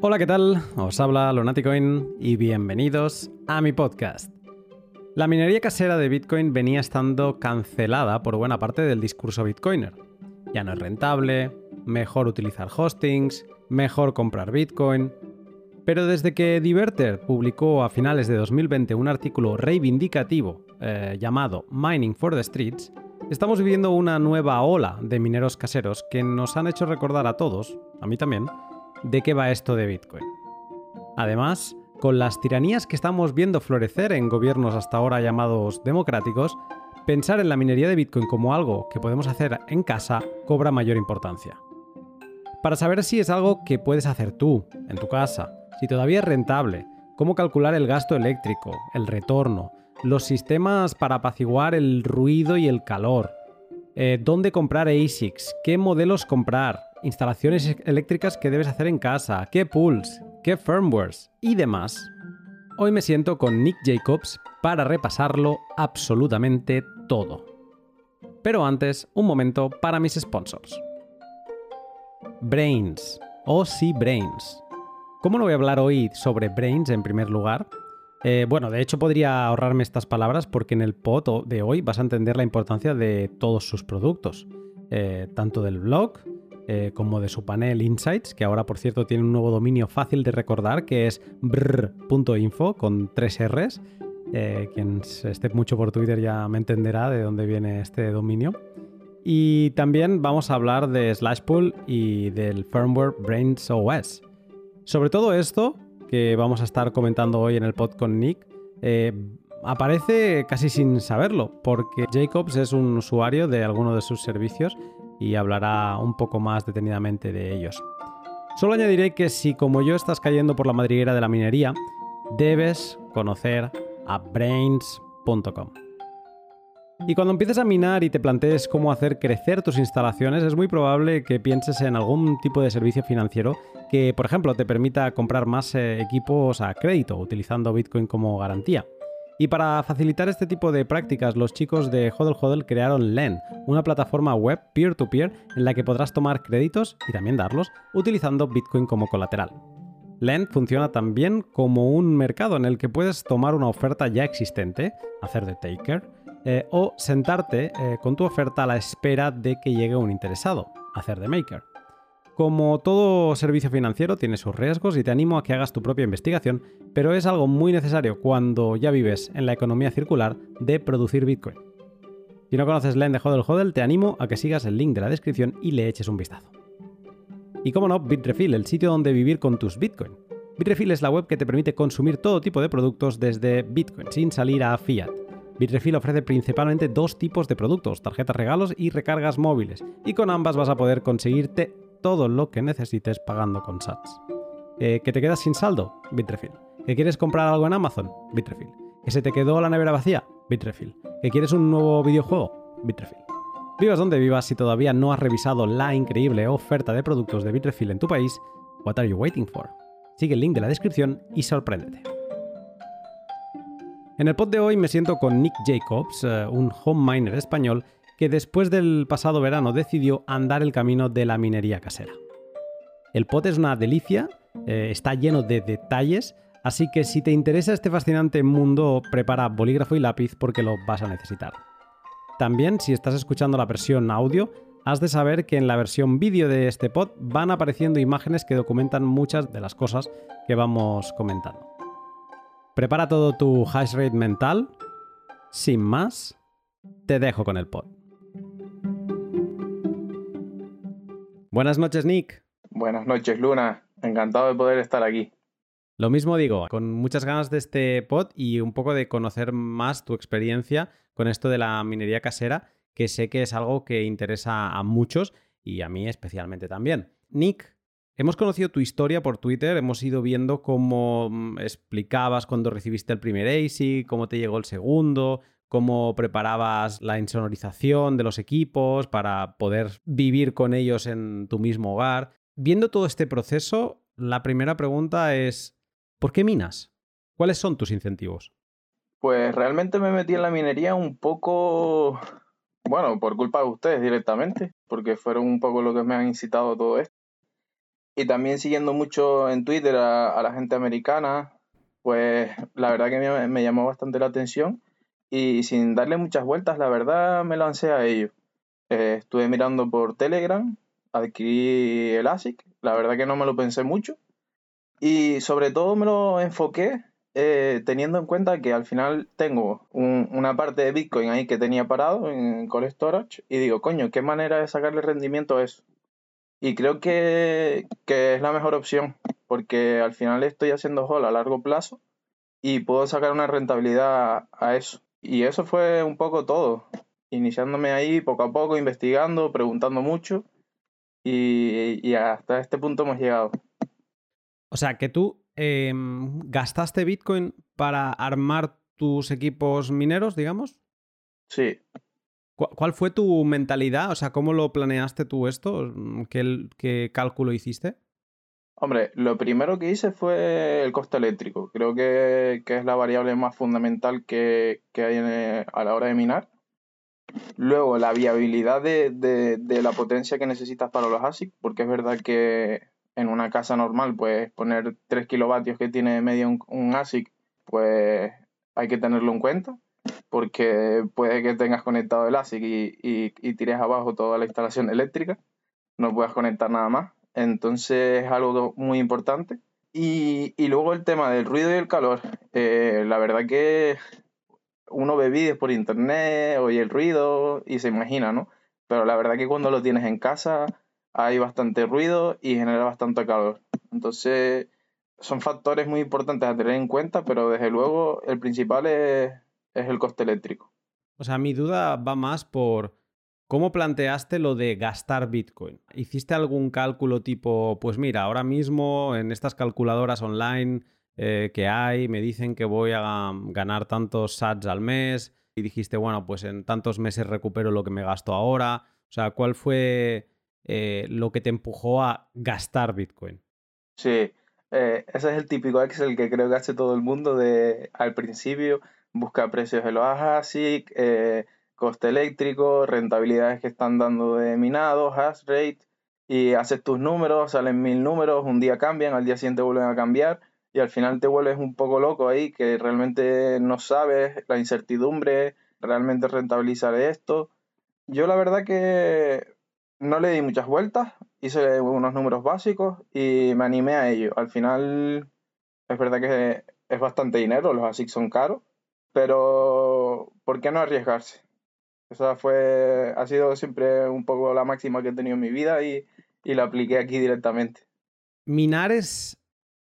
Hola, ¿qué tal? Os habla Lunaticoin y bienvenidos a mi podcast. La minería casera de Bitcoin venía estando cancelada por buena parte del discurso Bitcoiner. Ya no es rentable, mejor utilizar hostings, mejor comprar Bitcoin. Pero desde que Diverter publicó a finales de 2020 un artículo reivindicativo eh, llamado Mining for the Streets, estamos viviendo una nueva ola de mineros caseros que nos han hecho recordar a todos, a mí también, de qué va esto de Bitcoin. Además, con las tiranías que estamos viendo florecer en gobiernos hasta ahora llamados democráticos, pensar en la minería de Bitcoin como algo que podemos hacer en casa cobra mayor importancia. Para saber si es algo que puedes hacer tú, en tu casa, si todavía es rentable, cómo calcular el gasto eléctrico, el retorno, los sistemas para apaciguar el ruido y el calor, eh, dónde comprar ASICs, qué modelos comprar, instalaciones eléctricas que debes hacer en casa, qué pools, qué firmwares y demás. Hoy me siento con Nick Jacobs para repasarlo absolutamente todo. Pero antes, un momento para mis sponsors. Brains, o sí Brains. ¿Cómo no voy a hablar hoy sobre Brains en primer lugar? Eh, bueno, de hecho podría ahorrarme estas palabras porque en el pod de hoy vas a entender la importancia de todos sus productos, eh, tanto del blog eh, como de su panel Insights, que ahora por cierto tiene un nuevo dominio fácil de recordar que es brr.info con tres R's. Eh, quien esté mucho por Twitter ya me entenderá de dónde viene este dominio. Y también vamos a hablar de Slashpool y del firmware Brains OS. Sobre todo esto, que vamos a estar comentando hoy en el pod con Nick, eh, aparece casi sin saberlo, porque Jacobs es un usuario de alguno de sus servicios y hablará un poco más detenidamente de ellos. Solo añadiré que si como yo estás cayendo por la madriguera de la minería, debes conocer a brains.com. Y cuando empieces a minar y te plantees cómo hacer crecer tus instalaciones, es muy probable que pienses en algún tipo de servicio financiero que, por ejemplo, te permita comprar más eh, equipos a crédito utilizando Bitcoin como garantía. Y para facilitar este tipo de prácticas, los chicos de Hodel Hodel crearon Lend, una plataforma web peer-to-peer en la que podrás tomar créditos y también darlos utilizando Bitcoin como colateral. Lend funciona también como un mercado en el que puedes tomar una oferta ya existente, hacer de taker, eh, o sentarte eh, con tu oferta a la espera de que llegue un interesado, hacer de maker. Como todo servicio financiero tiene sus riesgos y te animo a que hagas tu propia investigación, pero es algo muy necesario cuando ya vives en la economía circular de producir Bitcoin. Si no conoces Lend de Hodel Hodel, te animo a que sigas el link de la descripción y le eches un vistazo. Y como no, Bitrefill, el sitio donde vivir con tus Bitcoin. Bitrefill es la web que te permite consumir todo tipo de productos desde Bitcoin sin salir a fiat. Bitrefill ofrece principalmente dos tipos de productos, tarjetas regalos y recargas móviles, y con ambas vas a poder conseguirte todo lo que necesites pagando con SATS. Eh, ¿Que te quedas sin saldo? Bitrefill. ¿Que quieres comprar algo en Amazon? Bitrefill. ¿Que se te quedó la nevera vacía? Bitrefill. ¿Que quieres un nuevo videojuego? Bitrefill. Vivas donde vivas, si todavía no has revisado la increíble oferta de productos de Bitrefill en tu país, what are you waiting for? Sigue el link de la descripción y sorpréndete. En el pod de hoy me siento con Nick Jacobs, eh, un home miner español que después del pasado verano decidió andar el camino de la minería casera. El pot es una delicia, eh, está lleno de detalles, así que si te interesa este fascinante mundo, prepara bolígrafo y lápiz porque lo vas a necesitar. También, si estás escuchando la versión audio, has de saber que en la versión vídeo de este pod van apareciendo imágenes que documentan muchas de las cosas que vamos comentando. Prepara todo tu hash rate mental. Sin más, te dejo con el pod. Buenas noches, Nick. Buenas noches, Luna. Encantado de poder estar aquí. Lo mismo digo, con muchas ganas de este pod y un poco de conocer más tu experiencia con esto de la minería casera, que sé que es algo que interesa a muchos y a mí especialmente también. Nick, hemos conocido tu historia por Twitter, hemos ido viendo cómo mm, explicabas cuando recibiste el primer ASIC, cómo te llegó el segundo, cómo preparabas la insonorización de los equipos para poder vivir con ellos en tu mismo hogar. Viendo todo este proceso, la primera pregunta es, ¿por qué minas? ¿Cuáles son tus incentivos? Pues realmente me metí en la minería un poco, bueno, por culpa de ustedes directamente, porque fueron un poco lo que me han incitado a todo esto. y también siguiendo mucho en Twitter a, la gente americana, pues la verdad que me, llamó bastante la atención y sin darle muchas vueltas, la verdad me lancé a ello. Eh, estuve mirando por Telegram, adquirí el ASIC, la verdad que no me lo pensé mucho y sobre todo me lo enfoqué eh, teniendo en cuenta que al final tengo una parte de Bitcoin ahí que tenía parado en Cold Storage y digo, coño, ¿qué manera de sacarle rendimiento a eso? Y creo que, es la mejor opción porque al final estoy haciendo hold a largo plazo y puedo sacar una rentabilidad a eso. Y eso fue un poco todo, iniciándome ahí poco a poco, investigando, preguntando mucho y, y hasta este punto hemos llegado. O sea, que tú em, gastaste Bitcoin para armar tus equipos mineros, digamos. Sí. ¿Cuál fue tu mentalidad? O sea, ¿cómo lo planeaste tú esto? ¿Qué, qué cálculo hiciste? Hombre, lo primero que hice fue el coste eléctrico. Creo que, es la variable más fundamental que, hay a la hora de minar. Luego, la viabilidad de, de, la potencia que necesitas para los ASIC, porque es verdad que en una casa normal, pues poner 3 kilovatios que tiene medio un, ASIC, pues hay que tenerlo en cuenta, porque puede que tengas conectado el ASIC y, y, tires abajo toda la instalación eléctrica, no puedas conectar nada más. Entonces es algo muy importante. Y, luego el tema del ruido y el calor. Eh, la verdad que uno ve vídeos por internet, oye el ruido y se imagina, ¿no? Pero la verdad que cuando lo tienes en casa hay bastante ruido y genera bastante calor. Entonces, son factores muy importantes a tener en cuenta, pero desde luego el principal es, el coste eléctrico. O sea, mi duda va más por cómo planteaste lo de gastar Bitcoin. ¿Hiciste algún cálculo tipo, pues mira, ahora mismo en estas calculadoras online eh, que hay me dicen que voy a ganar tantos sats al mes y dijiste, bueno, pues en tantos meses recupero lo que me gasto ahora? O sea, ¿cuál fue eh, lo que te empujó a gastar Bitcoin. Sí, eh, ese es el típico Excel que creo que hace todo el mundo de al principio, busca precios de los ASIC, eh, coste eléctrico, rentabilidades que están dando de minados, hash rate, y haces tus números, salen mil números, un día cambian, al día siguiente vuelven a cambiar, y al final te vuelves un poco loco ahí, que realmente no sabes la incertidumbre, realmente rentabilizar esto. Yo la verdad que no le di muchas vueltas, hice unos números básicos y me animé a ello. Al final es verdad que es bastante dinero, los ASIC son caros, pero ¿por qué no arriesgarse? Esa fue, ha sido siempre un poco la máxima que he tenido en mi vida y, la apliqué aquí directamente. Minar es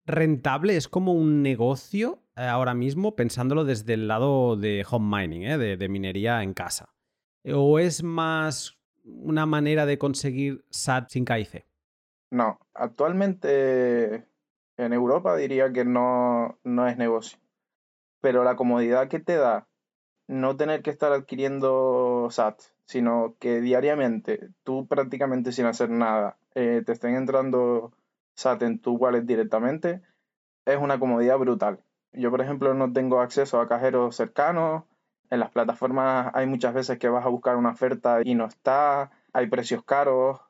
rentable, es como un negocio eh, ahora mismo, pensándolo desde el lado de home mining, eh, de, de minería en casa. ¿O es más una manera de conseguir SAT sin KIC? No, actualmente en Europa diría que no, no es negocio. Pero la comodidad que te da no tener que estar adquiriendo SAT, sino que diariamente tú prácticamente sin hacer nada eh, te estén entrando SAT en tu wallet directamente, es una comodidad brutal. Yo, por ejemplo, no tengo acceso a cajeros cercanos, en las plataformas hay muchas veces que vas a buscar una oferta y no está, hay precios caros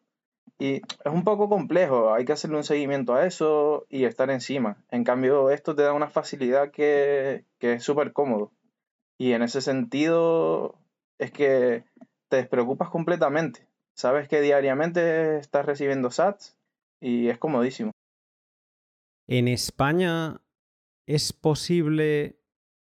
y es un poco complejo, hay que hacerle un seguimiento a eso y estar encima. En cambio, esto te da una facilidad que, es súper cómodo. Y en ese sentido es que te despreocupas completamente. Sabes que diariamente estás recibiendo sats y es comodísimo. En España es posible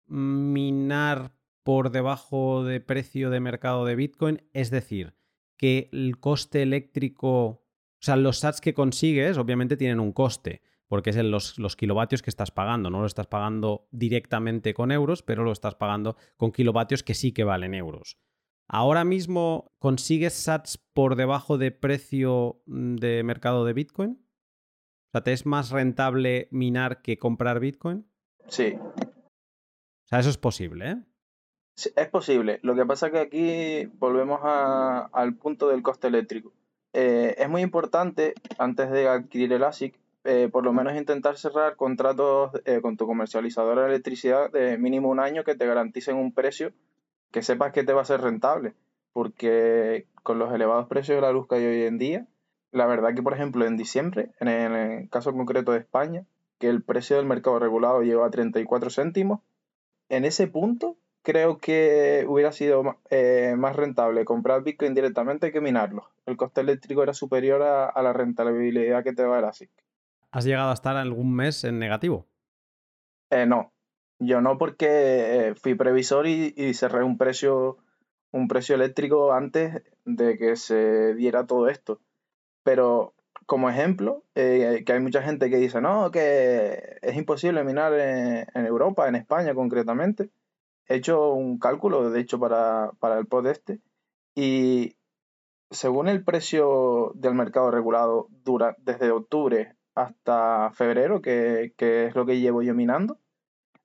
minar por debajo de precio de mercado de Bitcoin, es decir, que el coste eléctrico, o sea, los sats que consigues obviamente tienen un coste, porque es en los, los, kilovatios que estás pagando, no lo estás pagando directamente con euros, pero lo estás pagando con kilovatios que sí que valen euros. Ahora mismo, ¿consigues sats por debajo de precio mm, de mercado de Bitcoin? O sea, ¿te es más rentable minar que comprar Bitcoin? Sí. O sea, eso es posible, ¿eh? es posible. Lo que pasa es que aquí volvemos al punto del coste eléctrico. Eh, es muy importante, antes de adquirir el ASIC, eh, por lo menos intentar cerrar contratos eh, con tu comercializadora de electricidad de mínimo un año que te garanticen un precio que sepas que te va a ser rentable. Porque con los elevados precios de la luz que hay hoy en día, la verdad que, por ejemplo, en diciembre, en el caso concreto de España, que el precio del mercado regulado llegó a 34 céntimos, en ese punto creo que hubiera sido eh, más rentable comprar Bitcoin directamente que minarlo. El coste eléctrico era superior a, la rentabilidad que te da el ASIC. ¿Has llegado a estar algún mes en negativo? Eh, no, yo no porque eh, fui previsor y, cerré un precio, un precio eléctrico antes de que se diera todo esto. Pero como ejemplo, eh, que hay mucha gente que dice, no, que es imposible minar en, Europa, en España concretamente. He hecho un cálculo, de hecho, para, el pod este, y según el precio del mercado regulado dura desde octubre hasta febrero, que, que es lo que llevo yo minando,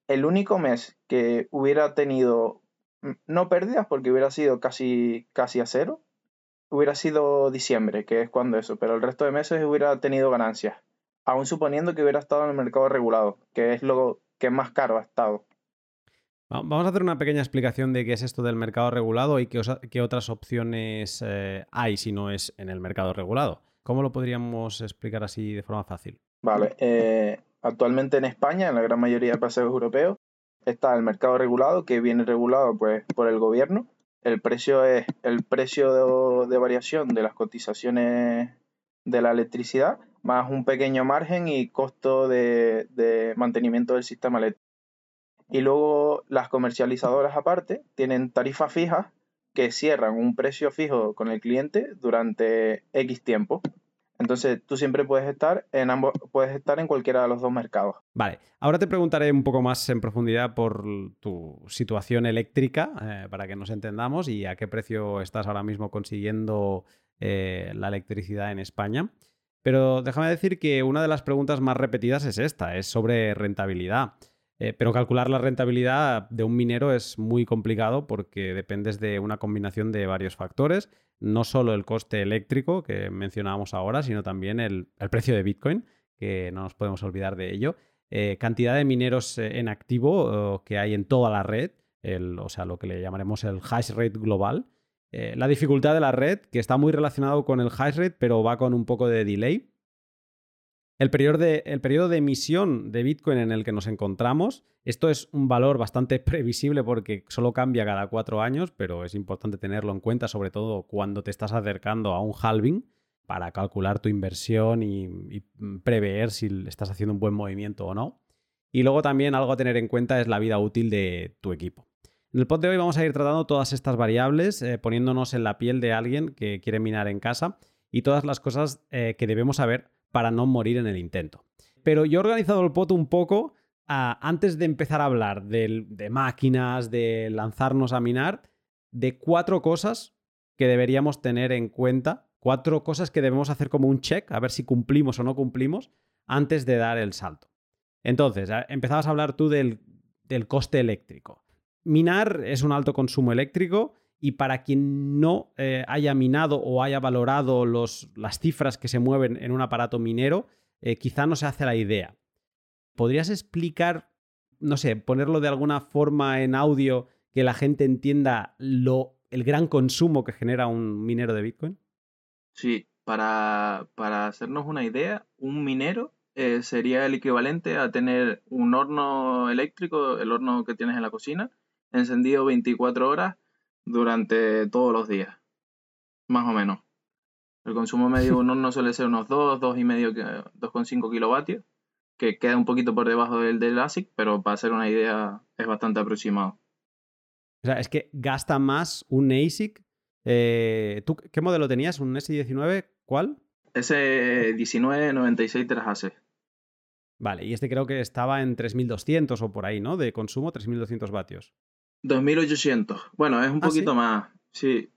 el único mes que hubiera tenido, mm, no pérdidas porque hubiera sido casi, casi a cero, hubiera sido diciembre, que es cuando eso, pero el resto de meses hubiera tenido ganancias, aún suponiendo que hubiera estado en el mercado regulado, que es lo que más caro ha estado. Vamos a hacer una pequeña explicación de qué es esto del mercado regulado y qué, otras opciones eh, hay si no es en el mercado regulado. ¿Cómo lo podríamos explicar así de forma fácil? Vale, eh, actualmente en España, en la gran mayoría de países europeos, está el mercado regulado, que viene regulado pues, por el gobierno, el precio es el precio de, variación de las cotizaciones de la electricidad más un pequeño margen y costo de, de mantenimiento del sistema eléctrico. Y luego las comercializadoras aparte tienen tarifas fijas que cierran un precio fijo con el cliente durante X tiempo. Entonces tú siempre puedes estar en ambos, puedes estar en cualquiera de los dos mercados. Vale, ahora te preguntaré un poco más en profundidad por tu situación eléctrica, eh, para que nos entendamos, y a qué precio estás ahora mismo consiguiendo eh, la electricidad en España. Pero déjame decir que una de las preguntas más repetidas es esta, es sobre rentabilidad. Eh, pero calcular la rentabilidad de un minero es muy complicado porque dependes de una combinación de varios factores, no solo el coste eléctrico que mencionábamos ahora, sino también el, precio de Bitcoin, que no nos podemos olvidar de ello, eh, cantidad de mineros eh, en activo que hay en toda la red, o sea, lo que le llamaremos el hash rate global, la dificultad de la red, que está muy relacionado con el hash rate, pero va con un poco de delay. El periodo, de, el de emisión de Bitcoin en el que nos encontramos, esto es un valor bastante previsible porque solo cambia cada cuatro años, pero es importante tenerlo en cuenta, sobre todo cuando te estás acercando a un halving para calcular tu inversión y, prever si estás haciendo un buen movimiento o no. Y luego también algo a tener en cuenta es la vida útil de tu equipo. En el pod de hoy vamos a ir tratando todas estas variables, eh, poniéndonos en la piel de alguien que quiere minar en casa y todas las cosas eh, que debemos saber para no morir en el intento. Pero yo he organizado el pot un poco antes de empezar a hablar de, máquinas, de lanzarnos a minar, de cuatro cosas que deberíamos tener en cuenta, cuatro cosas que debemos hacer como un check, a ver si cumplimos o no cumplimos, antes de dar el salto. Entonces, empezabas a hablar tú del, coste eléctrico. Minar es un alto consumo eléctrico y para quien no eh, haya minado o haya valorado las cifras que se mueven en un aparato minero, eh, quizá no se hace la idea. ¿Podrías explicar, no sé, ponerlo de alguna forma en audio que la gente entienda lo, el gran consumo que genera un minero de Bitcoin? Sí, para, hacernos una idea, un minero eh, sería el equivalente a tener un horno eléctrico, el horno que tienes en la cocina, encendido 24 horas durante todos los días, más o menos. El consumo medio de un horno suele ser unos 2, 2,5, 2,5 kilovatios, que queda un poquito por debajo del del ASIC, pero para hacer una idea es bastante aproximado. O sea, es que gasta más un ASIC. Eh, ¿Tú qué modelo tenías? ¿Un S19? ¿Cuál? S1996 3AC. Vale, y este creo que estaba en 3200 o por ahí, ¿no? De consumo, 3200 vatios. 2800. Bueno, es un ¿Ah, poquito más. Sí.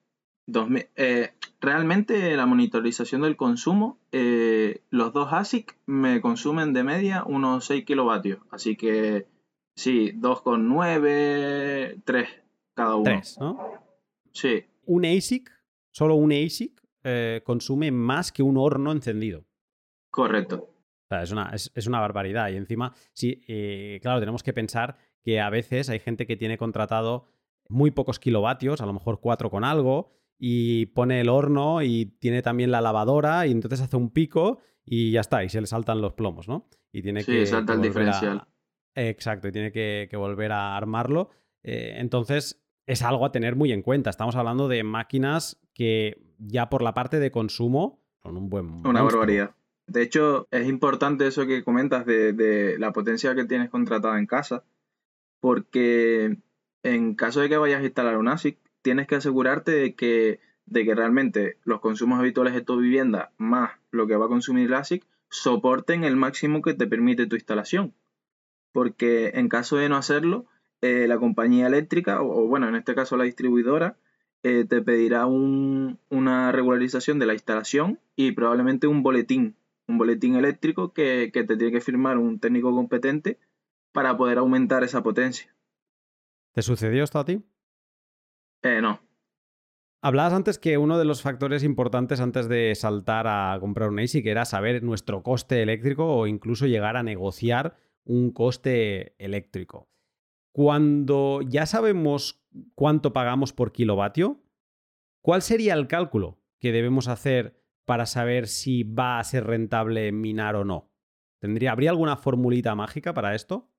Eh, realmente la monitorización del consumo, eh, los dos ASIC me consumen de media unos 6 kilovatios. Así que sí, 2,9, 3 cada uno. 3, ¿no? Sí. Un ASIC, solo un ASIC, eh, consume más que un horno encendido. Correcto. O sea, es una, es, una barbaridad. Y encima, sí, claro, tenemos que pensar que a veces hay gente que tiene contratado muy pocos kilovatios, a lo mejor 4 con algo, y pone el horno y tiene también la lavadora y entonces hace un pico y ya está, y se le saltan los plomos, ¿no? Y tiene Sí, que, salta el volver a- diferencial. Exacto, y tiene que, que volver a armarlo. Eh, entonces, es algo a tener muy en cuenta. Estamos hablando de máquinas que ya por la parte de consumo son un buen Una monstruo. barbaridad. De hecho, es importante eso que comentas de, de la potencia que tienes contratada en casa, porque en caso de que vayas a instalar un ASIC, tienes que asegurarte de que, de que realmente los consumos habituales de tu vivienda más lo que va a consumir el ASIC soporten el máximo que te permite tu instalación. Porque en caso de no hacerlo, eh, la compañía eléctrica, o, bueno, en este caso la distribuidora, eh, te pedirá un- una regularización de la instalación y probablemente un boletín, un boletín eléctrico que, que te tiene que firmar un técnico competente para poder aumentar esa potencia. ¿Te sucedió esto a ti? Eh, no, Hablabas antes que uno de los factores importantes antes de saltar a comprar un ASIC era saber nuestro coste eléctrico o incluso llegar a negociar un coste eléctrico. Cuando ya sabemos cuánto pagamos por kilovatio, ¿cuál sería el cálculo que debemos hacer para saber si va a ser rentable minar o no? ¿Tendría, ¿Habría alguna formulita mágica para esto?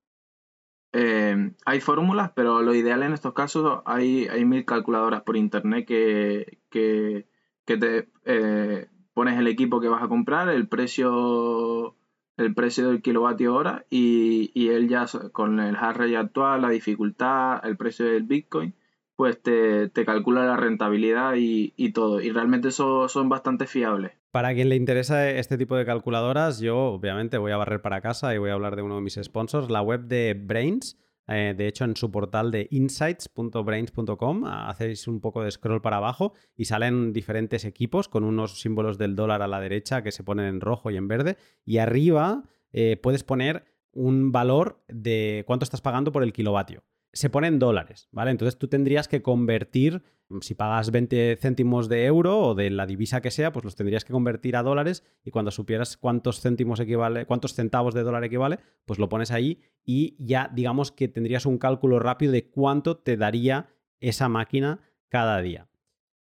Eh, hay fórmulas, pero lo ideal en estos casos hay, hay mil calculadoras por internet que, que, que te eh, pones el equipo que vas a comprar, el precio, el precio del kilovatio hora y, y él ya so- con el hash rate actual, la dificultad, el precio del Bitcoin, pues te, te calcula la rentabilidad y, y todo. Y realmente eso, son bastante fiables. Para quien le interesa este tipo de calculadoras, yo obviamente voy a barrer para casa y voy a hablar de uno de mis sponsors, la web de Brains. Eh, de hecho, en su portal de insights.brains.com hacéis un poco de scroll para abajo y salen diferentes equipos con unos símbolos del dólar a la derecha que se ponen en rojo y en verde. Y arriba eh, puedes poner un valor de cuánto estás pagando por el kilovatio. Se pone en dólares, ¿vale? Entonces tú tendrías que convertir si pagas 20 céntimos de euro o de la divisa que sea, pues los tendrías que convertir a dólares y cuando supieras cuántos céntimos equivale, cuántos centavos de dólar equivale, pues lo pones ahí y ya digamos que tendrías un cálculo rápido de cuánto te daría esa máquina cada día.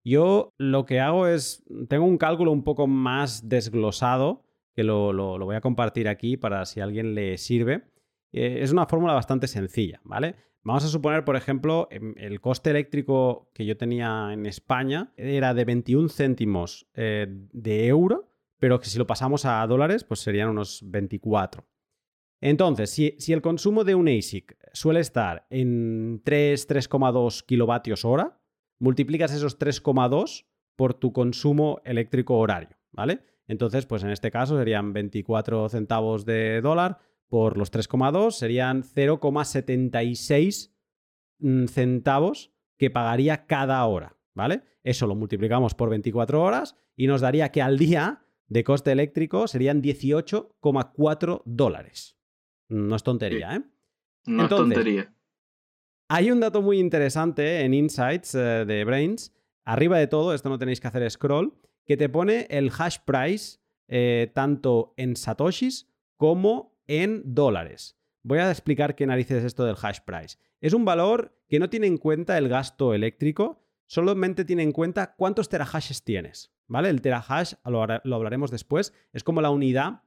Yo lo que hago es, tengo un cálculo un poco más desglosado, que lo, lo- lo voy a compartir aquí para si a alguien le sirve. Eh, es una fórmula bastante sencilla, ¿vale? Vamos a suponer, por ejemplo, em, el coste eléctrico que yo tenía en España era de 21 céntimos eh, de euro, pero que si lo pasamos a dólares, pues serían unos 24. Entonces, si, si el consumo de un ASIC suele estar en 3, 3,2 kilovatios hora, multiplicas esos 3,2 por tu consumo eléctrico horario, ¿vale? Entonces, pues en este caso serían 24 centavos de dólar por los 3,2 serían 0,76 mm, centavos que pagaría cada hora, ¿vale? Eso lo multiplicamos por 24 horas y nos daría que al día de coste eléctrico serían 18,4 dólares. No es tontería, ¿eh? No Entonces, es tontería. Hay un dato muy interesante en Insights eh, de Brains. Arriba de todo, esto no tenéis que hacer scroll, que te pone el hash price eh, tanto en satoshis como en dólares. Voy a explicar qué narices es esto del hash price. Es un valor que no tiene en cuenta el gasto eléctrico, solamente tiene en cuenta cuántos terahashes tienes. ¿Vale? El terahash, lo, lo hablaremos después, es como la unidad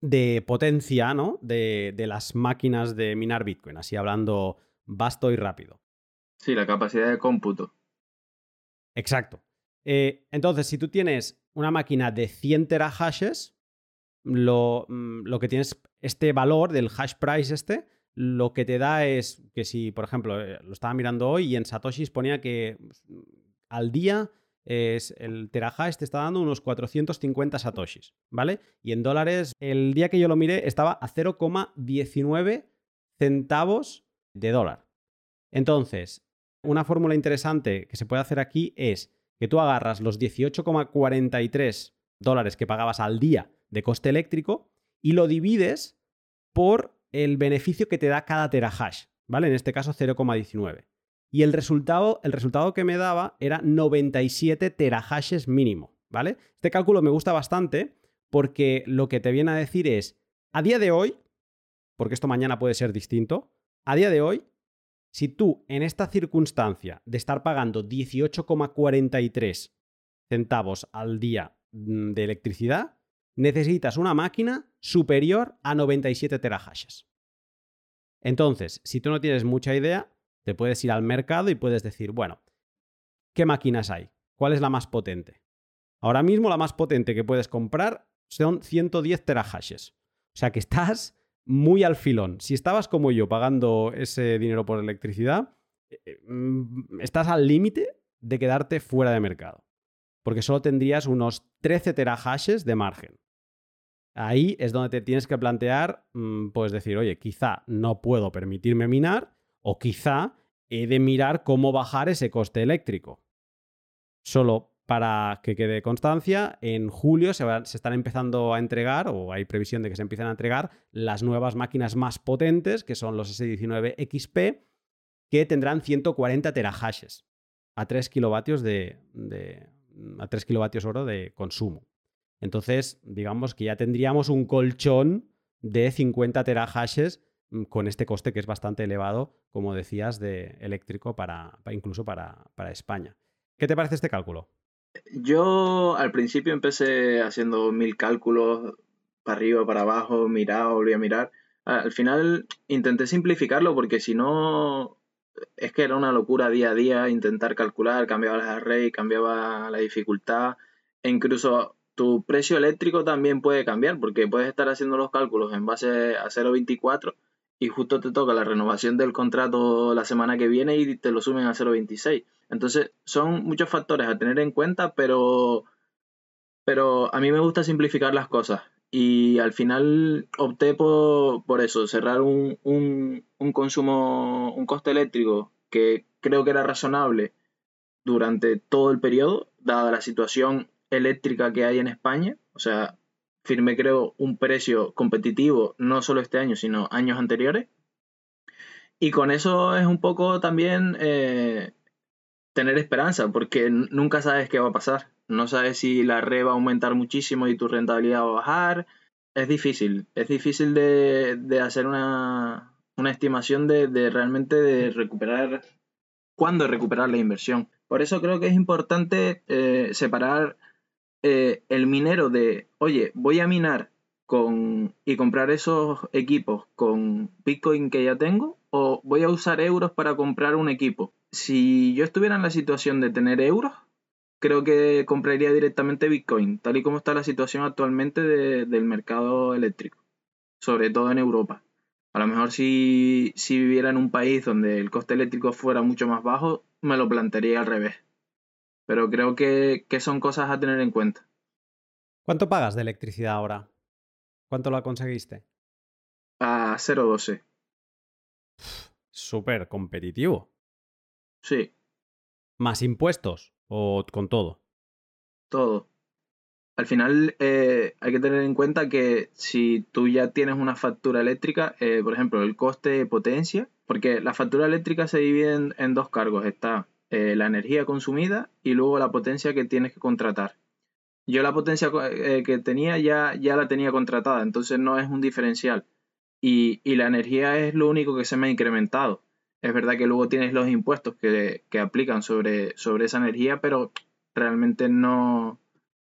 de potencia, ¿no? De, de las máquinas de minar Bitcoin, así hablando vasto y rápido. Sí, la capacidad de cómputo. Exacto. Eh, entonces, si tú tienes una máquina de 100 terahashes, lo, mm, lo que tienes, este valor del hash price este, lo que te da es que si, por ejemplo, eh, lo estaba mirando hoy y en Satoshis ponía que mm, al día es el terahash te está dando unos 450 Satoshis, ¿vale? Y en dólares, el día que yo lo miré estaba a 0,19 centavos de dólar. Entonces, una fórmula interesante que se puede hacer aquí es que tú agarras los 18,43 dólares que pagabas al día de coste eléctrico y lo divides por el beneficio que te da cada terahash, ¿vale? En este caso 0,19. Y el resultado, el resultado que me daba era 97 terahashes mínimo, ¿vale? Este cálculo me gusta bastante porque lo que te viene a decir es, a día de hoy, porque esto mañana puede ser distinto, a día de hoy, Si tú en esta circunstancia de estar pagando 18,43 centavos al día mm, de electricidad, necesitas una máquina superior a 97 terahashes. Entonces, si tú no tienes mucha idea, te puedes ir al mercado y puedes decir, bueno, ¿qué máquinas hay? ¿Cuál es la más potente? Ahora mismo la más potente que puedes comprar son 110 terahashes. O sea que estás muy al filón. Si estabas como yo pagando ese dinero por electricidad, eh, eh, mm, estás al límite de quedarte fuera de mercado. Porque solo tendrías unos 13 terahashes de margen. Ahí es donde te tienes que plantear, mm, pues decir, oye, quizá no puedo permitirme minar o quizá he de mirar cómo bajar ese coste eléctrico. Solo para que quede constancia, en julio se, están empezando a entregar, o hay previsión de que se empiecen a entregar, las nuevas máquinas más potentes, que son los S19 XP, que tendrán 140 terahashes a 3 kilovatios de, a 3 kilovatios hora de consumo. Entonces, digamos que ya tendríamos un colchón de 50 terahashes mm, con este coste que es bastante elevado, como decías, de eléctrico para, incluso para, para España. ¿Qué te parece este cálculo? Yo al principio empecé haciendo mil cálculos para arriba, para abajo, miraba, volví a mirar. Al final intenté simplificarlo porque si no, es que era una locura día a día intentar calcular, cambiaba las array, cambiaba la dificultad e incluso tu precio eléctrico también puede cambiar porque puedes estar haciendo los cálculos en base a 0.24 y justo te toca la renovación del contrato la semana que viene y te lo sumen a 0.26. Entonces, son muchos factores a tener en cuenta, pero, pero a mí me gusta simplificar las cosas. Y al final opté por, por eso, cerrar un, un, un consumo, un coste eléctrico que creo que era razonable durante todo el periodo, dada la situación eléctrica que hay en España. O sea, firmé creo un precio competitivo, no solo este año, sino años anteriores. Y con eso es un poco también eh, tener esperanza, porque nunca sabes qué va a pasar. No sabes si la red va a aumentar muchísimo y tu rentabilidad va a bajar. Es difícil, es difícil de, hacer una, estimación de, realmente de recuperar, cuándo recuperar la inversión. Por eso creo que es importante eh, separar eh, el minero de, oye, voy a minar con, y comprar esos equipos con Bitcoin que ya tengo, o voy a usar euros para comprar un equipo. Si yo estuviera en la situación de tener euros, creo que compraría directamente Bitcoin, tal y como está la situación actualmente del mercado eléctrico, sobre todo en Europa. A lo mejor si, si viviera en un país donde el coste eléctrico fuera mucho más bajo, me lo plantearía al revés. Pero creo que, son cosas a tener en cuenta. ¿Cuánto pagas de electricidad ahora? ¿Cuánto la conseguiste? A 0,12. Súper competitivo. Sí. ¿Más impuestos o con todo? Todo. Al final eh, hay que tener en cuenta que si tú ya tienes una factura eléctrica, eh, por ejemplo, el coste de potencia, porque la factura eléctrica se divide en, en dos cargos. Está eh, la energía consumida y luego la potencia que tienes que contratar. Yo la potencia eh, que tenía ya, ya la tenía contratada, entonces no es un diferencial. Y, la energía es lo único que se me ha incrementado. Es verdad que luego tienes los impuestos que, aplican sobre, sobre esa energía, pero realmente no,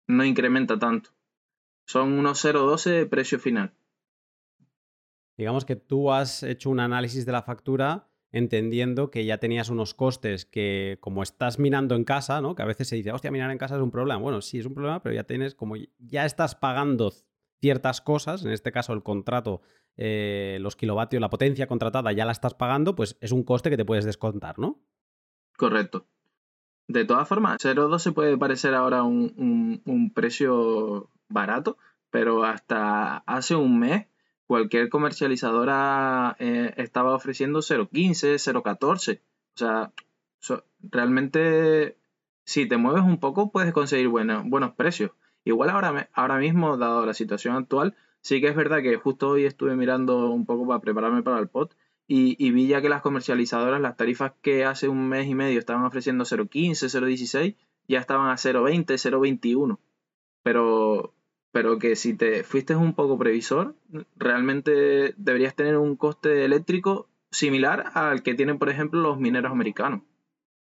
no incrementa tanto. Son unos 0,12 de precio final. Digamos que tú has hecho un análisis de la factura entendiendo que ya tenías unos costes que, como estás minando en casa, ¿no? Que a veces se dice, hostia, minar en casa es un problema. Bueno, sí es un problema, pero ya tienes, como ya estás pagando ciertas cosas, en este caso el contrato, eh, los kilovatios, la potencia contratada ya la estás pagando, pues es un coste que te puedes descontar, ¿no? Correcto. De todas formas, 0,2 puede parecer ahora un, un precio barato, pero hasta hace un mes cualquier comercializadora eh, estaba ofreciendo 0.15, 0.14. O sea, realmente si te mueves un poco puedes conseguir buenos precios. Igual ahora, ahora mismo, dado la situación actual, sí que es verdad que justo hoy estuve mirando un poco para prepararme para el pot y, y vi ya que las comercializadoras, las tarifas que hace un mes y medio estaban ofreciendo 0.15, 0.16, ya estaban a 0.20, 0.21. Pero pero que si te fuiste un poco previsor, realmente deberías tener un coste eléctrico similar al que tienen, por ejemplo, los mineros americanos.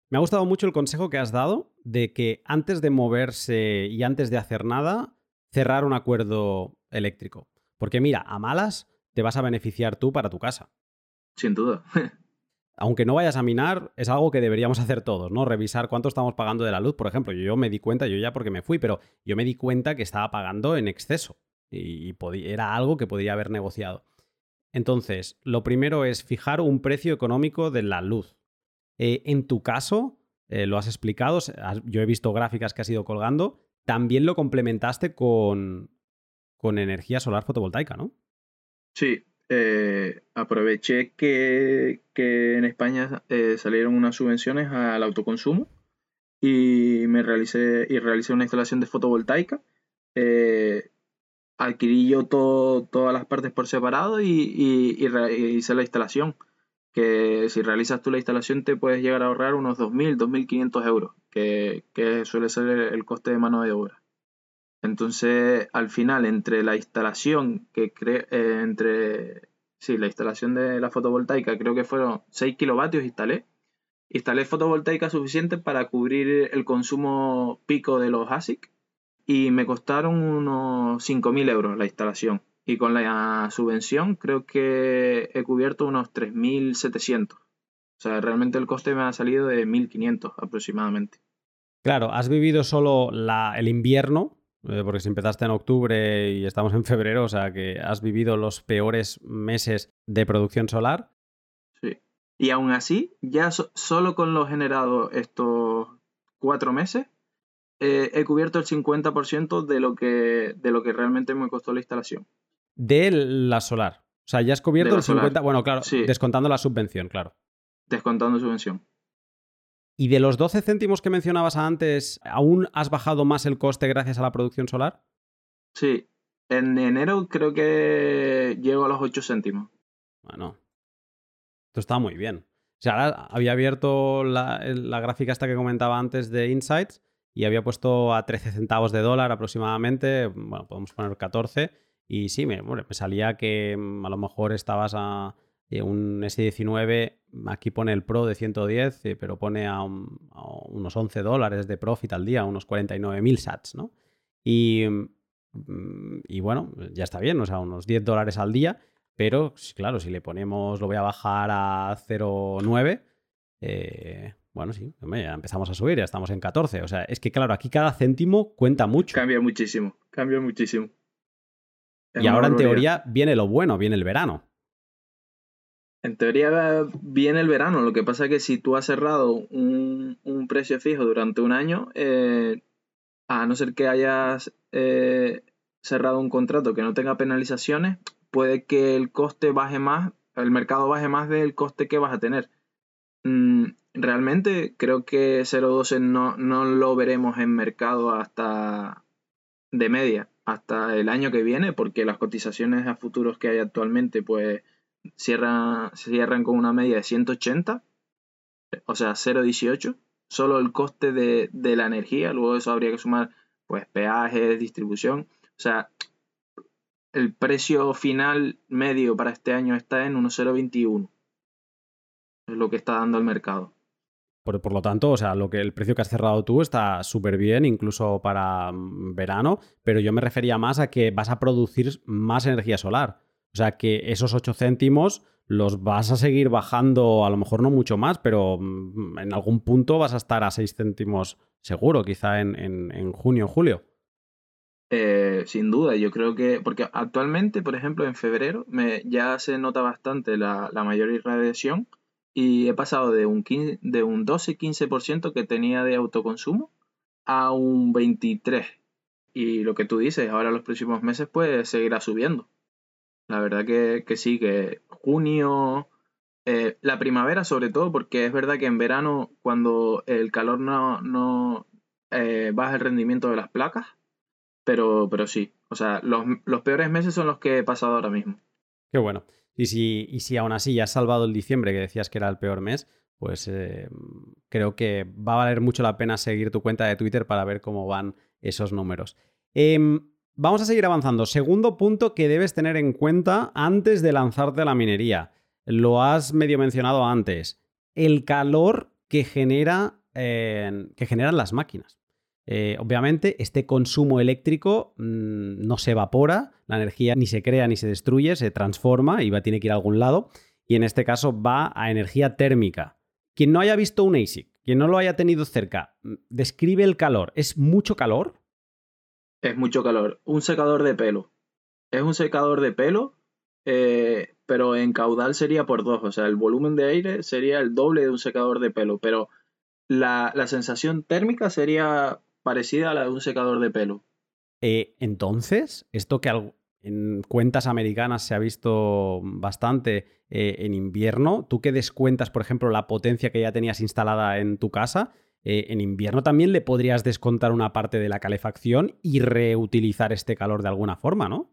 Me ha gustado mucho el consejo que has dado de que antes de moverse y antes de hacer nada, cerrar un acuerdo eléctrico. Porque mira, a malas te vas a beneficiar tú para tu casa. Sin duda. Aunque no vayas a minar, es algo que deberíamos hacer todos, ¿no? Revisar cuánto estamos pagando de la luz, por ejemplo. Yo me di cuenta, yo ya porque me fui, pero yo me di cuenta que estaba pagando en exceso y era algo que podía haber negociado. Entonces, lo primero es fijar un precio económico de la luz. Eh, en tu caso, eh, lo has explicado, yo he visto gráficas que has ido colgando, también lo complementaste con, con energía solar fotovoltaica, ¿no? Sí, eh, aproveché que, en España salieron unas subvenciones al autoconsumo y me realicé y realicé una instalación de fotovoltaica. adquirí yo todas las partes por separado y, y hice la instalación que si realizas tú la instalación te puedes llegar a ahorrar unos 2.000, 2.500 euros, que, suele ser el coste de mano de obra. Entonces, al final, entre la instalación que cre eh, entre sí, la instalación de la fotovoltaica, creo que fueron 6 kilovatios instalé. Instalé fotovoltaica suficiente para cubrir el consumo pico de los ASIC y me costaron unos 5.000 euros la instalación. Y con la subvención creo que he cubierto unos 3.700. O sea, realmente el coste me ha salido de 1.500 aproximadamente. Claro, has vivido solo el invierno, porque si empezaste en octubre y estamos en febrero, o sea que has vivido los peores meses de producción solar. Sí. Y aún así, ya solo con lo generado estos cuatro meses, eh, he cubierto el 50% de lo, que, de lo que realmente me costó la instalación de la solar. O sea, ya has cubierto el 50. Bueno, claro, descontando la subvención, claro. Descontando subvención. ¿Y de los 12 céntimos que mencionabas antes, aún has bajado más el coste gracias a la producción solar? Sí. En enero creo que llego a los 8 céntimos. Bueno. Esto está muy bien. O sea, había abierto la, la gráfica esta que comentaba antes de Insights y había puesto a 13 centavos de dólar aproximadamente. Bueno, podemos poner 14 y sí, me, me salía que mm, a lo mejor estabas a un S19, aquí pone el Pro de 110, eh, pero pone a, unos 11 dólares de profit al día, unos 49.000 sats, ¿no? Y, mm, y bueno, ya está bien, o sea, unos 10 dólares al día, pero claro, si le ponemos, lo voy a bajar a 0,9, eh, bueno, sí, ya empezamos a subir, ya estamos en 14. O sea, es que claro, aquí cada céntimo cuenta mucho. Cambia muchísimo, cambia muchísimo y ahora en teoría viene lo bueno, viene el verano. En teoría viene el verano, lo que pasa es que si tú has cerrado un, precio fijo durante un año, eh, a no ser que hayas eh, cerrado un contrato que no tenga penalizaciones, puede que el coste baje más, el mercado baje más del coste que vas a tener. Mm, realmente creo que 0.12 no, no lo veremos en mercado hasta de media hasta el año que viene, porque las cotizaciones a futuros que hay actualmente, pues cierran, cierran con una media de 180, o sea, 0,18, solo el coste de, la energía, luego de eso habría que sumar pues peajes, distribución, o sea, el precio final medio para este año está en 1,021, es lo que está dando el mercado. Por, lo tanto, o sea, lo que el precio que has cerrado tú está súper bien, incluso para mm, verano, pero yo me refería más a que vas a producir más energía solar. O sea, que esos 8 céntimos los vas a seguir bajando, a lo mejor no mucho más, pero mm, en algún punto vas a estar a 6 céntimos seguro, quizá en, en, junio o julio. Eh, sin duda, yo creo que, porque actualmente, por ejemplo, en febrero me, ya se nota bastante la, mayor irradiación y he pasado de un, un 12-15% que tenía de autoconsumo a un 23%. Y lo que tú dices, ahora los próximos meses pues seguirá subiendo. La verdad que, sí, que junio, eh, la primavera sobre todo, porque es verdad que en verano cuando el calor no, no eh, baja el rendimiento de las placas, pero, pero sí, o sea, los, los peores meses son los que he pasado ahora mismo. Qué bueno. Y si, y si aún así ya has salvado el diciembre, que decías que era el peor mes, pues eh, creo que va a valer mucho la pena seguir tu cuenta de Twitter para ver cómo van esos números. Em, vamos a seguir avanzando. Segundo punto que debes tener en cuenta antes de lanzarte a la minería. lo has medio mencionado antes, el calor que, genera, que generan las máquinas. Eh, obviamente, este consumo eléctrico mm, no se evapora, la energía ni se crea ni se destruye, se transforma y va, tiene que ir a algún lado. Y en este caso va a energía térmica. Quien no haya visto un ASIC, quien no lo haya tenido cerca, mm, describe el calor. ¿Es mucho calor? Es mucho calor. Un secador de pelo. Es un secador de pelo, eh, pero en caudal sería por dos. O sea, el volumen de aire sería el doble de un secador de pelo. Pero la, la sensación térmica sería parecida a la de un secador de pelo. Eh, entonces, esto que en cuentas americanas se ha visto bastante eh, en invierno, tú que descuentas, por ejemplo, la potencia que ya tenías instalada en tu casa, eh, en invierno también le podrías descontar una parte de la calefacción y reutilizar este calor de alguna forma, ¿no?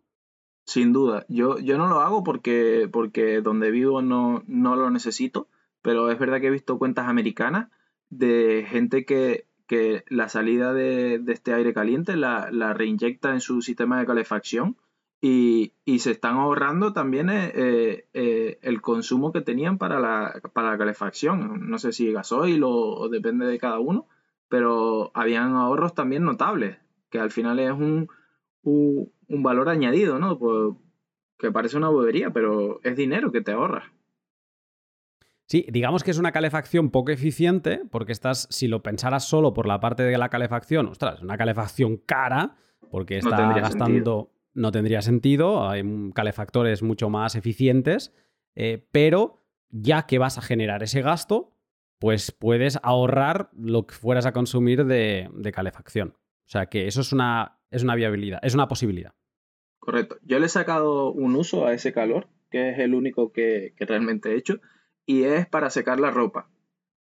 Sin duda. Yo, yo no lo hago porque, porque donde vivo no, no lo necesito, pero es verdad que he visto cuentas americanas de gente que que la salida de, este aire caliente la, reinyecta en su sistema de calefacción y, se están ahorrando también eh, eh, eh, el consumo que tenían para la, para la calefacción. No sé si gasoil o, depende de cada uno, pero habían ahorros también notables, que al final es un, un, valor añadido, ¿no? Pues, que parece una bobería, pero es dinero que te ahorras. Sí, digamos que es una calefacción poco eficiente, porque estás, si lo pensaras solo por la parte de la calefacción, ostras, una calefacción cara, porque está gastando, no tendría sentido, hay calefactores mucho más eficientes, eh, pero ya que vas a generar ese gasto, pues puedes ahorrar lo que fueras a consumir de, calefacción. O sea que eso es una, es una viabilidad, es una posibilidad. Correcto. Yo le he sacado un uso a ese calor, que es el único que, que realmente he hecho y es para secar la ropa.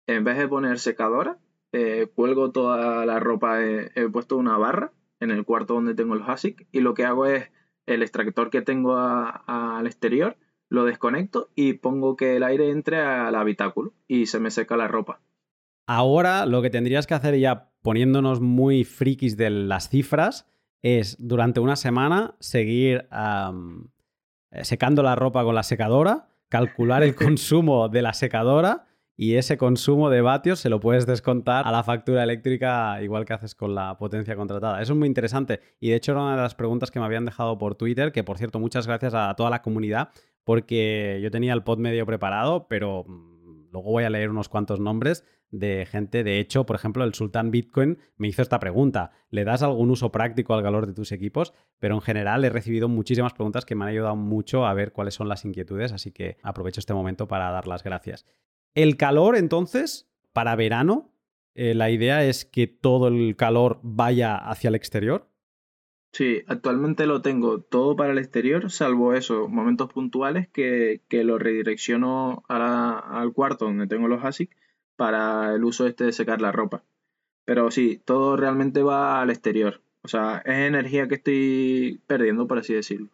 En vez de poner secadora, eh, cuelgo toda la ropa, he, puesto una barra en el cuarto donde tengo el ASIC y lo que hago es el extractor que tengo al exterior, lo desconecto y pongo que el aire entre al habitáculo y se me seca la ropa. Ahora lo que tendrías que hacer ya poniéndonos muy frikis de las cifras es durante una semana seguir secando la ropa con la secadora calcular el consumo de la secadora y ese consumo de vatios se lo puedes descontar a la factura eléctrica igual que haces con la potencia contratada. Eso es muy interesante y de hecho era una de las preguntas que me habían dejado por Twitter, que por cierto muchas gracias a toda la comunidad porque yo tenía el pod medio preparado, pero mm, luego voy a leer unos cuantos nombres de gente. De hecho, por ejemplo, el Sultán Bitcoin me hizo esta pregunta. ¿Le das algún uso práctico al calor de tus equipos? Pero en general he recibido muchísimas preguntas que me han ayudado mucho a ver cuáles son las inquietudes, así que aprovecho este momento para dar las gracias. El calor, entonces, para verano, eh, la idea es que todo el calor vaya hacia el exterior. Sí, actualmente lo tengo todo para el exterior, salvo eso, momentos puntuales que, lo redirecciono al cuarto donde tengo los ASIC para el uso este de secar la ropa. Pero sí, todo realmente va al exterior. O sea, es energía que estoy perdiendo, por así decirlo.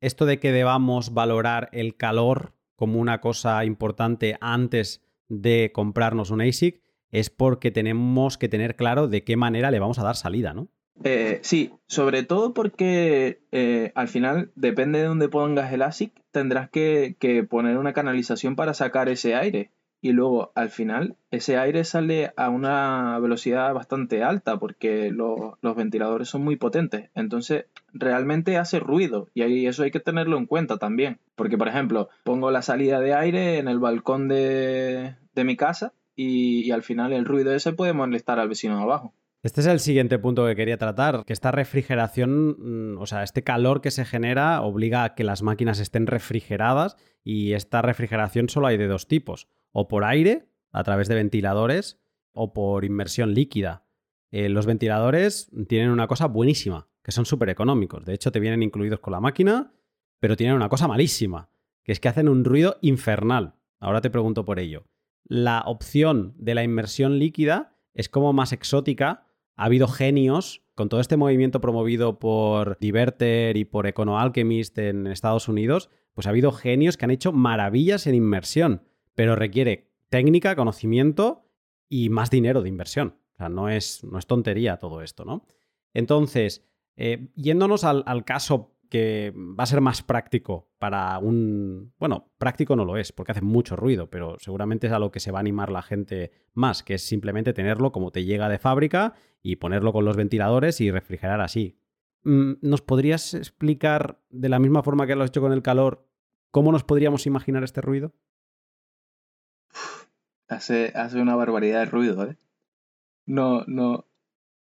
Esto de que debamos valorar el calor como una cosa importante antes de comprarnos un ASIC es porque tenemos que tener claro de qué manera le vamos a dar salida, ¿no? Eh, sí, sobre todo porque eh, al final, depende de dónde pongas el ASIC, tendrás que, que poner una canalización para sacar ese aire y luego al final ese aire sale a una velocidad bastante alta porque los ventiladores son muy potentes. Entonces realmente hace ruido y ahí eso hay que tenerlo en cuenta también. Porque por ejemplo pongo la salida de aire en el balcón de, mi casa y, y al final el ruido ese puede molestar al vecino de abajo. Este es el siguiente punto que quería tratar, que esta refrigeración, mm, o sea, este calor que se genera obliga a que las máquinas estén refrigeradas y esta refrigeración solo hay de dos tipos o por aire, a través de ventiladores, o por inmersión líquida. Eh, los ventiladores tienen una cosa buenísima, que son súper económicos. De hecho, te vienen incluidos con la máquina, pero tienen una cosa malísima, que es que hacen un ruido infernal. Ahora te pregunto por ello. La opción de la inmersión líquida es como más exótica. Ha habido genios con todo este movimiento promovido por Diverter y por EconoAlchemist en Estados Unidos, pues ha habido genios que han hecho maravillas en inmersión pero requiere técnica, conocimiento y más dinero de inversión. O sea, no es, no es tontería todo esto, ¿no? Entonces, eh, yéndonos al, caso que va a ser más práctico para un... Bueno, práctico no lo es, porque hace mucho ruido, pero seguramente es a lo que se va a animar la gente más, que es simplemente tenerlo como te llega de fábrica y ponerlo con los ventiladores y refrigerar así. Mm, ¿Nos podrías explicar, de la misma forma que lo has hecho con el calor, cómo nos podríamos imaginar este ruido? Hace, hace una barbaridad de ruido, ¿eh? No, no.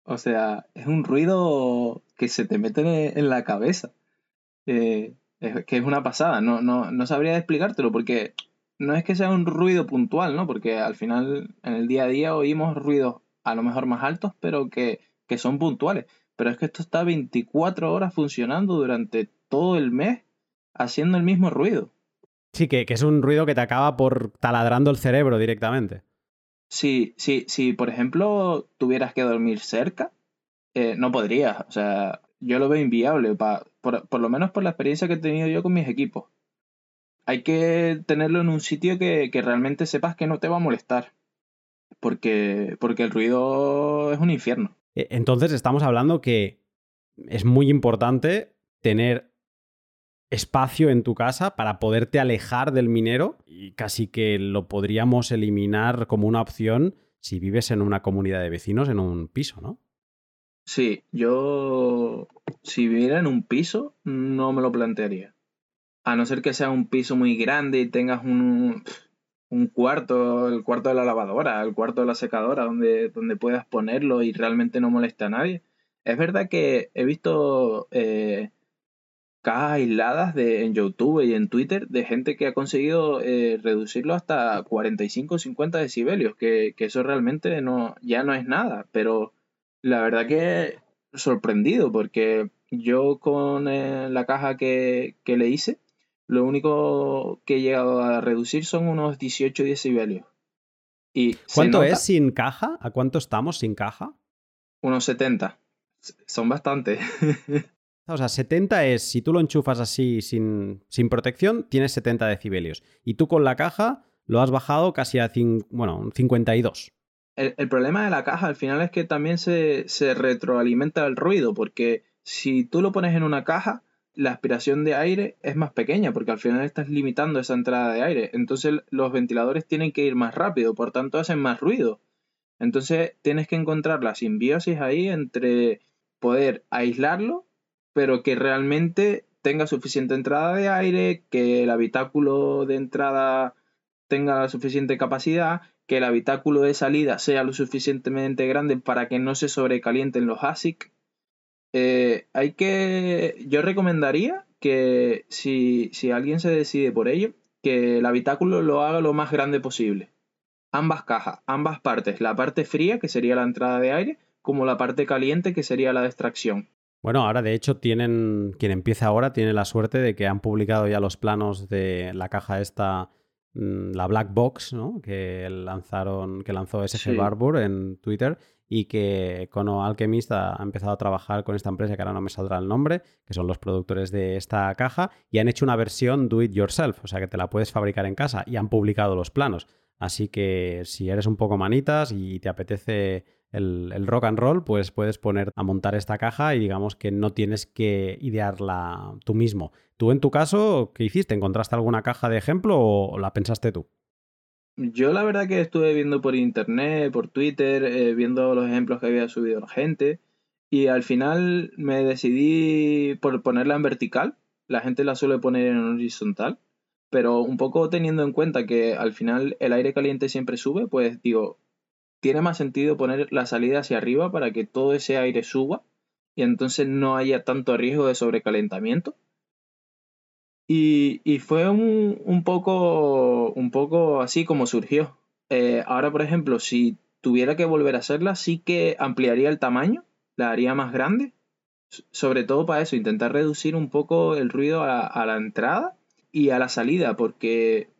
O sea, es un ruido que se te mete en la cabeza. Eh, que es una pasada. No, no, no sabría explicártelo porque no es que sea un ruido puntual, ¿no? Porque al final en el día a día oímos ruidos a lo mejor más altos, pero que, que son puntuales. Pero es que esto está 24 horas funcionando durante todo el mes haciendo el mismo ruido. Sí, que, que, es un ruido que te acaba por taladrando el cerebro directamente. Sí, sí, si por ejemplo tuvieras que dormir cerca, eh, no podrías. O sea, yo lo veo inviable, por, por, lo menos por la experiencia que he tenido yo con mis equipos. Hay que tenerlo en un sitio que, que realmente sepas que no te va a molestar. Porque, porque el ruido es un infierno. E, entonces estamos hablando que es muy importante tener espacio en tu casa para poderte alejar del minero y casi que lo podríamos eliminar como una opción si vives en una comunidad de vecinos en un piso, ¿no? Sí, yo si viviera en un piso no me lo plantearía. A no ser que sea un piso muy grande y tengas un, un cuarto, el cuarto de la lavadora, el cuarto de la secadora, donde, donde puedas ponerlo y realmente no molesta a nadie. Es verdad que he visto eh, cajas aisladas de, en YouTube y en Twitter de gente que ha conseguido eh, reducirlo hasta 45 o 50 decibelios, que, que, eso realmente no, ya no es nada, pero la verdad que sorprendido porque yo con eh, la caja que, que, le hice, lo único que he llegado a reducir son unos 18 decibelios. Y ¿Cuánto es sin caja? ¿A cuánto estamos sin caja? Unos 70. Son bastantes. O sea, 70 es, si tú lo enchufas así sin, sin protección, tienes 70 decibelios. Y tú con la caja lo has bajado casi a bueno, 52. El, el, problema de la caja al final es que también se, se retroalimenta el ruido, porque si tú lo pones en una caja, la aspiración de aire es más pequeña, porque al final estás limitando esa entrada de aire. Entonces los ventiladores tienen que ir más rápido, por tanto hacen más ruido. Entonces tienes que encontrar la simbiosis ahí entre poder aislarlo pero que realmente tenga suficiente entrada de aire, que el habitáculo de entrada tenga la suficiente capacidad, que el habitáculo de salida sea lo suficientemente grande para que no se sobrecalienten los ASIC. Eh, hay que. Yo recomendaría que si, si alguien se decide por ello, que el habitáculo lo haga lo más grande posible. Ambas cajas, ambas partes, la parte fría, que sería la entrada de aire, como la parte caliente, que sería la extracción. Bueno, ahora de hecho tienen, quien empieza ahora tiene la suerte de que han publicado ya los planos de la caja esta, mm, la Black Box, ¿no? Que lanzaron, que lanzó SG Barbour en Twitter y que Cono Alchemist ha empezado a trabajar con esta empresa que ahora no me saldrá el nombre, que son los productores de esta caja, y han hecho una versión do it yourself, o sea que te la puedes fabricar en casa y han publicado los planos. Así que si eres un poco manitas y te apetece el, rock and roll, pues puedes poner a montar esta caja y digamos que no tienes que idearla tú mismo. ¿Tú en tu caso qué hiciste? ¿Encontraste alguna caja de ejemplo o la pensaste tú? Yo la verdad que estuve viendo por internet, por Twitter, eh, viendo los ejemplos que había subido la gente y al final me decidí por ponerla en vertical. La gente la suele poner en horizontal, pero un poco teniendo en cuenta que al final el aire caliente siempre sube, pues digo, tiene más sentido poner la salida hacia arriba para que todo ese aire suba y entonces no haya tanto riesgo de sobrecalentamiento. Y, fue un, poco, un poco así como surgió. Eh, ahora, por ejemplo, si tuviera que volver a hacerla, sí que ampliaría el tamaño, la haría más grande, sobre todo para eso, intentar reducir un poco el ruido a la entrada y a la salida, porque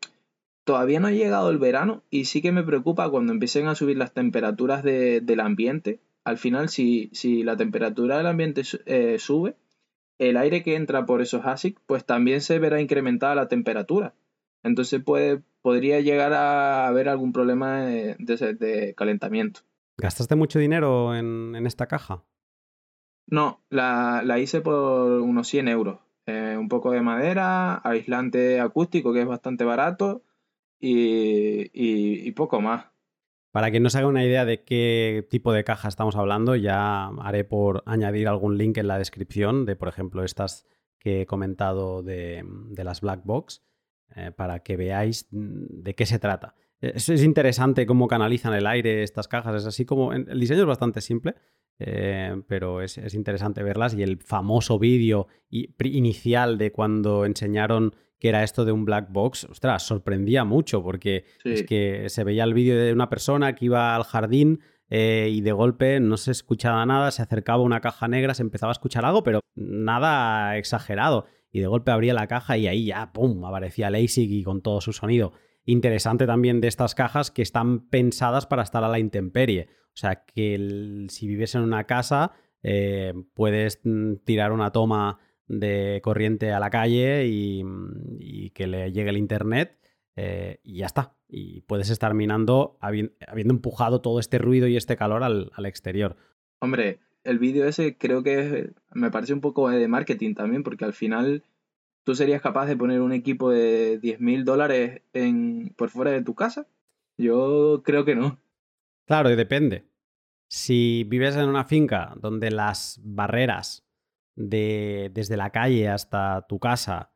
Todavía no ha llegado el verano y sí que me preocupa cuando empiecen a subir las temperaturas del ambiente. Al final, si, si, la temperatura del ambiente eh, sube, el aire que entra por esos ASIC, pues también se verá incrementada la temperatura. Entonces puede, podría llegar a haber algún problema de, calentamiento. ¿Gastaste mucho dinero en, en esta caja? No, la, hice por unos 100 euros. Eh, un poco de madera, aislante acústico que es bastante barato y, poco más. Para quien no se haga una idea de qué tipo de caja estamos hablando, ya haré por añadir algún link en la descripción de, por ejemplo, estas que he comentado de, las black box, eh, para que veáis mm, de qué se trata. Es, es, interesante cómo canalizan el aire estas cajas, es así como el diseño es bastante simple, eh, pero es, interesante verlas y el famoso vídeo inicial de cuando enseñaron que era esto de un black box, ostras, sorprendía mucho porque es que se veía el vídeo de una persona que iba al jardín eh, y de golpe no se escuchaba nada, se acercaba una caja negra, se empezaba a escuchar algo, pero nada exagerado. Y de golpe abría la caja y ahí ya, ¡pum!, aparecía el ASIC y con todo su sonido. Interesante también de estas cajas que están pensadas para estar a la intemperie. O sea, que si vives en una casa, eh, puedes mm, tirar una toma de corriente a la calle y, que le llegue el internet eh, y ya está. Y puedes estar minando habiendo, empujado todo este ruido y este calor al, exterior. Hombre, el vídeo ese creo que me parece un poco de marketing también, porque al final tú serías capaz de poner un equipo de 10 mil dólares por fuera de tu casa. Yo creo que no. Claro, y depende. Si vives en una finca donde las barreras de, desde la calle hasta tu casa,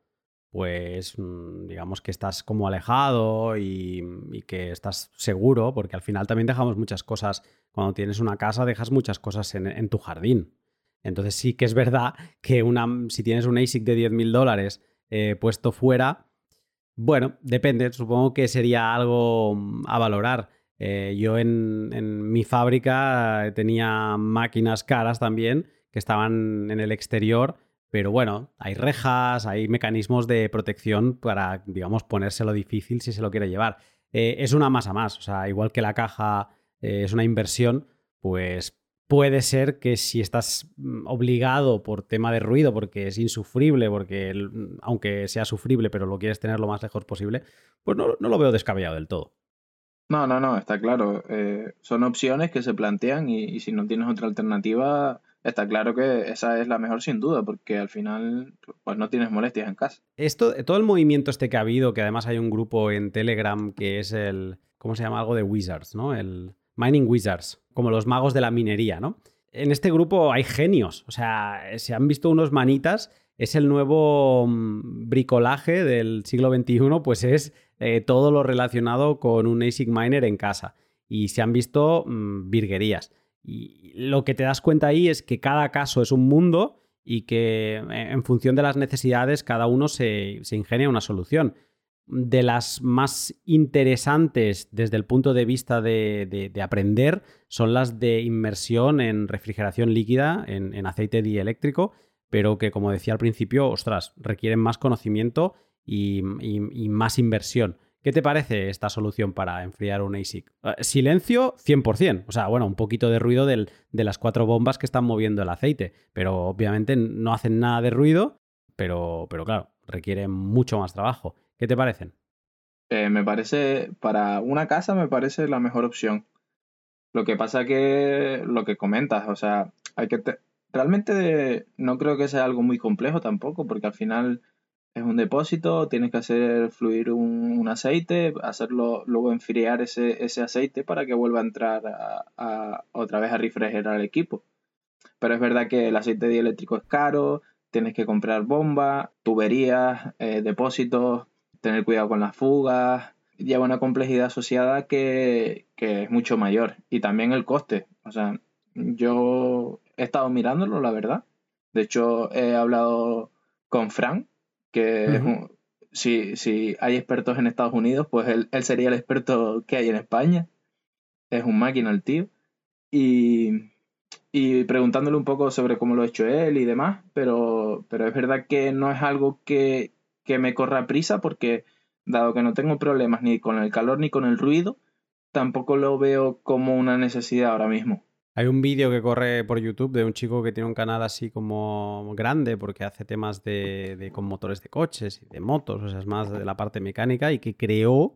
pues mm, digamos que estás como alejado y, que estás seguro, porque al final también dejamos muchas cosas, cuando tienes una casa dejas muchas cosas en, tu jardín. Entonces sí que es verdad que una, si tienes un ASIC de 10 mil dólares eh, puesto fuera, bueno, depende, supongo que sería algo mm, a valorar. Eh, yo en, mi fábrica tenía máquinas caras también que estaban en el exterior, pero bueno, hay rejas, hay mecanismos de protección para, digamos, ponérselo difícil si se lo quiere llevar. Eh, es una masa más, o sea, igual que la caja eh, es una inversión, pues puede ser que si estás mm, obligado por tema de ruido, porque es insufrible, porque aunque sea sufrible, pero lo quieres tener lo más lejos posible, pues no, no lo veo descabellado del todo. No, no, no, está claro. Eh, son opciones que se plantean y, si no tienes otra alternativa, está claro que esa es la mejor sin duda, porque al final pues no tienes molestias en casa. Esto, todo el movimiento este que ha habido, que además hay un grupo en Telegram que es el, ¿cómo se llama? Algo de Wizards, ¿no? El Mining Wizards, como los magos de la minería, ¿no? En este grupo hay genios, o sea, se han visto unos manitas, es el nuevo mm, bricolaje del siglo XXI, pues es eh, todo lo relacionado con un ASIC miner en casa. Y se han visto mm, virguerías. Y lo que te das cuenta ahí es que cada caso es un mundo y que eh, en función de las necesidades cada uno se, ingenia una solución. De las más interesantes desde el punto de vista de, aprender son las de inmersión en refrigeración líquida, en, en aceite dieléctrico, pero que como decía al principio, ostras, requieren más conocimiento y, más inversión. ¿Qué te parece esta solución para enfriar un ASIC? Eh, silencio 100%, o sea, bueno, un poquito de ruido de las cuatro bombas que están moviendo el aceite, pero obviamente no hacen nada de ruido, pero, pero claro, requieren mucho más trabajo. ¿Qué te parecen? Eh, me parece, para una casa me parece la mejor opción. Lo que pasa que lo que comentas, o sea, hay que... Realmente no creo que sea algo muy complejo tampoco, porque al final es un depósito, tienes que hacer fluir un, aceite, hacerlo, luego enfriar ese, ese, aceite para que vuelva a entrar a, otra vez a refrigerar el equipo. Pero es verdad que el aceite dieléctrico es caro, tienes que comprar bombas, tuberías, eh, depósitos, tener cuidado con las fugas, lleva una complejidad asociada que, que es mucho mayor. Y también el coste. O sea, yo he estado mirándolo, la verdad. De hecho, he hablado con Frank, que si, hay expertos en Estados Unidos, pues él, sería el experto que hay en España. Es un máquina el tío. Y, y preguntándole un poco sobre cómo lo ha hecho él y demás, pero, pero es verdad que no es algo que, que me corra prisa porque dado que no tengo problemas ni con el calor ni con el ruido, tampoco lo veo como una necesidad ahora mismo. Hay un vídeo que corre por YouTube de un chico que tiene un canal así como grande porque hace temas de, con motores de coches y de motos, o sea, es más de la parte mecánica y que creó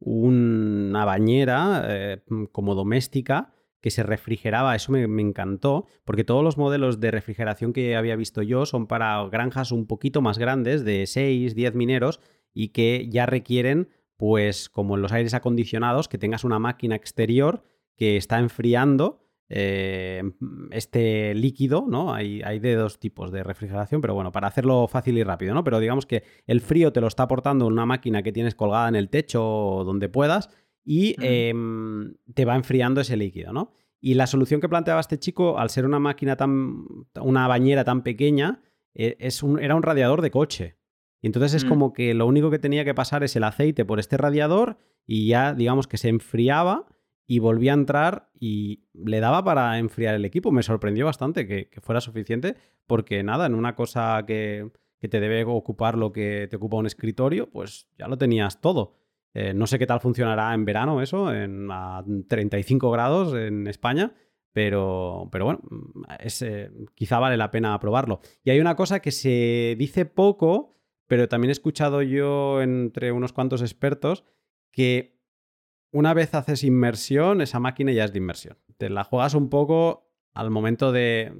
una bañera eh, como doméstica que se refrigeraba, eso me, me, encantó, porque todos los modelos de refrigeración que había visto yo son para granjas un poquito más grandes, de 6, 10 mineros, y que ya requieren, pues como en los aires acondicionados, que tengas una máquina exterior que está enfriando eh, este líquido, ¿no? Hay, hay, de dos tipos de refrigeración, pero bueno, para hacerlo fácil y rápido, ¿no? Pero digamos que el frío te lo está aportando una máquina que tienes colgada en el techo o donde puedas y em, te va enfriando ese líquido, ¿no? Y la solución que planteaba este chico, al ser una máquina tan. una bañera tan pequeña, e, es un, era un radiador de coche. Y entonces es mm. como que lo único que tenía que pasar es el aceite por este radiador y ya, digamos que se enfriaba y volvía a entrar y le daba para enfriar el equipo. Me sorprendió bastante que, fuera suficiente porque nada, en una cosa que, te debe ocupar lo que te ocupa un escritorio, pues ya lo tenías todo. Eh, no sé qué tal funcionará en verano eso, en a 35 grados en España, pero, pero bueno, es, eh, quizá vale la pena probarlo. Y hay una cosa que se dice poco, pero también he escuchado yo entre unos cuantos expertos que una vez haces inmersión, esa máquina ya es de inmersión. Te la juegas un poco al momento de,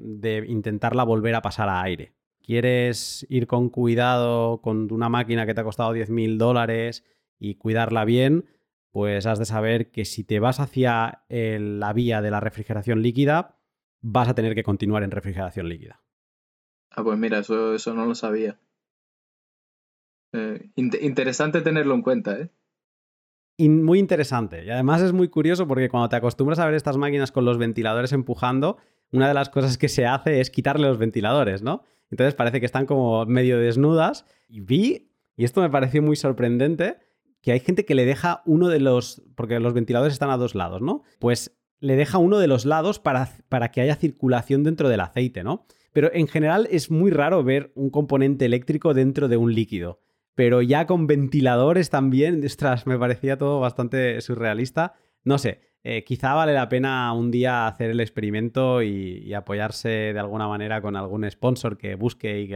intentarla volver a pasar a aire. Quieres ir con cuidado con una máquina que te ha costado 10.000 dólares y cuidarla bien, pues has de saber que si te vas hacia la vía de la refrigeración líquida, vas a tener que continuar en refrigeración líquida. Ah, pues mira, eso, eso no lo sabía. Eh, interesante tenerlo en cuenta, ¿eh? Muy interesante. Y además es muy curioso porque cuando te acostumbras a ver estas máquinas con los ventiladores empujando, una de las cosas que se hace es quitarle los ventiladores, ¿no? Entonces parece que están como medio desnudas. Y vi, y esto me pareció muy sorprendente, que hay gente que le deja uno de los, porque los ventiladores están a dos lados, ¿no? Pues le deja uno de los lados para, para que haya circulación dentro del aceite, ¿no? Pero en general es muy raro ver un componente eléctrico dentro de un líquido pero ya con ventiladores también, ostras, me parecía todo bastante surrealista. No sé, eh, quizá vale la pena un día hacer el experimento y, apoyarse de alguna manera con algún sponsor que busque y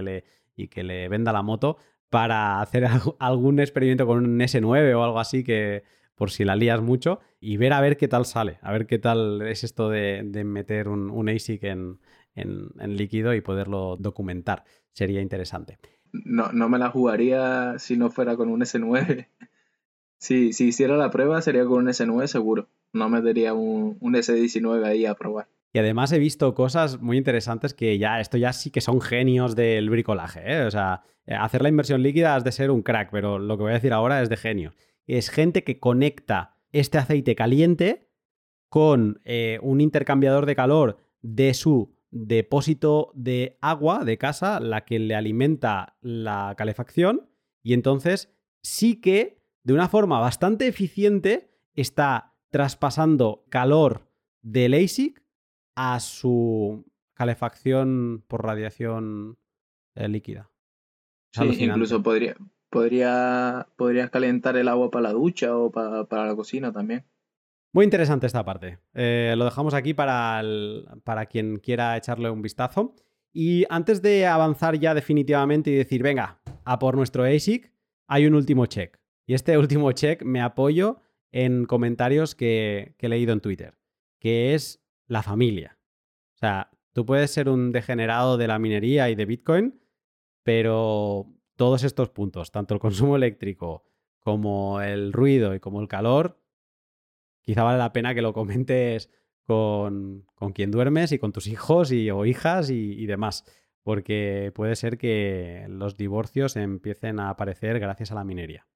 que le, venda la moto para hacer algún experimento con un S9 o algo así que por si la lías mucho y ver a ver qué tal sale, a ver qué tal es esto de, meter un, un ASIC en líquido y poderlo documentar. Sería interesante no, no me la jugaría si no fuera con un S9. si, si hiciera la prueba sería con un S9 seguro. No me daría un, un S19 ahí a probar. Y además he visto cosas muy interesantes que ya, esto ya sí que son genios del bricolaje. ¿eh? O sea, eh, hacer la inversión líquida has de ser un crack, pero lo que voy a decir ahora es de genio. Es gente que conecta este aceite caliente con eh, un intercambiador de calor de su depósito de agua de casa, la que le alimenta la calefacción, y entonces sí que de una forma bastante eficiente está traspasando calor del ASIC a su calefacción por radiación eh, líquida. Sí, incluso podría, podría, podrías calentar el agua para la ducha o para la cocina también. Muy interesante esta parte. Eh, lo dejamos aquí para, para quien quiera echarle un vistazo. Y antes de avanzar ya definitivamente y decir, venga, a por nuestro ASIC, hay un último check. Y este último check me apoyo en comentarios que, que he leído en Twitter, que es la familia. O sea, tú puedes ser un degenerado de la minería y de Bitcoin, pero todos estos puntos, tanto el consumo eléctrico como el ruido y como el calor, quizá vale la pena que lo comentes con, con quien duermes y con tus hijos y, o hijas y, demás, porque puede ser que los divorcios empiecen a aparecer gracias a la minería.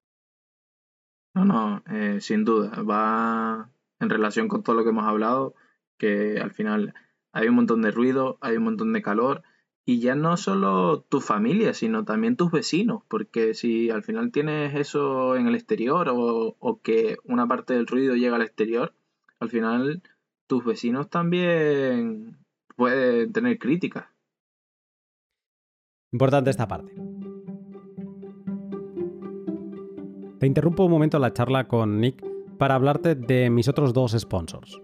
No, no, eh, sin duda. Va en relación con todo lo que hemos hablado, que al final hay un montón de ruido, hay un montón de calor y ya no solo tu familia, sino también tus vecinos, porque si al final tienes eso en el exterior o, que una parte del ruido llega al exterior, al final tus vecinos también pueden tener críticas. Importante esta parte. Te interrumpo un momento la charla con Nick para hablarte de mis otros dos sponsors.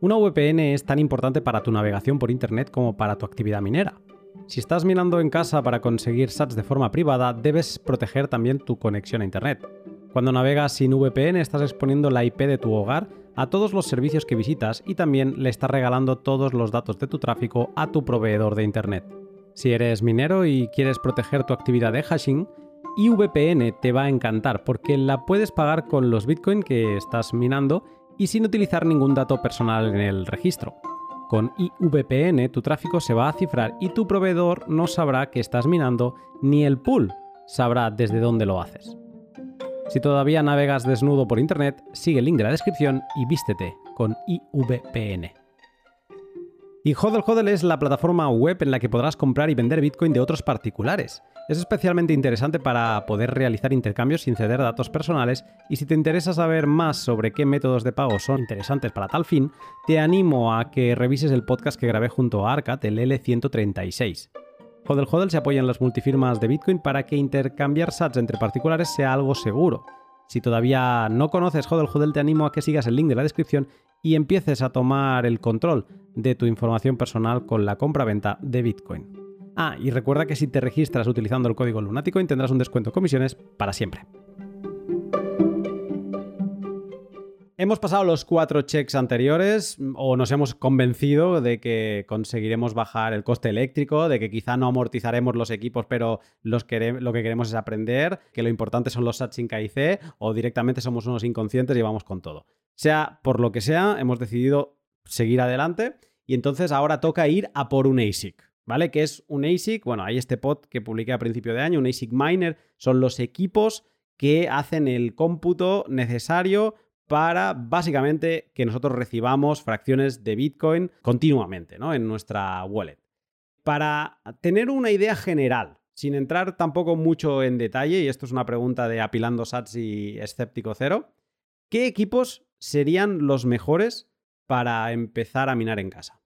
Una VPN es tan importante para tu navegación por Internet como para tu actividad minera. Si estás mirando en casa para conseguir SATs de forma privada, debes proteger también tu conexión a Internet. Cuando navegas sin VPN estás exponiendo la IP de tu hogar a todos los servicios que visitas y también le estás regalando todos los datos de tu tráfico a tu proveedor de Internet. Si eres minero y quieres proteger tu actividad de hashing, IVPN te va a encantar porque la puedes pagar con los Bitcoin que estás minando y sin utilizar ningún dato personal en el registro. Con IVPN tu tráfico se va a cifrar y tu proveedor no sabrá que estás minando ni el pool sabrá desde dónde lo haces. Si todavía navegas desnudo por internet, sigue el link de la descripción y vístete con IVPN. Y Hodl Hodl es la plataforma web en la que podrás comprar y vender Bitcoin de otros particulares. Es especialmente interesante para poder realizar intercambios sin ceder datos personales y si te interesa saber más sobre qué métodos de pago son interesantes para tal fin, te animo a que revises el podcast que grabé junto a Arcat, el L136. Hodel Hodel se apoya en las multifirmas de Bitcoin para que intercambiar sats entre particulares sea algo seguro. Si todavía no conoces Hodel Hodel, te animo a que sigas el link de la descripción y empieces a tomar el control de tu información personal con la compra-venta de Bitcoin. Ah, y recuerda que si te registras utilizando el código Lunático tendrás un descuento en comisiones para siempre. Hemos pasado los cuatro checks anteriores o nos hemos convencido de que conseguiremos bajar el coste eléctrico, de que quizá no amortizaremos los equipos, pero lo que queremos es aprender, que lo importante son los sin KIC o directamente somos unos inconscientes y vamos con todo. Sea por lo que sea, hemos decidido seguir adelante y entonces ahora toca ir a por un ASIC. ¿Vale? Que es un ASIC, bueno, hay este pod que publiqué a principio de año, un ASIC Miner, son los equipos que hacen el cómputo necesario para básicamente que nosotros recibamos fracciones de Bitcoin continuamente, ¿no? En nuestra wallet. Para tener una idea general, sin entrar tampoco mucho en detalle, y esto es una pregunta de apilando sats y escéptico cero, ¿qué equipos serían los mejores para empezar a minar en casa?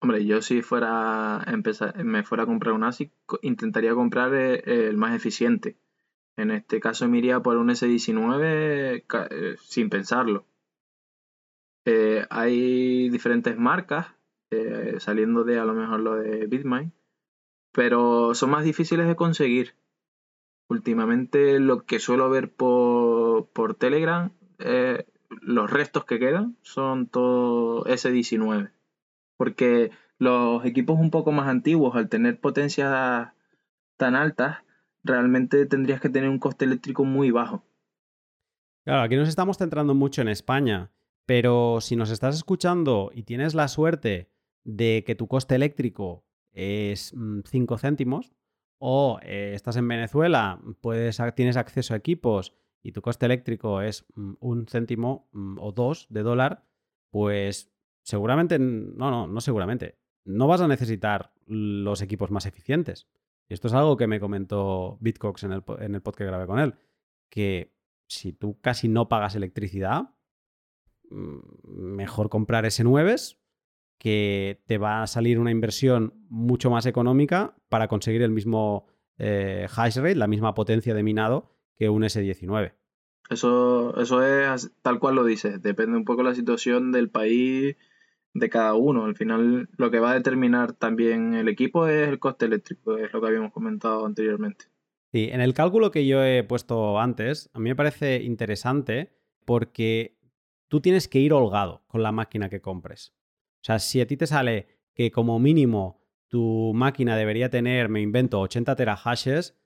Hombre, yo si fuera empezar, me fuera a comprar un ASIC, intentaría comprar eh, el, más eficiente. En este caso me iría por un S19 eh, sin pensarlo. Eh, hay diferentes marcas, saliendo de a lo mejor lo de Bitmain, pero son más difíciles de conseguir. Últimamente lo que suelo ver por, por Telegram, los restos que quedan son todo S19 porque los equipos un poco más antiguos, al tener potencias tan altas, realmente tendrías que tener un coste eléctrico muy bajo. Claro, aquí nos estamos centrando mucho en España, pero si nos estás escuchando y tienes la suerte de que tu coste eléctrico es 5 mm, céntimos, o eh, estás en Venezuela, puedes, tienes acceso a equipos y tu coste eléctrico es mm, un céntimo mm, o dos de dólar, pues seguramente, no, no, no seguramente, no vas a necesitar los equipos más eficientes. Y esto es algo que me comentó Bitcox en el, en el pod que grabé con él, que si tú casi no pagas electricidad, mm, mejor comprar S9 que te va a salir una inversión mucho más económica para conseguir el mismo eh, hash rate, la misma potencia de minado que un S19. Eso, eso es tal cual lo dices, depende un poco la situación del país de cada uno. Al final lo que va a determinar también el equipo es el coste eléctrico, es lo que habíamos comentado anteriormente. Sí, en el cálculo que yo he puesto antes, a mí me parece interesante porque tú tienes que ir holgado con la máquina que compres. O sea, si a ti te sale que como mínimo tu máquina debería tener, me invento, 80 terahashes,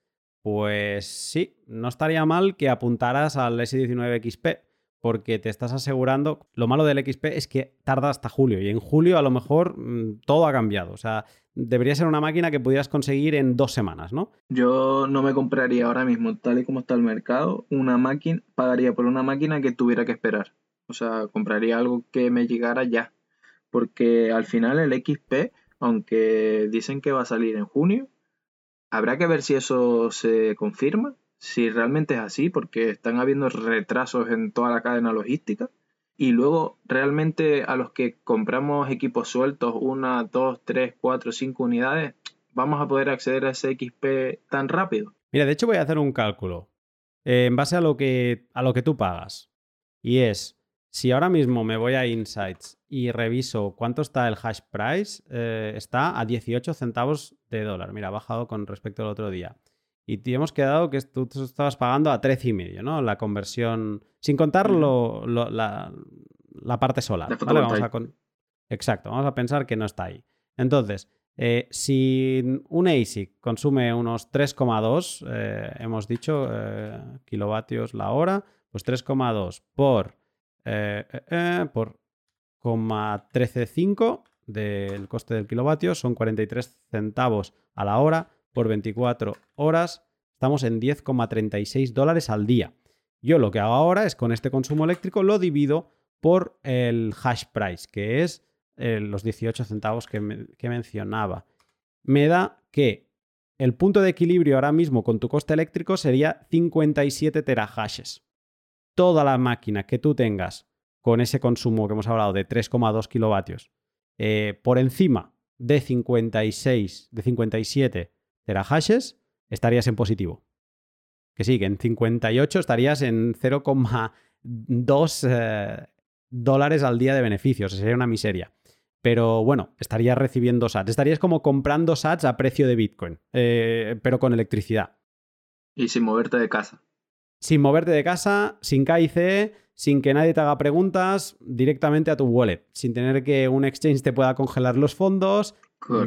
pues sí, no estaría mal que apuntaras al S19XP porque te estás asegurando. Lo malo del XP es que tarda hasta julio y en julio a lo mejor mm, todo ha cambiado. O sea, debería ser una máquina que pudieras conseguir en dos semanas, ¿no? Yo no me compraría ahora mismo, tal y como está el mercado, una máquina, pagaría por una máquina que tuviera que esperar. O sea, compraría algo que me llegara ya. Porque al final el XP, aunque dicen que va a salir en junio, habrá que ver si eso se confirma si realmente es así, porque están habiendo retrasos en toda la cadena logística. Y luego, realmente a los que compramos equipos sueltos, una, dos, tres, cuatro, cinco unidades, vamos a poder acceder a ese XP tan rápido. Mira, de hecho voy a hacer un cálculo eh, en base a lo, que, a lo que tú pagas. Y es, si ahora mismo me voy a Insights y reviso cuánto está el hash price, eh, está a 18 centavos de dólar. Mira, ha bajado con respecto al otro día. Y te hemos quedado que tú, estabas pagando a 13,5, ¿no? La conversión, sin contar la, parte solar. ¿vale? Vamos a Exacto, vamos a pensar que no está ahí. Entonces, eh, si un ASIC consume unos 3,2, eh, hemos dicho, eh, kilovatios la hora, pues 3,2 por, por 13,5 del coste del kilovatio son 43 centavos a la hora por 24 horas. Estamos en 10,36 dólares al día. Yo lo que hago ahora es con este consumo eléctrico lo divido por el hash price, que es eh, los 18 centavos que, mencionaba. Me da que el punto de equilibrio ahora mismo con tu coste eléctrico sería 57 terahashes. Toda la máquina que tú tengas con ese consumo que hemos hablado de 3,2 kilovatios eh, por encima de 56, de 57 terahashes, estarías en positivo. Que sí, que en 58 estarías en 0,2 eh, dólares al día de beneficios. Sería una miseria. Pero bueno, estarías recibiendo sats. Estarías como comprando sats a precio de Bitcoin, eh, pero con electricidad. Y sin moverte de casa. Sin moverte de casa, sin KIC, sin que nadie te haga preguntas, directamente a tu wallet, sin tener que un exchange te pueda congelar los fondos,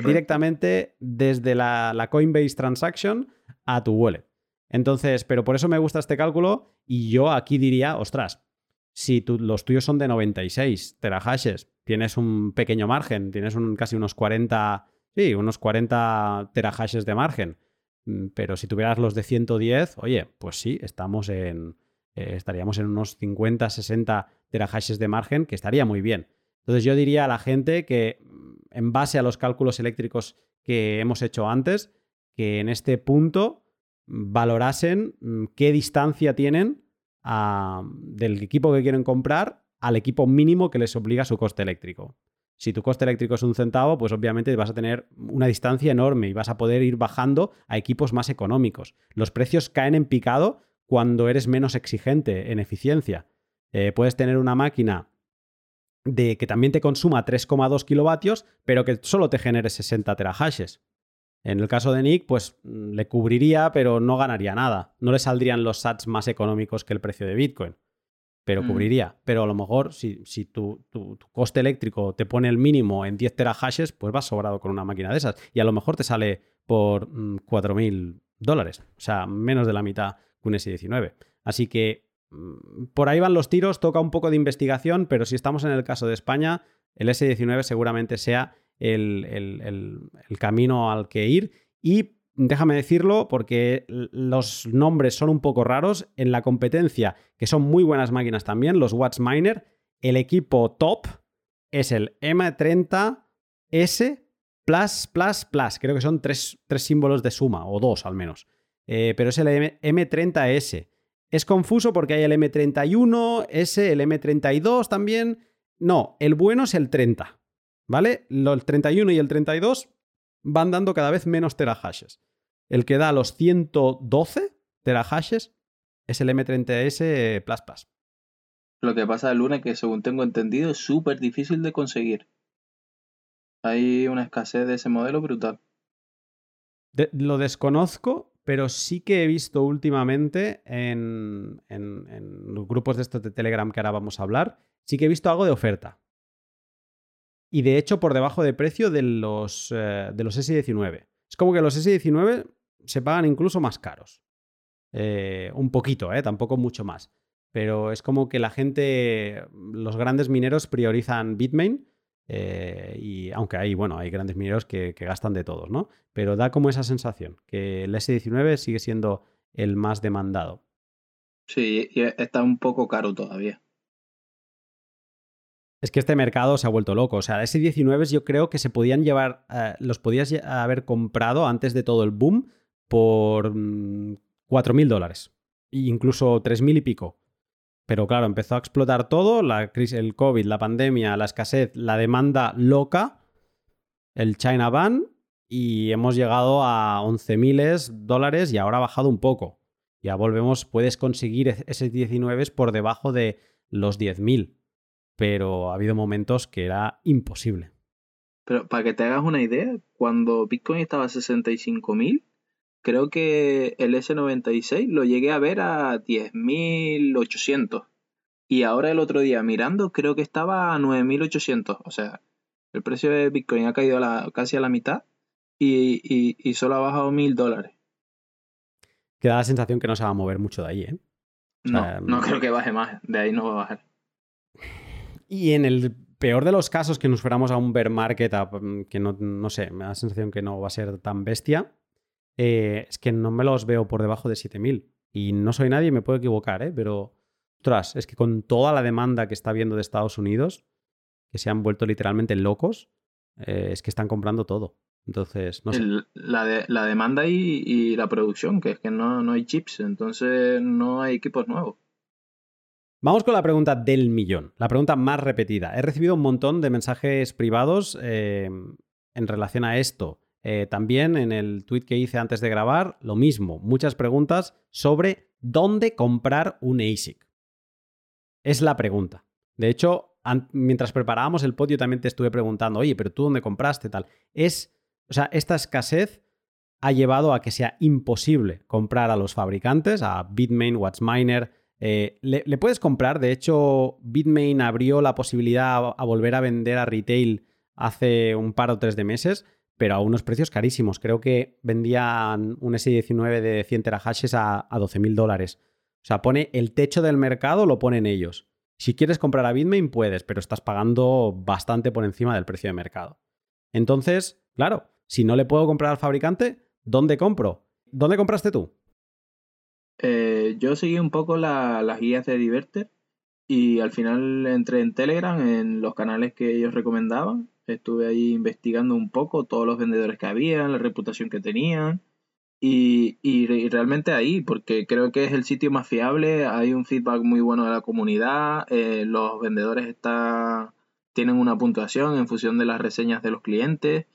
directamente desde la, Coinbase Transaction a tu wallet. Entonces, pero por eso me gusta este cálculo y yo aquí diría, ostras, si los tuyos son de 96 terahashes, tienes un pequeño margen, tienes un, casi unos 40, sí, unos 40 terahashes de margen, mm, pero si tuvieras los de 110, oye, pues sí, estamos en, eh, estaríamos en unos 50, 60 terahashes de margen, que estaría muy bien. Entonces yo diría a la gente que mm, en base a los cálculos eléctricos que hemos hecho antes, que en este punto mm, valorasen qué distancia tienen del equipo que quieren comprar al equipo mínimo que les obliga su coste eléctrico. Si tu coste eléctrico es un centavo, pues obviamente vas a tener una distancia enorme y vas a poder ir bajando a equipos más económicos. Los precios caen en picado cuando eres menos exigente en eficiencia. Eh, puedes tener una máquina de que también te consuma 3,2 kilovatios, pero que solo te genere 60 terahashes. En el caso de Nick, pues mm, le cubriría, pero no ganaría nada. No le saldrían los sats más económicos que el precio de Bitcoin, pero mm. cubriría. Pero a lo mejor, si, si tu, coste eléctrico te pone el mínimo en 10 terahashes, pues vas sobrado con una máquina de esas. Y a lo mejor te sale por 4.000 mm, dólares, o sea, menos de la mitad que un S19. Así que por ahí van los tiros, toca un poco de investigación, pero si estamos en el caso de España, el S19 seguramente sea el, camino al que ir. Y déjame decirlo, porque los nombres son un poco raros. En la competencia, que son muy buenas máquinas también, los Watts Miner, el equipo top es el M30S Plus, Plus, Plus. Creo que son tres, símbolos de suma, o dos al menos. Eh, pero es el M30S. Es confuso porque hay el M31S, el M32 también. No, el bueno es el 30. ¿vale? El 31 y el 32 van dando cada vez menos terahashes. El que da los 112 terahashes es el M30S Plus Lo que pasa el lunes que según tengo entendido es súper difícil de conseguir. Hay una escasez de ese modelo brutal. lo desconozco, pero sí que he visto últimamente en, en, grupos de estos de Telegram que ahora vamos a hablar, sí que he visto algo de oferta y de hecho por debajo de precio de los, eh, de los S19. Es como que los S19 se pagan incluso más caros. Eh, un poquito, ¿eh? tampoco mucho más. Pero es como que la gente, los grandes mineros priorizan Bitmain. Eh, y aunque hay, bueno, hay grandes mineros que, que, gastan de todos, ¿no? Pero da como esa sensación, que el S19 sigue siendo el más demandado. Sí, y está un poco caro todavía. Es que este mercado se ha vuelto loco. O sea, S19 yo creo que se podían llevar, eh, los podías haber comprado antes de todo el boom por 4.000 mm, dólares. E incluso 3.000 y pico. Pero claro, empezó a explotar todo, la crisis, el COVID, la pandemia, la escasez, la demanda loca, el China Ban, y hemos llegado a 11.000 dólares y ahora ha bajado un poco. Ya volvemos, puedes conseguir S19 por debajo de los 10.000 pero ha habido momentos que era imposible. Pero para que te hagas una idea, cuando Bitcoin estaba a 65.000, creo que el S96 lo llegué a ver a 10.800. Y ahora el otro día mirando, creo que estaba a 9.800. O sea, el precio de Bitcoin ha caído casi a la mitad y, solo ha bajado 1.000 dólares. Queda la sensación que no se va a mover mucho de ahí, ¿eh? no, no creo que baje más. De ahí no va a bajar. Y en el peor de los casos que nos fuéramos a un bear market, que no, no sé, me da la sensación que no va a ser tan bestia, eh, es que no me los veo por debajo de 7000. Y no soy nadie, me puedo equivocar, ¿eh? pero, ostras, es que con toda la demanda que está habiendo de Estados Unidos, que se han vuelto literalmente locos, eh, es que están comprando todo. Entonces, no sé. la, la, demanda y, y, la producción, que es que no, no hay chips, entonces no hay equipos nuevos. Vamos con la pregunta del millón, la pregunta más repetida. He recibido un montón de mensajes privados eh, en relación a esto. Eh, también en el tweet que hice antes de grabar, lo mismo, muchas preguntas sobre dónde comprar un ASIC. Es la pregunta. De hecho, mientras preparábamos el podio también te estuve preguntando, oye, pero tú dónde compraste tal. Es, o sea, esta escasez ha llevado a que sea imposible comprar a los fabricantes, a Bitmain, Watchminer, eh, le, puedes comprar, de hecho, Bitmain abrió la posibilidad a, volver a vender a retail hace un par o tres de meses, pero a unos precios carísimos. Creo que vendían un S19 de 100 terahashes a, a 12 mil dólares. O sea, pone el techo del mercado, lo ponen ellos. Si quieres comprar a Bitmain, puedes, pero estás pagando bastante por encima del precio de mercado. Entonces, claro, si no le puedo comprar al fabricante, ¿dónde compro? ¿Dónde compraste tú? Eh, yo seguí un poco las guías de Diverter y al final entré en Telegram, en los canales que ellos recomendaban. Estuve ahí investigando un poco todos los vendedores que había, la reputación que tenían. Y, realmente ahí, porque creo que es el sitio más fiable, hay un feedback muy bueno de la comunidad, eh, los vendedores está, tienen una puntuación en función de las reseñas de los clientes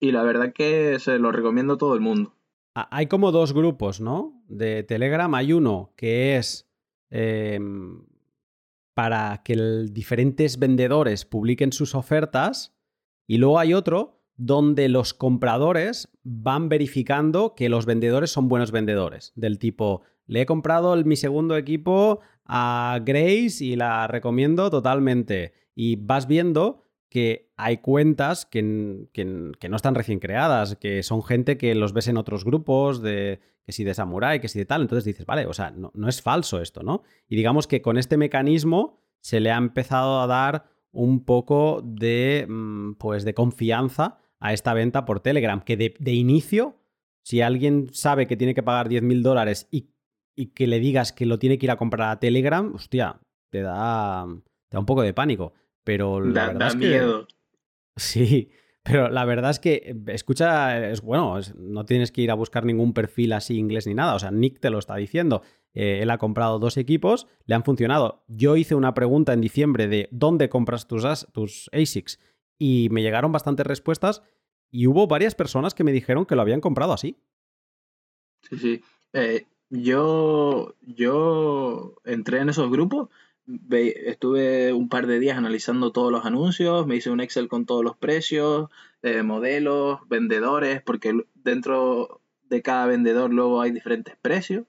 y la verdad que se lo recomiendo a todo el mundo. Hay como dos grupos, ¿no? De Telegram hay uno que es em, para que diferentes vendedores publiquen sus ofertas y luego hay otro donde los compradores van verificando que los vendedores son buenos vendedores, del tipo, le he comprado mi segundo equipo a Grace y la recomiendo totalmente. Y vas viendo que hay cuentas que, no están recién creadas, que son gente que los ves en otros grupos, que si de Samurai, que si de tal, entonces dices, vale, o sea, no, es falso esto, ¿no? Y digamos que con este mecanismo se le ha empezado a dar un poco de, mm, pues, de confianza a esta venta por Telegram, que de, inicio, si alguien sabe que tiene que pagar 10.000 dólares y, y, que le digas que lo tiene que ir a comprar a Telegram, hostia, te da, te da un poco de pánico. Pero la verdad es miedo. Sí, pero la verdad es que escucha, es bueno, no tienes que ir a buscar ningún perfil así inglés ni nada. O sea, Nick te lo está diciendo. Eh, él ha comprado dos equipos, le han funcionado. Yo hice una pregunta en diciembre de dónde compras tus, tus ASICs y me llegaron bastantes respuestas y hubo varias personas que me dijeron que lo habían comprado así. Sí, sí. Eh, yo, yo entré en esos grupos estuve un par de días analizando todos los anuncios, me hice un Excel con todos los precios, eh, modelos, vendedores, porque dentro de cada vendedor luego hay diferentes precios,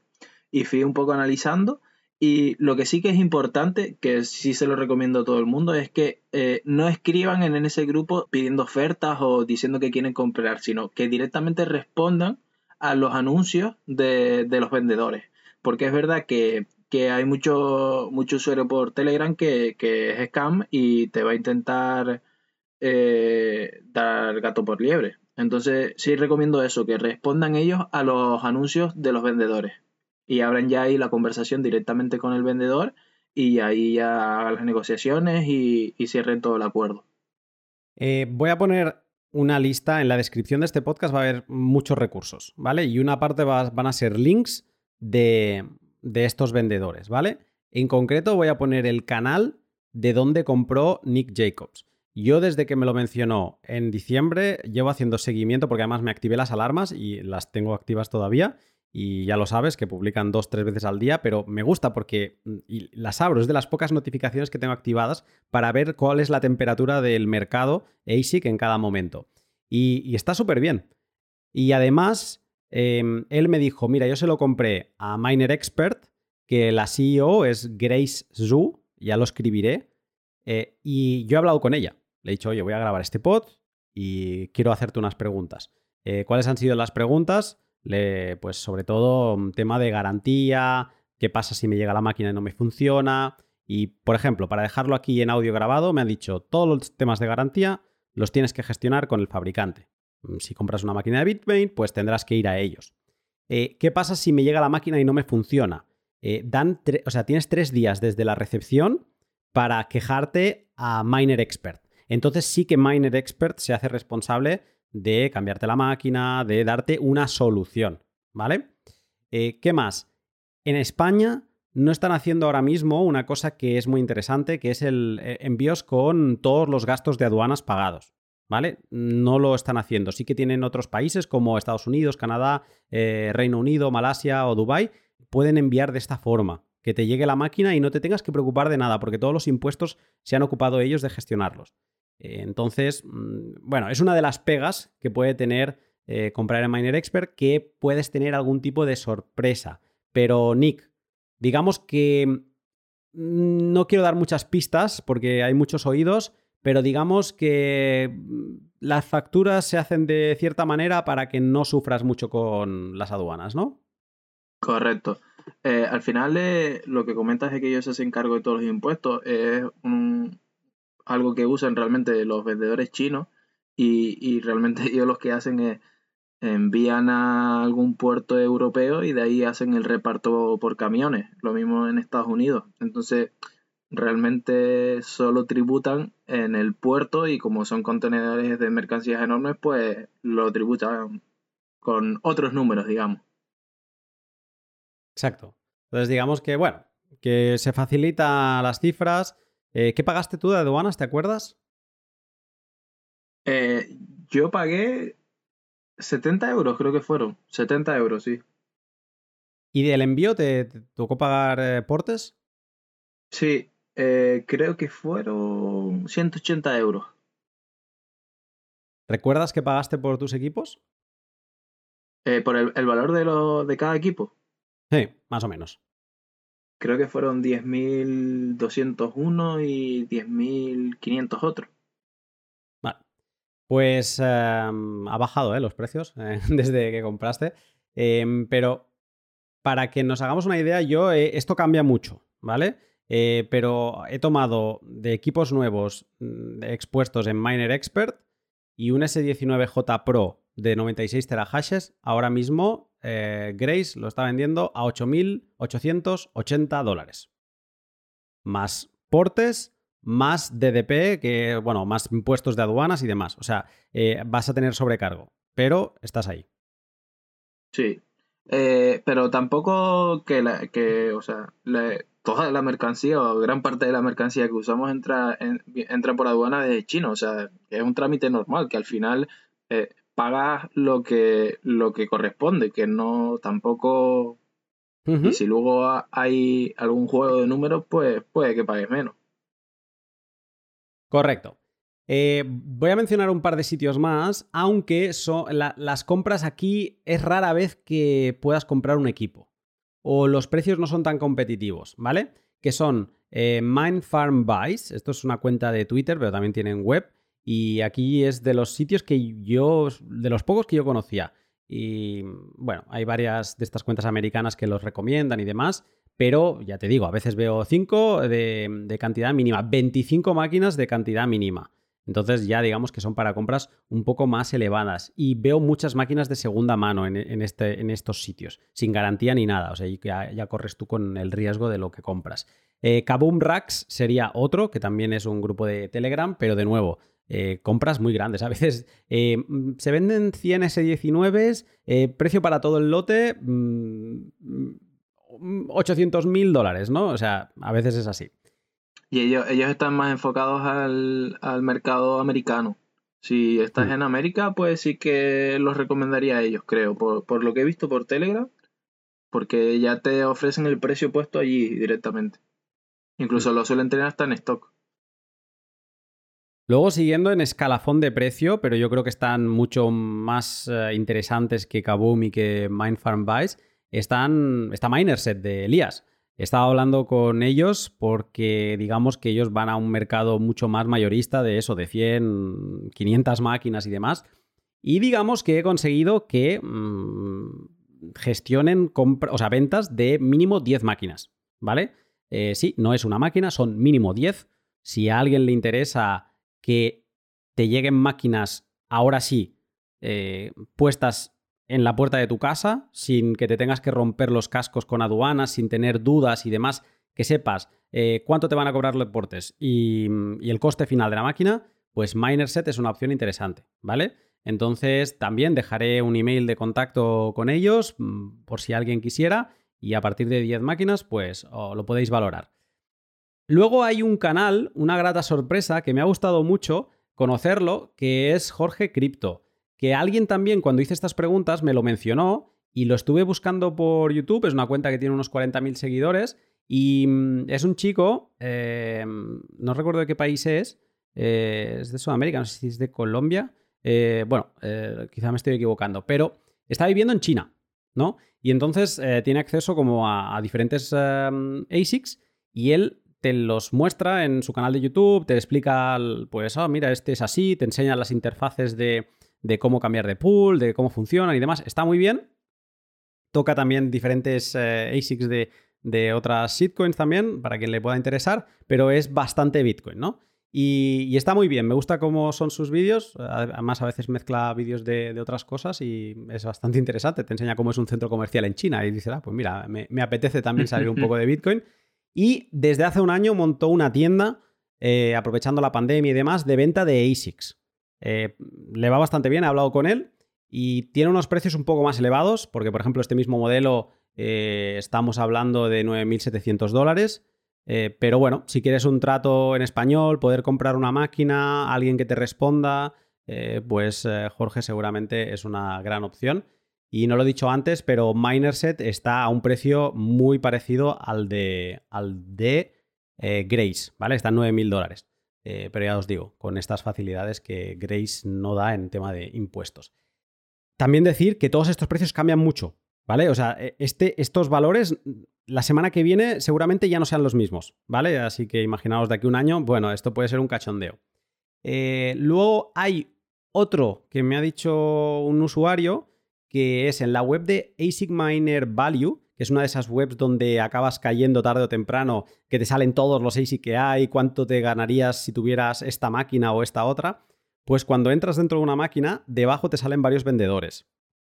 y fui un poco analizando. Y lo que sí que es importante, que sí se lo recomiendo a todo el mundo, es que eh, no escriban en, ese grupo pidiendo ofertas o diciendo que quieren comprar, sino que directamente respondan a los anuncios de, los vendedores. Porque es verdad que que hay mucho, mucho usuario por Telegram que, es scam y te va a intentar eh, dar gato por liebre. Entonces, sí recomiendo eso, que respondan ellos a los anuncios de los vendedores y abran ya ahí la conversación directamente con el vendedor y ahí ya hagan las negociaciones y, cierren todo el acuerdo. Eh, voy a poner una lista en la descripción de este podcast, va a haber muchos recursos, ¿vale? Y una parte van a ser links de, de estos vendedores, ¿vale? En concreto voy a poner el canal de donde compró Nick Jacobs. Yo desde que me lo mencionó en diciembre llevo haciendo seguimiento porque además me activé las alarmas y las tengo activas todavía y ya lo sabes que publican dos, tres veces al día, pero me gusta porque mm, las abro, es de las pocas notificaciones que tengo activadas para ver cuál es la temperatura del mercado ASIC en cada momento. Y, está súper bien. Y además em, él me dijo, mira, yo se lo compré a Miner Expert, que la CEO es Grace Zhu, ya lo escribiré, eh, y yo he hablado con ella. Le he dicho, oye, voy a grabar este pod y quiero hacerte unas preguntas. Eh, ¿Cuáles han sido las preguntas? Pues sobre todo un tema de garantía, qué pasa si me llega la máquina y no me funciona. Y, por ejemplo, para dejarlo aquí en audio grabado, me han dicho, todos los temas de garantía los tienes que gestionar con el fabricante. Mm, si compras una máquina de Bitmain, pues tendrás que ir a ellos. Eh, ¿Qué pasa si me llega la máquina y no me funciona? dan o sea, tienes tres días desde la recepción para quejarte a Miner Expert. Entonces sí que Miner Expert se hace responsable de cambiarte la máquina, de darte una solución, ¿vale? Eh, ¿Qué más? En España no están haciendo ahora mismo una cosa que es muy interesante, que es el eh, envíos con todos los gastos de aduanas pagados. ¿Vale? No lo están haciendo. Sí que tienen otros países como Estados Unidos, Canadá, eh, Reino Unido, Malasia o Dubái, pueden enviar de esta forma que te llegue la máquina y no te tengas que preocupar de nada, porque todos los impuestos se han ocupado ellos de gestionarlos. Eh, entonces, mm, bueno, es una de las pegas que puede tener eh, comprar en Miner Expert, que puedes tener algún tipo de sorpresa. Pero, Nick, digamos que mm, no quiero dar muchas pistas porque hay muchos oídos, pero digamos que mm, las facturas se hacen de cierta manera para que no sufras mucho con las aduanas, ¿no? Correcto. Eh, al final lo que comentas es que ellos se hacen cargo de todos los impuestos. Es algo que usan realmente los vendedores chinos y, realmente ellos lo que hacen es envían a algún puerto europeo y de ahí hacen el reparto por camiones. Lo mismo en Estados Unidos. Entonces realmente solo tributan en el puerto y como son contenedores de mercancías enormes, pues lo tributan con otros números, digamos. Exacto. Entonces, digamos que, bueno, que se facilita las cifras. Eh, ¿Qué pagaste tú de aduanas, te acuerdas? Eh, yo pagué 70 euros, creo que fueron. 70 euros, sí. ¿Y del envío te, tocó pagar eh, portes? Sí, creo que fueron 180 euros. ¿Recuerdas qué pagaste por tus equipos? ¿Por el, el valor de, lo, de cada equipo? Sí, más o menos. Creo que fueron 10.201 y 10.500 otros. Vale. Pues em, ha bajado ¿eh? los precios eh, desde que compraste. Em, pero para que nos hagamos una idea, yo eh, esto cambia mucho, ¿vale? pero he tomado de equipos nuevos mm, expuestos en Miner Expert y un S19J Pro de 96 terahashes ahora mismo eh, Grace lo está vendiendo a 8.880 dólares. Más portes, más DDP, que, bueno, más impuestos de aduanas y demás. O sea, eh, vas a tener sobrecargo, pero estás ahí. Sí, eh, pero tampoco que, la, que o sea, toda la mercancía o gran parte de la mercancía que usamos entra, entra por aduana de China. O sea, es un trámite normal que al final pagas lo que, lo que corresponde, que no tampoco... Y si luego hay algún juego de números, pues puede que pagues menos. Correcto. Eh, voy a mencionar un par de sitios más, aunque son, las compras aquí es rara vez que puedas comprar un equipo. O los precios no son tan competitivos, ¿vale? Que son eh, Mind Farm Buys, esto es una cuenta de Twitter, pero también tienen web, y aquí es de los sitios que yo, de los pocos que yo conocía. Y bueno, hay varias de estas cuentas americanas que los recomiendan y demás, pero ya te digo, a veces veo 5 de, cantidad mínima, 25 máquinas de cantidad mínima. Entonces ya digamos que son para compras un poco más elevadas. Y veo muchas máquinas de segunda mano en, este, en estos sitios, sin garantía ni nada. O sea, ya, ya corres tú con el riesgo de lo que compras. Eh, Kaboom Racks sería otro, que también es un grupo de Telegram, pero de nuevo, eh, compras muy grandes. A veces eh, mm, se venden 100 S19, eh, precio para todo el lote 800 mm, mil dólares, ¿no? O sea, a veces es así. Y ellos, ellos están más enfocados al, mercado americano. Si estás mm. en América, pues sí que los recomendaría a ellos, creo, por, por, lo que he visto por Telegram, porque ya te ofrecen el precio puesto allí directamente. Incluso lo suelen tener hasta en stock. Luego, siguiendo en escalafón de precio, pero yo creo que están mucho más eh, interesantes que Kaboom y que Mindfarm Vice, están, está Minerset de Elías. He estado hablando con ellos porque digamos que ellos van a un mercado mucho más mayorista de eso, de 100, 500 máquinas y demás. Y digamos que he conseguido que mm, gestionen o sea, ventas de mínimo 10 máquinas, ¿vale? Eh, sí, no es una máquina, son mínimo 10. Si a alguien le interesa que te lleguen máquinas, ahora sí, eh, puestas en la puerta de tu casa, sin que te tengas que romper los cascos con aduanas, sin tener dudas y demás, que sepas eh, cuánto te van a cobrar los deportes y, y, el coste final de la máquina, pues Minerset es una opción interesante, ¿vale? Entonces también dejaré un email de contacto con ellos mm, por si alguien quisiera y a partir de 10 máquinas pues lo podéis valorar. Luego hay un canal, una grata sorpresa que me ha gustado mucho conocerlo, que es Jorge Crypto que alguien también cuando hice estas preguntas me lo mencionó y lo estuve buscando por YouTube, es una cuenta que tiene unos 40.000 seguidores y mm, es un chico, eh, no recuerdo de qué país es, eh, es de Sudamérica, no sé si es de Colombia, eh, bueno, quizá me estoy equivocando, pero está viviendo en China, ¿no? Y entonces tiene acceso como a, diferentes ASICs y él te los muestra en su canal de YouTube, te explica, pues, oh, mira, este es así, te enseña las interfaces de, de cómo cambiar de pool, de cómo funcionan y demás. Está muy bien. Toca también diferentes eh, ASICs de, de otras shitcoins también, para quien le pueda interesar, pero es bastante Bitcoin, ¿no? Y, está muy bien, me gusta cómo son sus vídeos, además a veces mezcla vídeos de, otras cosas y es bastante interesante, te enseña cómo es un centro comercial en China y dices, ah, pues mira, me, apetece también salir un poco de Bitcoin. Y desde hace un año montó una tienda, eh, aprovechando la pandemia y demás, de venta de ASICs. Eh, le va bastante bien, he hablado con él y tiene unos precios un poco más elevados, porque por ejemplo este mismo modelo eh, estamos hablando de 9.700 dólares. Pero bueno, si quieres un trato en español, poder comprar una máquina, alguien que te responda, pues Jorge seguramente es una gran opción. Y no lo he dicho antes, pero Minerset está a un precio muy parecido al de, al de Grace, ¿vale? Está en 9.000 dólares. Eh, pero ya os digo, con estas facilidades que Grace no da en tema de impuestos. También decir que todos estos precios cambian mucho, ¿vale? O sea, e, este, estos valores la semana que viene seguramente ya no sean los mismos, ¿vale? Así que imaginaos de aquí un año, bueno, esto puede ser un cachondeo. Eh, luego hay otro que me ha dicho un usuario que es en la web de ASIC Miner Value, que es una de esas webs donde acabas cayendo tarde o temprano, que te salen todos los ASIC que hay, cuánto te ganarías si tuvieras esta máquina o esta otra, pues cuando entras dentro de una máquina, debajo te salen varios vendedores.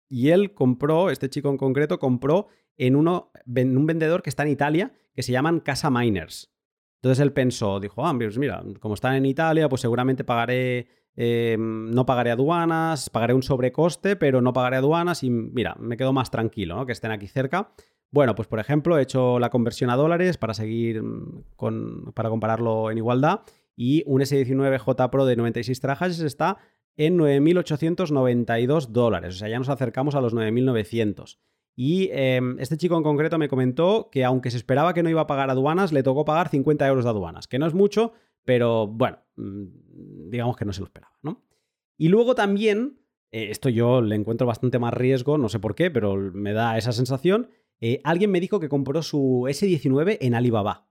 Y él compró, este chico en concreto, compró en, uno, un vendedor que está en Italia, que se llaman Casa Miners. Entonces él pensó, dijo, ah, pues mira, como están en Italia, pues seguramente pagaré, em, no pagaré aduanas, pagaré un sobrecoste, pero no pagaré aduanas y mira, me quedo más tranquilo, ¿no? Que estén aquí cerca. Bueno, pues por ejemplo, he hecho la conversión a dólares para seguir mm, con, para compararlo en igualdad y un S19J Pro de 96 terahash está en 9.892 dólares, o sea, ya nos acercamos a los 9.900. Y em, este chico en concreto me comentó que aunque se esperaba que no iba a pagar aduanas, le tocó pagar 50 euros de aduanas, que no es mucho, pero bueno, mm, digamos que no se lo esperaba, ¿no? Y luego también, eh, esto yo le encuentro bastante más riesgo, no sé por qué, pero me da esa sensación, eh, alguien me dijo que compró su S19 en Alibaba.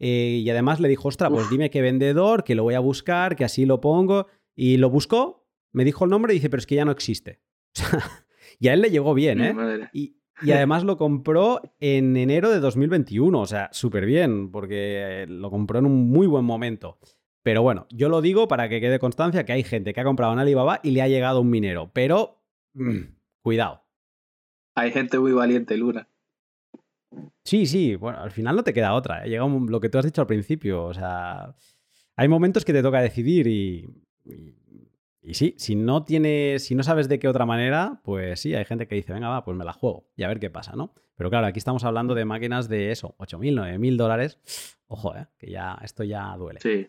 Eh, y además le dijo, ostra, pues dime qué vendedor, que lo voy a buscar, que así lo pongo. Y lo buscó, me dijo el nombre y dice, pero es que ya no existe. Y a él le llegó bien, ¿eh? Y, además lo compró en enero de 2021, o sea, súper bien, porque lo compró en un muy buen momento. Pero bueno, yo lo digo para que quede constancia que hay gente que ha comprado en Alibaba y le ha llegado un minero, pero mm, cuidado. Hay gente muy valiente, Luna. Sí, sí, bueno, al final no te queda otra. ¿eh? Llega lo que tú has dicho al principio, o sea, hay momentos que te toca decidir y y sí, si no tienes, si no sabes de qué otra manera, pues sí, hay gente que dice, venga, va, pues me la juego y a ver qué pasa, ¿no? Pero claro, aquí estamos hablando de máquinas de eso, 8.000, 9.000 dólares. Ojo, ¿eh? que ya esto ya duele. Sí.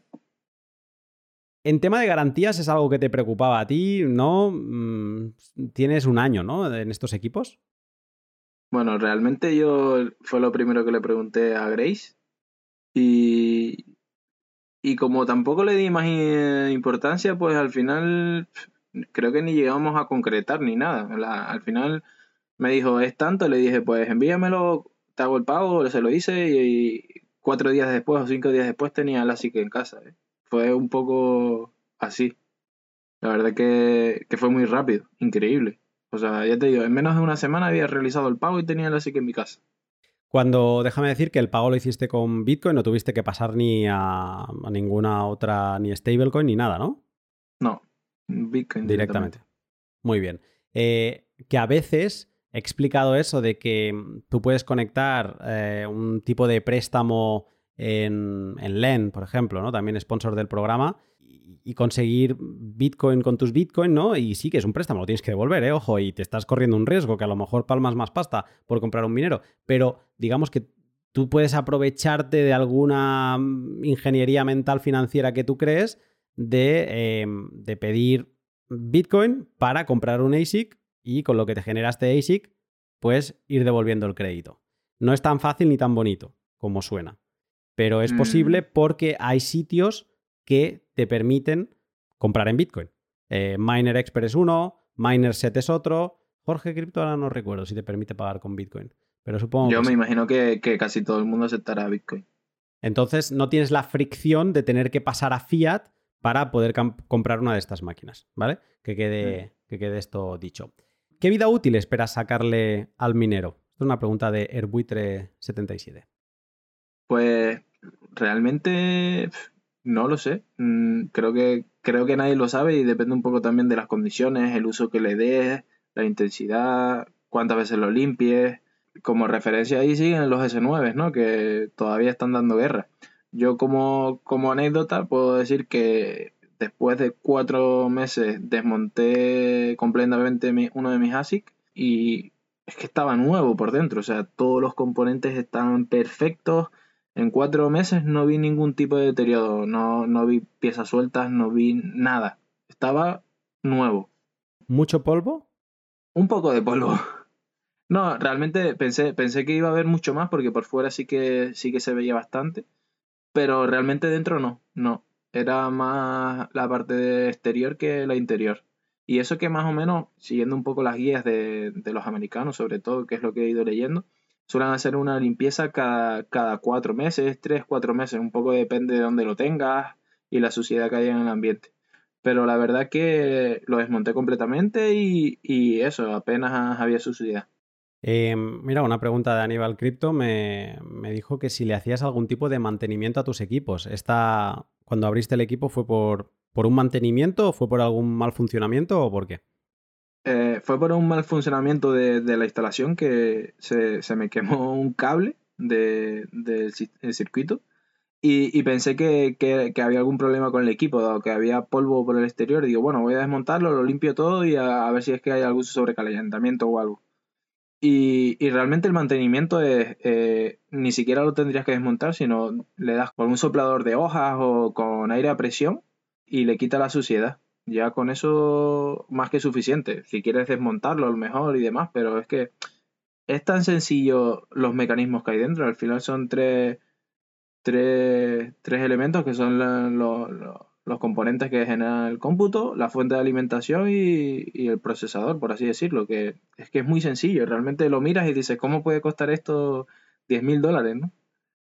En tema de garantías es algo que te preocupaba a ti, ¿no? Mm, tienes un año, ¿no? En estos equipos. Bueno, realmente yo fue lo primero que le pregunté a Grace y y como tampoco le di más importancia, pues al final creo que ni llegamos a concretar ni nada. al final me dijo, es tanto, le dije, pues envíamelo, te hago el pago, se lo hice y, cuatro días después o cinco días después tenía la psique en casa. ¿eh? Fue un poco así. La verdad que, que, fue muy rápido, increíble. O sea, ya te digo, en menos de una semana había realizado el pago y tenía la psique en mi casa. Cuando déjame decir que el pago lo hiciste con Bitcoin, no tuviste que pasar ni a, ninguna otra, ni stablecoin ni nada, ¿no? No, Bitcoin directamente. Muy bien. Eh, que a veces he explicado eso de que tú puedes conectar eh, un tipo de préstamo en, en LEN, por ejemplo, ¿no? También sponsor del programa, y conseguir Bitcoin con tus Bitcoin, ¿no? Y sí que es un préstamo, lo tienes que devolver, ¿eh? Ojo, y te estás corriendo un riesgo, que a lo mejor palmas más pasta por comprar un minero, pero digamos que tú puedes aprovecharte de alguna mm, ingeniería mental financiera que tú crees de, em, de pedir Bitcoin para comprar un ASIC y con lo que te genera este ASIC, pues ir devolviendo el crédito. No es tan fácil ni tan bonito como suena, pero es posible mm. porque hay sitios que te permiten comprar en Bitcoin. Eh, Miner Expert es uno, Miner Set es otro. Jorge Crypto ahora no recuerdo si te permite pagar con Bitcoin. Pero supongo Yo me imagino que, casi todo el mundo aceptará Bitcoin. Entonces no tienes la fricción de tener que pasar a fiat para poder comprar una de estas máquinas, ¿vale? Que quede, mm. que quede esto dicho. ¿Qué vida útil esperas sacarle al minero? Esta es una pregunta de Erbuitre77. Pues realmente no lo sé. Mm, creo que, creo que nadie lo sabe y depende un poco también de las condiciones, el uso que le des, la intensidad, cuántas veces lo limpies. Como referencia ahí siguen los S9, ¿no? Que todavía están dando guerra. Yo como, como anécdota puedo decir que después de cuatro meses desmonté completamente uno de mis ASIC y es que estaba nuevo por dentro. O sea, todos los componentes estaban perfectos en cuatro meses no vi ningún tipo de deterioro, no, no vi piezas sueltas, no vi nada. Estaba nuevo. ¿Mucho polvo? Un poco de polvo. No, realmente pensé, pensé que iba a haber mucho más porque por fuera sí que, sí que se veía bastante, pero realmente dentro no, no. Era más la parte exterior que la interior. Y eso que más o menos, siguiendo un poco las guías de, de los americanos, sobre todo, que es lo que he ido leyendo, suelen hacer una limpieza cada, cada cuatro meses, tres, cuatro meses, un poco depende de dónde lo tengas y la suciedad que haya en el ambiente. Pero la verdad que lo desmonté completamente y, eso, apenas había suciedad. Eh, mira, una pregunta de Aníbal Crypto me, me, dijo que si le hacías algún tipo de mantenimiento a tus equipos. Esta, cuando abriste el equipo, ¿fue por, por un mantenimiento o fue por algún mal funcionamiento o por qué? Eh, fue por un mal funcionamiento de, la instalación que se, me quemó un cable del circuito y, pensé que, había algún problema con el equipo, que había polvo por el exterior. digo, bueno, voy a desmontarlo, lo limpio todo y a, ver si es que hay algún sobrecalentamiento o algo. Y, realmente el mantenimiento es, eh, ni siquiera lo tendrías que desmontar, sino le das con un soplador de hojas o con aire a presión y le quita la suciedad ya con eso más que suficiente. Si quieres desmontarlo, a lo mejor y demás, pero es que es tan sencillo los mecanismos que hay dentro. Al final son tres, tres, tres elementos que son los componentes que generan el cómputo, la fuente de alimentación y, y, el procesador, por así decirlo. Que es que es muy sencillo. Realmente lo miras y dices, ¿cómo puede costar esto 10 mil dólares? ¿no?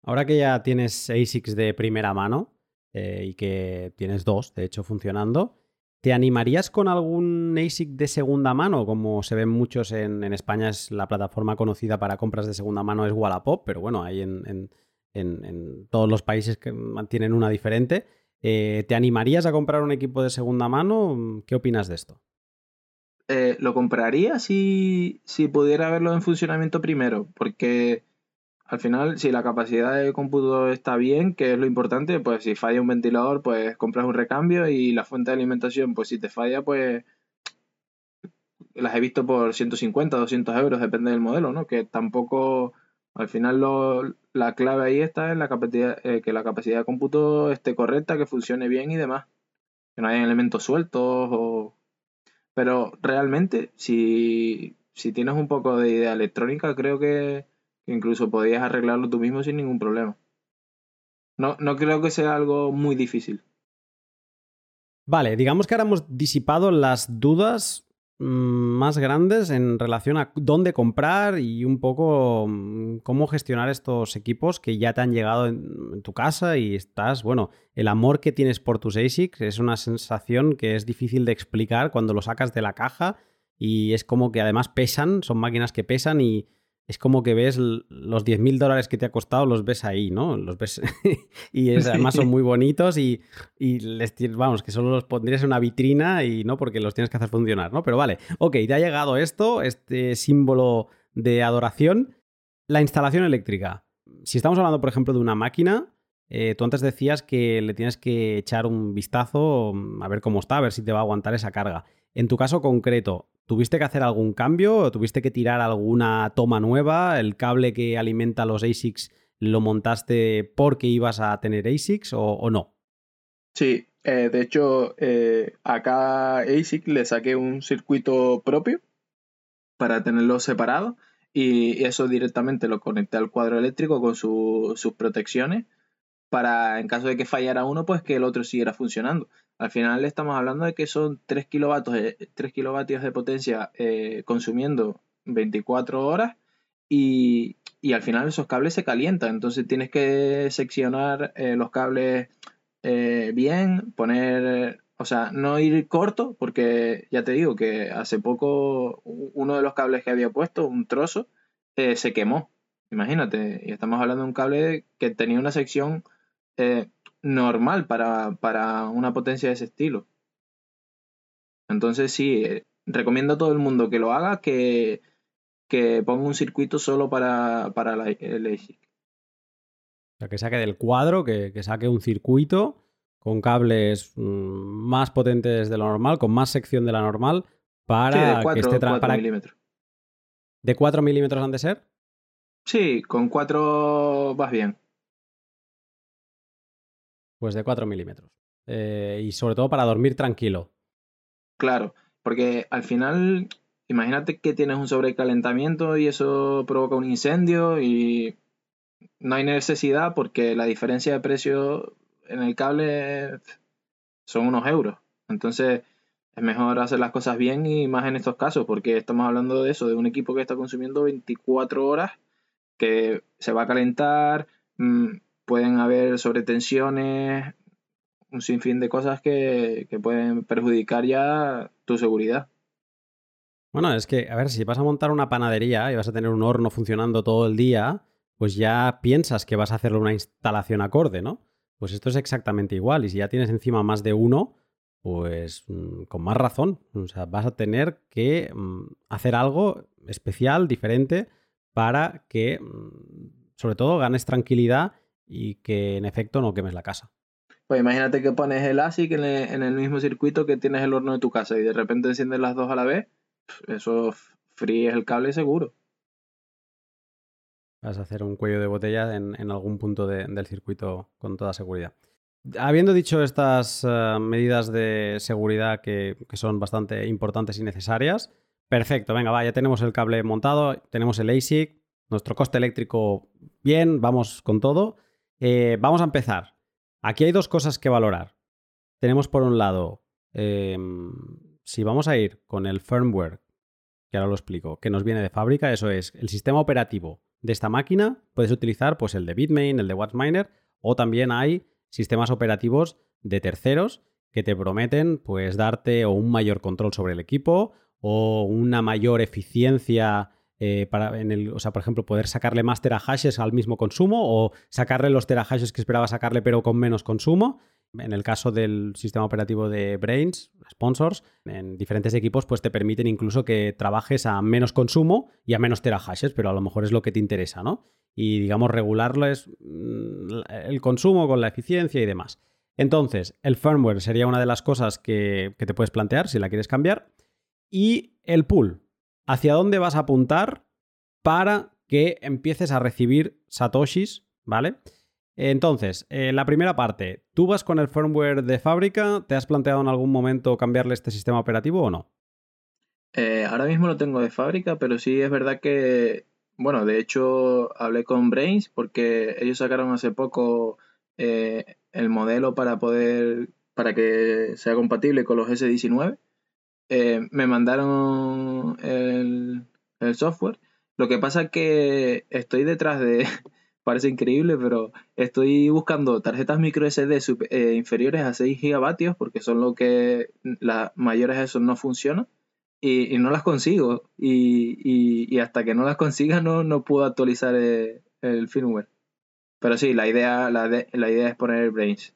Ahora que ya tienes ASICs de primera mano eh, y que tienes dos, de hecho, funcionando. ¿Te animarías con algún ASIC de segunda mano? Como se ven muchos en, España, es la plataforma conocida para compras de segunda mano es Wallapop, pero bueno, hay en, todos los países que mantienen una diferente. Eh, ¿Te animarías a comprar un equipo de segunda mano? ¿Qué opinas de esto? Eh, lo compraría si, si pudiera verlo en funcionamiento primero, porque al final, si la capacidad de cómputo está bien, que es lo importante, pues si falla un ventilador, pues compras un recambio y la fuente de alimentación, pues si te falla, pues las he visto por 150, 200 euros, depende del modelo, ¿no? Que tampoco, al final lo, la clave ahí está en la capacidad, eh, que la capacidad de cómputo esté correcta, que funcione bien y demás. Que no haya elementos sueltos o... Pero realmente, si, si tienes un poco de idea electrónica, creo que incluso podías arreglarlo tú mismo sin ningún problema. No, no creo que sea algo muy difícil. Vale, digamos que ahora hemos disipado las dudas mm, más grandes en relación a dónde comprar y un poco mm, cómo gestionar estos equipos que ya te han llegado en, tu casa y estás, bueno, el amor que tienes por tus ASICs es una sensación que es difícil de explicar cuando lo sacas de la caja y es como que además pesan, son máquinas que pesan y, es como que ves los 10.000 dólares que te ha costado, los ves ahí, ¿no? Los ves y además son muy bonitos y, les vamos, que solo los pondrías en una vitrina y no porque los tienes que hacer funcionar, ¿no? Pero vale, ok, te ha llegado esto, este símbolo de adoración. La instalación eléctrica. Si estamos hablando, por ejemplo, de una máquina, eh, tú antes decías que le tienes que echar un vistazo mm, a ver cómo está, a ver si te va a aguantar esa carga. En tu caso concreto, ¿Tuviste que hacer algún cambio? ¿O ¿Tuviste que tirar alguna toma nueva? ¿El cable que alimenta los ASICs lo montaste porque ibas a tener ASICs o, no? Sí, eh, de hecho, eh, a cada ASIC le saqué un circuito propio para tenerlo separado y eso directamente lo conecté al cuadro eléctrico con sus protecciones para, en caso de que fallara uno, pues que el otro siguiera funcionando. Al final estamos hablando de que son 3 kilovatios, 3 kilovatios de potencia eh, consumiendo 24 horas y, al final esos cables se calientan. Entonces tienes que seccionar eh, los cables eh, bien, poner, o sea, no ir corto, porque ya te digo que hace poco uno de los cables que había puesto, un trozo, se quemó. Imagínate, y estamos hablando de un cable que tenía una sección normal para, una potencia de ese estilo. Entonces sí, eh, recomiendo a todo el mundo que lo haga, que, que ponga un circuito solo para, para la, el ASIC. O sea, que saque del cuadro, que, saque un circuito con cables mm, más potentes de lo normal, con más sección de la normal, para que esté 4 milímetros. ¿De 4 milímetros han de ser? Sí, con 4 vas bien. Pues de 4 milímetros. Eh, y sobre todo para dormir tranquilo. Claro, porque al final, imagínate que tienes un sobrecalentamiento y eso provoca un incendio y no hay necesidad porque la diferencia de precio en el cable son unos euros. Entonces es mejor hacer las cosas bien y más en estos casos porque estamos hablando de eso, de un equipo que está consumiendo 24 horas, que se va a calentar, mm, pueden haber sobretensiones, un sinfín de cosas que, pueden perjudicar ya tu seguridad. Bueno, es que, a ver, si vas a montar una panadería y vas a tener un horno funcionando todo el día, pues ya piensas que vas a hacerle una instalación acorde, ¿no? Pues esto es exactamente igual. Y si ya tienes encima más de uno, pues mm, con más razón. O sea, vas a tener que mm, hacer algo especial, diferente, para que, mm, sobre todo, ganes tranquilidad y que en efecto no quemes la casa. Pues imagínate que pones el ASIC en el, en el mismo circuito que tienes el horno de tu casa y de repente enciendes las dos a la vez, eso fríes el cable seguro. Vas a hacer un cuello de botella en, algún punto del circuito con toda seguridad. Habiendo dicho estas eh, medidas de seguridad que, que, son bastante importantes y necesarias, perfecto, venga, va, ya tenemos el cable montado, tenemos el ASIC, nuestro coste eléctrico bien, vamos con todo. Eh, vamos a empezar. Aquí hay dos cosas que valorar. Tenemos por un lado, em, si vamos a ir con el firmware, que ahora lo explico, que nos viene de fábrica, eso es el sistema operativo de esta máquina. Puedes utilizar pues, el de Bitmain, el de WatchMiner, o también hay sistemas operativos de terceros que te prometen pues darte o un mayor control sobre el equipo o una mayor eficiencia eh, para, en el, o sea, por ejemplo, poder sacarle más terahashes al mismo consumo o sacarle los terahashes que esperaba sacarle pero con menos consumo. En el caso del sistema operativo de Brains, sponsors, en diferentes equipos, pues te permiten incluso que trabajes a menos consumo y a menos terahashes, pero a lo mejor es lo que te interesa, ¿no? Y digamos, regularles mm, el consumo con la eficiencia y demás. Entonces, el firmware sería una de las cosas que, que te puedes plantear si la quieres cambiar. Y el pool, hacia dónde vas a apuntar para que empieces a recibir satoshis, ¿vale? Entonces, eh, la primera parte, ¿tú vas con el firmware de fábrica? ¿Te has planteado en algún momento cambiarle este sistema operativo o no? Eh, ahora mismo lo tengo de fábrica, pero sí es verdad que, bueno, de hecho hablé con Brains porque ellos sacaron hace poco eh, el modelo para poder, para que sea compatible con los S19. Eh, me mandaron el, el software. Lo que pasa es que estoy detrás de, parece increíble, pero estoy buscando tarjetas micro SD eh, inferiores a 6 gigavatios porque son lo que las mayores de esos no funcionan y, no las consigo. Y, hasta que no las consiga no, no puedo actualizar el, firmware. Pero sí, la idea, la, la idea es poner el Brains.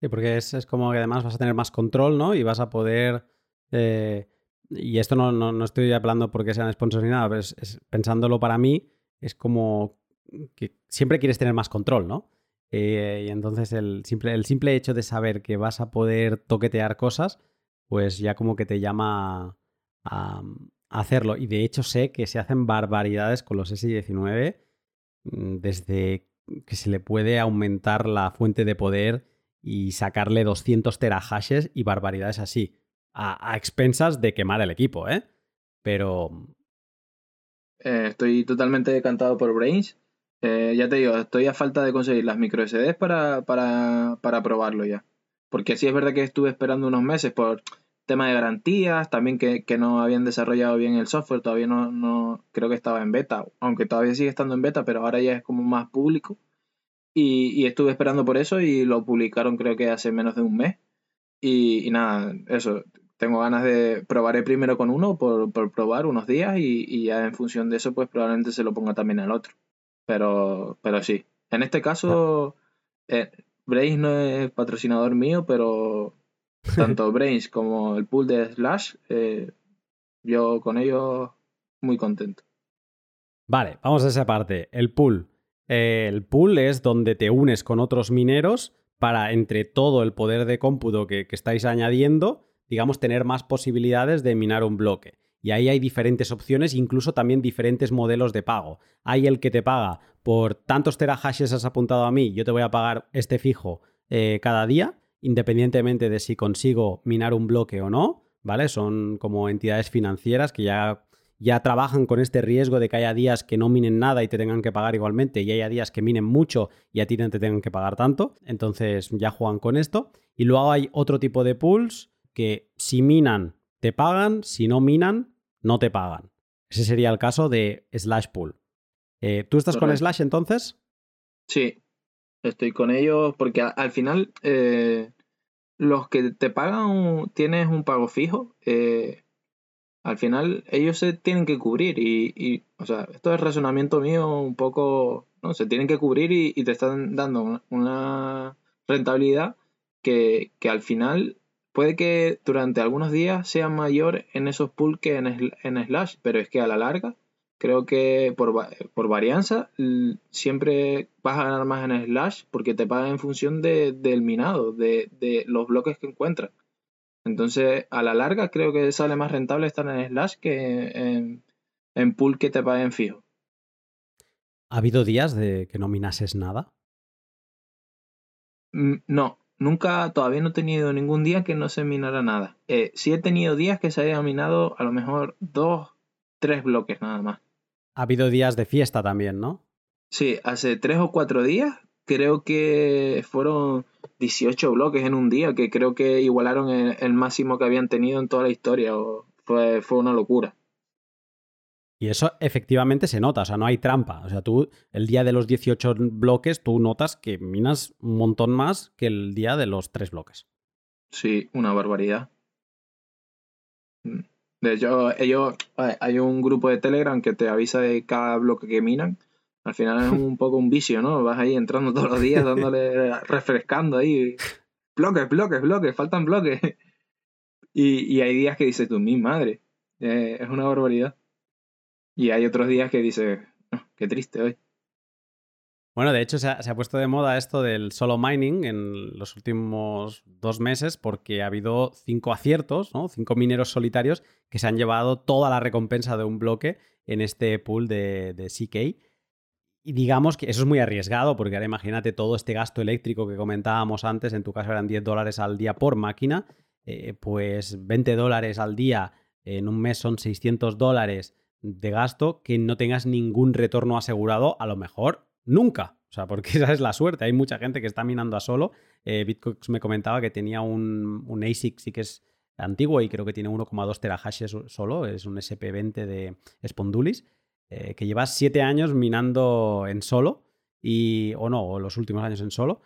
Sí, porque es, como que además vas a tener más control, ¿no? Y vas a poder... Eh, y esto no, no, estoy hablando porque sean sponsors ni nada, pero pensándolo para mí, es como que siempre quieres tener más control, ¿no? Eh, y entonces el simple, el simple hecho de saber que vas a poder toquetear cosas, pues ya como que te llama a, hacerlo. Y de hecho sé que se hacen barbaridades con los S19 mm, desde que se le puede aumentar la fuente de poder y sacarle 200 terahashes y barbaridades así, a, expensas de quemar el equipo, ¿eh? Pero... Eh, estoy totalmente decantado por Brains. Eh, ya te digo, estoy a falta de conseguir las micro SDs para, para, para probarlo ya. Porque sí es verdad que estuve esperando unos meses por tema de garantías, también que, no habían desarrollado bien el software, todavía no, no, creo que estaba en beta, aunque todavía sigue estando en beta, pero ahora ya es como más público. Y, estuve esperando por eso y lo publicaron creo que hace menos de un mes. Y, nada, eso, tengo ganas de probaré primero con uno por, por probar unos días y, y, ya en función de eso pues probablemente se lo ponga también al otro. Pero, pero sí. En este caso, eh, Brains no es patrocinador mío, pero tanto Brains como el pool de Slash, eh, yo con ellos muy contento. Vale, vamos a esa parte. El pool. Eh, el pool es donde te unes con otros mineros para, entre todo el poder de cómputo que, que estáis añadiendo, digamos, tener más posibilidades de minar un bloque. Y ahí hay diferentes opciones, incluso también diferentes modelos de pago. Hay el que te paga por tantos terahashes has apuntado a mí, yo te voy a pagar este fijo eh, cada día, independientemente de si consigo minar un bloque o no, ¿vale? Son como entidades financieras que ya, ya trabajan con este riesgo de que haya días que no minen nada y te tengan que pagar igualmente, y haya días que minen mucho y a ti no te tengan que pagar tanto. Entonces ya juegan con esto. Y luego hay otro tipo de pools que si minan te pagan, si no minan no te pagan. Ese sería el caso de Slash Pool. Eh, ¿Tú estás con Slash entonces? Sí, estoy con ellos porque al final eh, los que te pagan tienes un pago fijo. Eh, al final ellos se tienen que cubrir y, o sea, esto es razonamiento mío un poco, no, se tienen que cubrir y, te están dando una rentabilidad que, que al final Puede que durante algunos días sea mayor en esos pools que en, Slash, pero es que a la larga creo que por, por varianza siempre vas a ganar más en Slash porque te pagan en función del minado, de, los bloques que encuentras. Entonces, a la larga creo que sale más rentable estar en Slash que en, en pool que te paguen fijo. ¿Ha habido días de que no minases nada? Mm, no, Nunca, todavía no he tenido ningún día que no se minara nada. Eh, sí he tenido días que se hayan minado a lo mejor dos, tres bloques nada más. Ha habido días de fiesta también, ¿no? Sí, hace tres o cuatro días creo que fueron 18 bloques en un día, que creo que igualaron el, máximo que habían tenido en toda la historia. fue, fue una locura. Y eso efectivamente se nota, o sea, no hay trampa. O sea, tú el día de los 18 bloques, tú notas que minas un montón más que el día de los 3 bloques. Sí, una barbaridad. Mm. De hecho, ellos, hay un grupo de Telegram que te avisa de cada bloque que minan. Al final es un poco un vicio, ¿no? Vas ahí entrando todos los días, dándole, refrescando ahí. Bloques, bloques, bloques, faltan bloques. Y, hay días que dices tú, mi madre, eh, es una barbaridad. Y hay otros días que dice, ah, qué triste hoy. Bueno, de hecho se ha, puesto de moda esto del solo mining en los últimos dos meses porque ha habido cinco aciertos, ¿no? cinco mineros solitarios que se han llevado toda la recompensa de un bloque en este pool de, CK. Y digamos que eso es muy arriesgado porque ahora imagínate todo este gasto eléctrico que comentábamos antes, en tu caso eran 10 dólares al día por máquina, eh, pues 20 dólares al día en un mes son 600 dólares de gasto que no tengas ningún retorno asegurado, a lo mejor nunca. O sea, porque esa es la suerte. Hay mucha gente que está minando a solo. Eh, me comentaba que tenía un, un ASIC, sí que es antiguo y creo que tiene 1,2 terahashes solo. Es un SP20 de Spondulis, eh, que lleva 7 años minando en solo. Y, o no, los últimos años en solo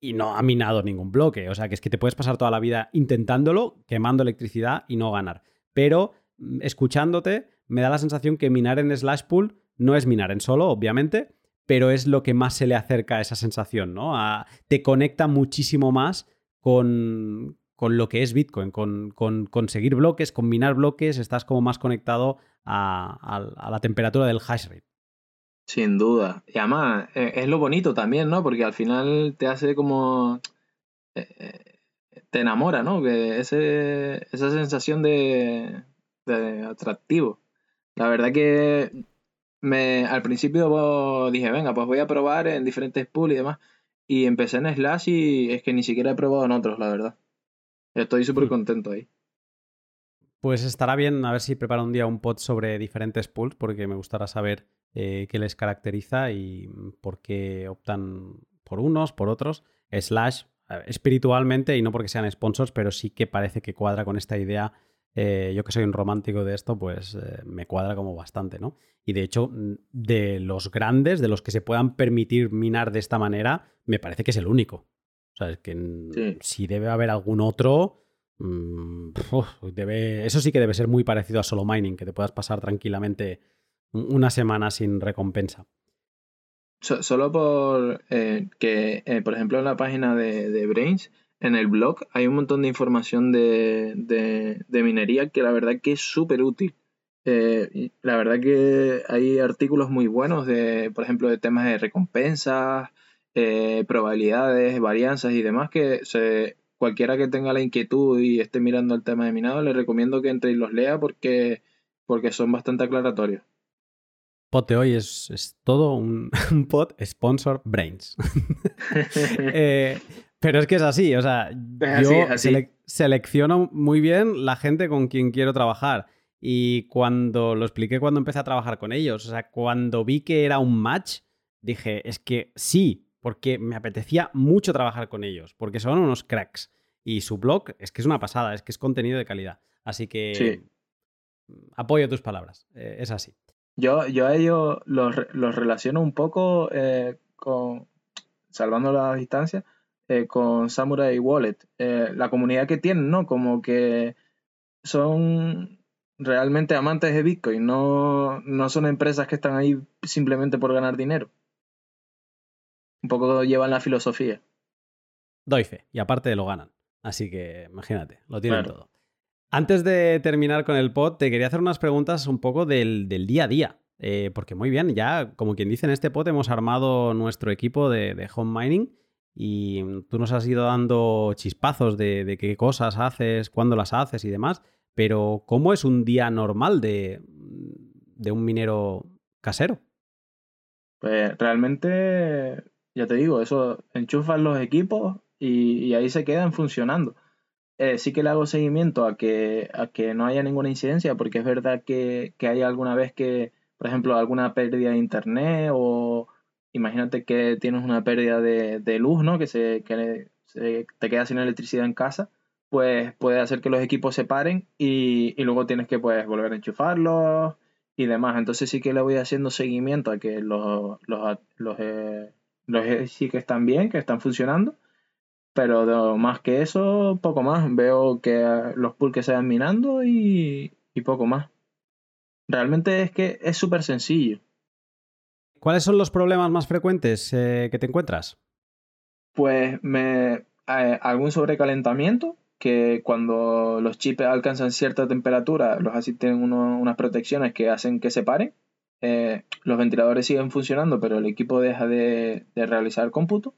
y no ha minado ningún bloque. O sea, que es que te puedes pasar toda la vida intentándolo, quemando electricidad y no ganar. Pero mm, escuchándote, me da la sensación que minar en Slash Pool no es minar en solo, obviamente, pero es lo que más se le acerca a esa sensación, ¿no? te conecta muchísimo más con, con lo que es Bitcoin, con, con, conseguir bloques, con minar bloques, estás como más conectado a, la temperatura del hash rate. Sin duda. Y además, eh, es lo bonito también, ¿no? Porque al final te hace como. Eh, eh, te enamora, ¿no? Esa sensación de atractivo. La verdad que me, al principio dije, venga, pues voy a probar en diferentes pools y demás. Y empecé en Slash y es que ni siquiera he probado en otros, la verdad. Estoy súper mm. contento ahí. Pues estará bien a ver si preparo un día un pod sobre diferentes pools, porque me gustará saber eh, qué les caracteriza y por qué optan por unos, por otros. Slash, espiritualmente, y no porque sean sponsors, pero sí que parece que cuadra con esta idea. Eh, yo que soy un romántico de esto, pues eh, me cuadra como bastante, ¿no? Y de hecho, de los grandes, de los que se puedan permitir minar de esta manera, me parece que es el único. O sea, es que si debe haber algún otro, mm, debe, eso sí que debe ser muy parecido a solo mining, que te puedas pasar tranquilamente una semana sin recompensa. solo por eh, que, por ejemplo, en la página de, Brains, en el blog, hay un montón de información de, de, minería que la verdad que es súper útil. Eh, la verdad que hay artículos muy buenos de, por ejemplo, de temas de recompensas, probabilidades, varianzas y demás que se, cualquiera que tenga la inquietud y esté mirando el tema de minado, le recomiendo que entre y los lea porque, porque son bastante aclaratorios de hoy es, todo un, pod sponsor brains. Eh, pero es que es así, o sea, yo selecciono muy bien la gente con quien quiero trabajar. Y cuando lo expliqué cuando empecé a trabajar con ellos, o sea, cuando vi que era un match, dije, es que sí, porque me apetecía mucho trabajar con ellos, porque son unos cracks. Y su blog es que es una pasada, es que es contenido de calidad. Así que apoyo tus palabras, eh, es así. Yo, yo a ellos los, relaciono un poco eh, con, salvando la distancia, eh, con Samurai Wallet. Eh, la comunidad que tienen, ¿no? Como que son realmente amantes de Bitcoin, no, no son empresas que están ahí simplemente por ganar dinero. Un poco llevan la filosofía. Doy fe, y aparte lo ganan. Así que imagínate, lo tienen todo. Antes de terminar con el pod, te quería hacer unas preguntas un poco del, día a día. Eh, porque muy bien, ya como quien dice en este pod hemos armado nuestro equipo de, home mining y tú nos has ido dando chispazos de, qué cosas haces, cuándo las haces y demás. Pero ¿cómo es un día normal de, un minero casero? Pues realmente, ya te digo, eso, enchufas los equipos y ahí se quedan funcionando. Eh, sí que le hago seguimiento a que, a que no haya ninguna incidencia, porque es verdad que, hay alguna vez que, por ejemplo, alguna pérdida de internet o imagínate que tienes una pérdida de, luz, ¿no? Que, se, te quedas sin electricidad en casa, pues puede hacer que los equipos se paren y, luego tienes que pues volver a enchufarlos y demás. Entonces sí que le voy haciendo seguimiento a que los, los, eh, sí que están bien, que están funcionando pero más que eso, poco más. Veo que los pools se van minando y, poco más. Realmente es que es súper sencillo. ¿Cuáles son los problemas más frecuentes eh, que te encuentras? Pues me, eh, algún sobrecalentamiento, que cuando los chips alcanzan cierta temperatura, los ASIC tienen unas protecciones que hacen que se paren. Eh, los ventiladores siguen funcionando, pero el equipo deja de, de realizar cómputo.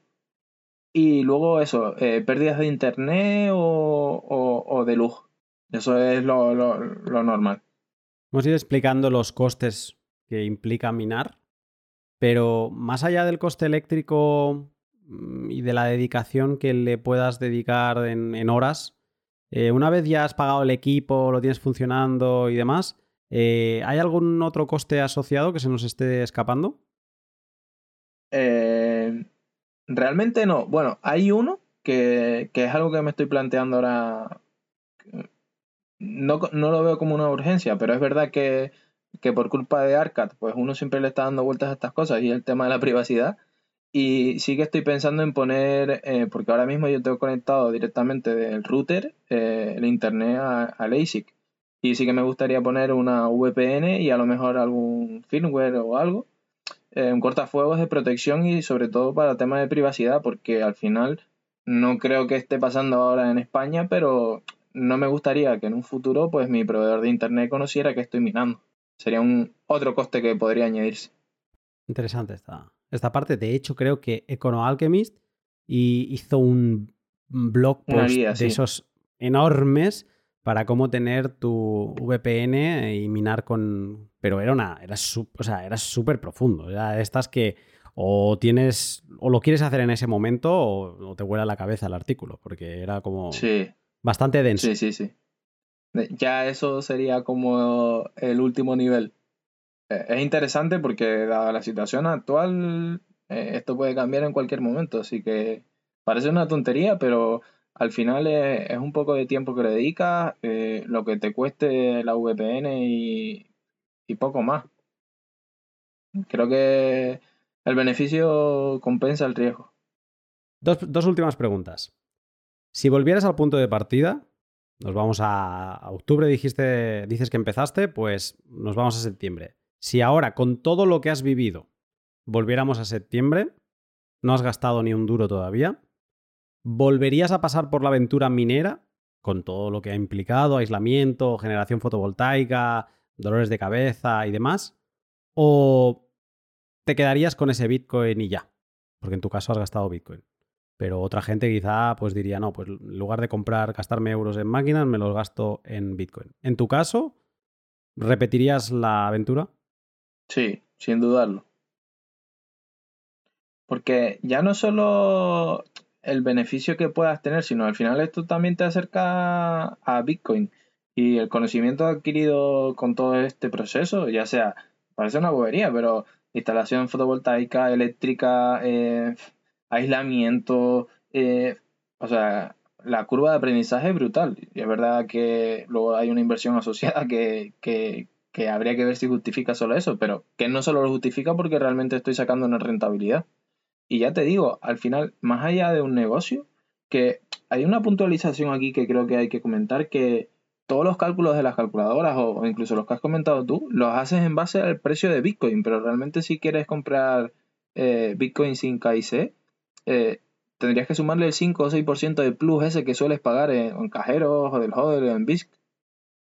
Y luego eso, eh, pérdidas de internet o, de luz. Eso es lo, normal. Hemos ido explicando los costes que implica minar, pero más allá del coste eléctrico mm, y de la dedicación que le puedas dedicar en, horas, eh, una vez ya has pagado el equipo, lo tienes funcionando y demás, eh, ¿hay algún otro coste asociado que se nos esté escapando? Eh, realmente no. Bueno, hay uno que, es algo que me estoy planteando ahora. No, no, lo veo como una urgencia, pero es verdad que, que por culpa de Arcad, pues uno siempre le está dando vueltas a estas cosas y el tema de la privacidad. Y sí que estoy pensando en poner, eh, porque ahora mismo yo tengo conectado directamente del router eh, el internet a, a LASIK. Y sí que me gustaría poner una VPN y a lo mejor algún firmware o algo, eh, un cortafuegos de protección y sobre todo para temas de privacidad, porque al final no creo que esté pasando ahora en España, pero no me gustaría que en un futuro pues mi proveedor de internet conociera que estoy minando. Sería un otro coste que podría añadirse. Interesante esta, esta parte. De hecho, creo que Econo Alchemist hizo un blog post de esos enormes para cómo tener tu VPN y minar con. Pero era una. Era o sea, era súper profundo. Era estas que o tienes. o lo quieres hacer en ese momento o, te vuela la cabeza el artículo. Porque era como. Bastante denso. Sí, sí, sí. Ya eso sería como el último nivel. Eh, es interesante porque dada la situación actual, eh, esto puede cambiar en cualquier momento, así que parece una tontería, pero al final es, un poco de tiempo que le dedicas, eh, lo que te cueste la VPN y, poco más. Creo que el beneficio compensa el riesgo. Dos, dos, últimas preguntas. Si volvieras al punto de partida, nos vamos a, octubre, dijiste, dices que empezaste, pues nos vamos a septiembre. Si ahora, con todo lo que has vivido, volviéramos a septiembre, no has gastado ni un duro todavía, ¿volverías a pasar por la aventura minera? Con todo lo que ha implicado, aislamiento, generación fotovoltaica, dolores de cabeza y demás. ¿O te quedarías con ese Bitcoin y ya? Porque en tu caso has gastado Bitcoin. Pero otra gente quizá pues diría, no, pues en lugar de comprar, gastarme euros en máquinas, me los gasto en Bitcoin. En tu caso, ¿repetirías la aventura? Sí, sin dudarlo. Porque ya no solo el beneficio que puedas tener, sino al final esto también te acerca a Bitcoin y el conocimiento adquirido con todo este proceso, ya sea, parece una bobería, pero instalación fotovoltaica, eléctrica, eh, aislamiento, eh, o sea, la curva de aprendizaje es brutal. Y es verdad que luego hay una inversión asociada que, que, que habría que ver si justifica solo eso, pero que no solo lo justifica porque realmente estoy sacando una rentabilidad. Y ya te digo, al final, más allá de un negocio, que hay una puntualización aquí que creo que hay que comentar, que todos los cálculos de las calculadoras o, incluso los que has comentado tú, los haces en base al precio de Bitcoin, pero realmente si quieres comprar eh, Bitcoin sin KIC, eh, tendrías que sumarle el 5 o 6% de plus ese que sueles pagar en, cajeros o del hodler o en BISC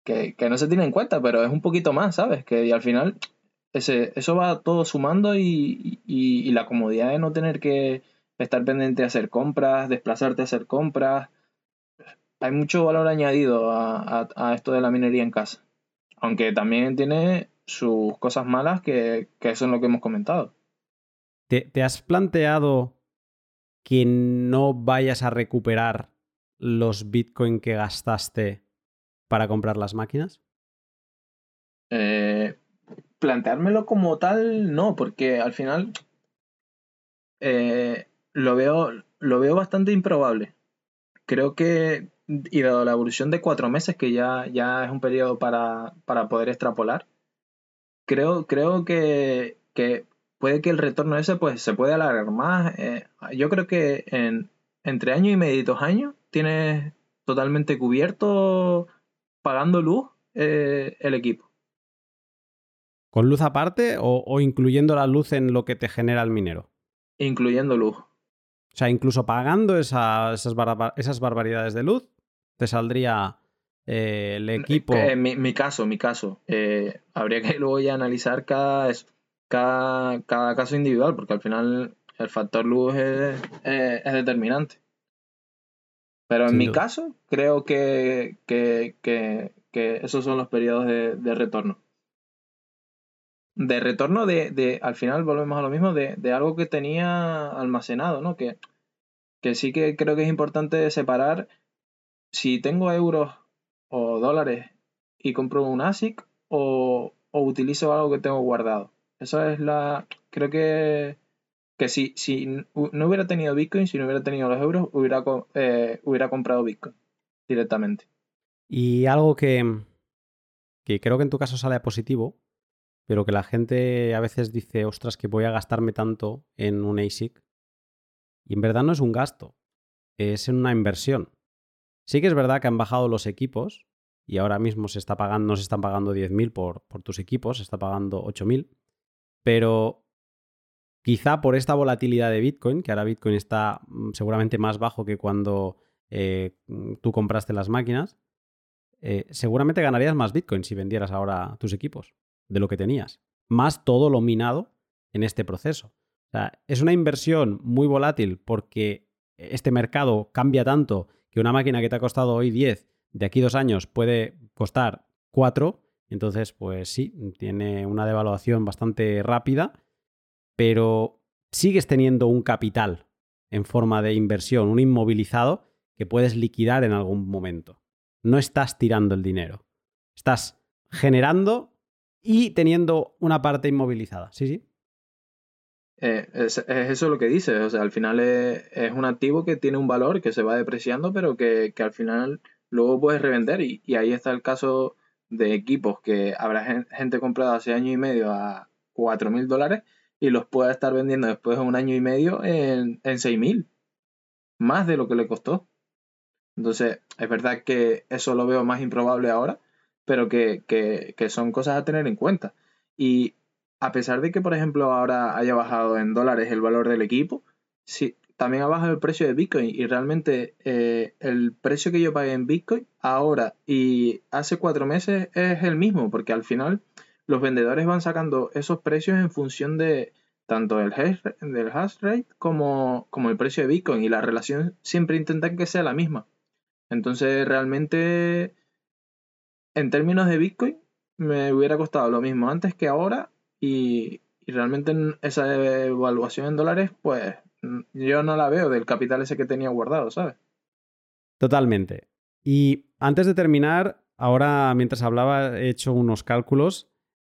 que, no se tiene en cuenta, pero es un poquito más, ¿sabes? Que y al final ese, eso va todo sumando y, la comodidad de no tener que estar pendiente de hacer compras, desplazarte a hacer compras. Hay mucho valor añadido a, esto de la minería en casa. Aunque también tiene sus cosas malas que, que son lo que hemos comentado. ¿Te, ¿Te, has planteado que no vayas a recuperar los bitcoin que gastaste para comprar las máquinas? Eh, planteármelo como tal, no, porque al final eh, lo, veo, lo veo bastante improbable. Creo que, y dado la evolución de cuatro meses, que ya, ya es un periodo para, para poder extrapolar, creo, creo que, que, puede que el retorno ese pues, se puede alargar más. Eh, yo creo que en, entre año y medio y dos años tienes totalmente cubierto pagando luz eh, el equipo. ¿Con luz aparte o, incluyendo la luz en lo que te genera el minero? Incluyendo luz. O sea, incluso pagando esas, esas, barbaridades de luz, te saldría eh, el equipo. En mi, caso, mi caso. Habría que luego ya analizar cada, cada, cada, caso individual, porque al final el factor luz es determinante. Pero en mi caso, creo que, esos son los periodos de, retorno. De retorno de, al final volvemos a lo mismo, de, algo que tenía almacenado, ¿no? Que, que sí que creo que es importante separar si tengo euros o dólares y compro un ASIC o, o utilizo algo que tengo guardado. Eso es la, creo que que si, si no hubiera tenido Bitcoin, si no hubiera tenido los euros, hubiera, eh, hubiera comprado Bitcoin directamente. Y algo que, que creo que en tu caso sale positivo, pero que la gente a veces dice, ostras, que voy a gastarme tanto en un ASIC. Y en verdad no es un gasto, es una inversión. Sí que es verdad que han bajado los equipos y ahora mismo se está pagando, no se están pagando 10.000 por, por tus equipos, se está pagando 8.000, pero Quizá por esta volatilidad de Bitcoin, que ahora Bitcoin está mm, seguramente más bajo que cuando eh, mm, tú compraste las máquinas, eh, seguramente ganarías más Bitcoin si vendieras ahora tus equipos de lo que tenías, más todo lo minado en este proceso. O sea, es una inversión muy volátil porque este mercado cambia tanto que una máquina que te ha costado hoy 10, de aquí dos años puede costar 4. Entonces, pues sí, tiene una devaluación bastante rápida pero sigues teniendo un capital en forma de inversión, un inmovilizado que puedes liquidar en algún momento. No estás tirando el dinero. Estás generando y teniendo una parte inmovilizada. Sí, sí. Eh, es, eso lo que dices. O sea, al final es, un activo que tiene un valor que se va depreciando, pero que, al final luego puedes revender. Y, ahí está el caso de equipos que habrá gente comprada hace año y medio a 4 mil dólares y los pueda estar vendiendo después de un año y medio en, en 6.000. Más de lo que le costó. Entonces, es verdad que eso lo veo más improbable ahora, pero que, son cosas a tener en cuenta. Y a pesar de que, por ejemplo, ahora haya bajado en dólares el valor del equipo, sí, también ha bajado el precio de Bitcoin y realmente eh, el precio que yo pagué en Bitcoin ahora y hace cuatro meses es el mismo, porque al final los vendedores van sacando esos precios en función de tanto del hash, del hash rate como, como el precio de Bitcoin y la relación siempre intentan que sea la misma. Entonces realmente en términos de Bitcoin me hubiera costado lo mismo antes que ahora y, y realmente esa evaluación en dólares pues yo no la veo del capital ese que tenía guardado, ¿sabes? Totalmente. Y antes de terminar, ahora mientras hablaba he hecho unos cálculos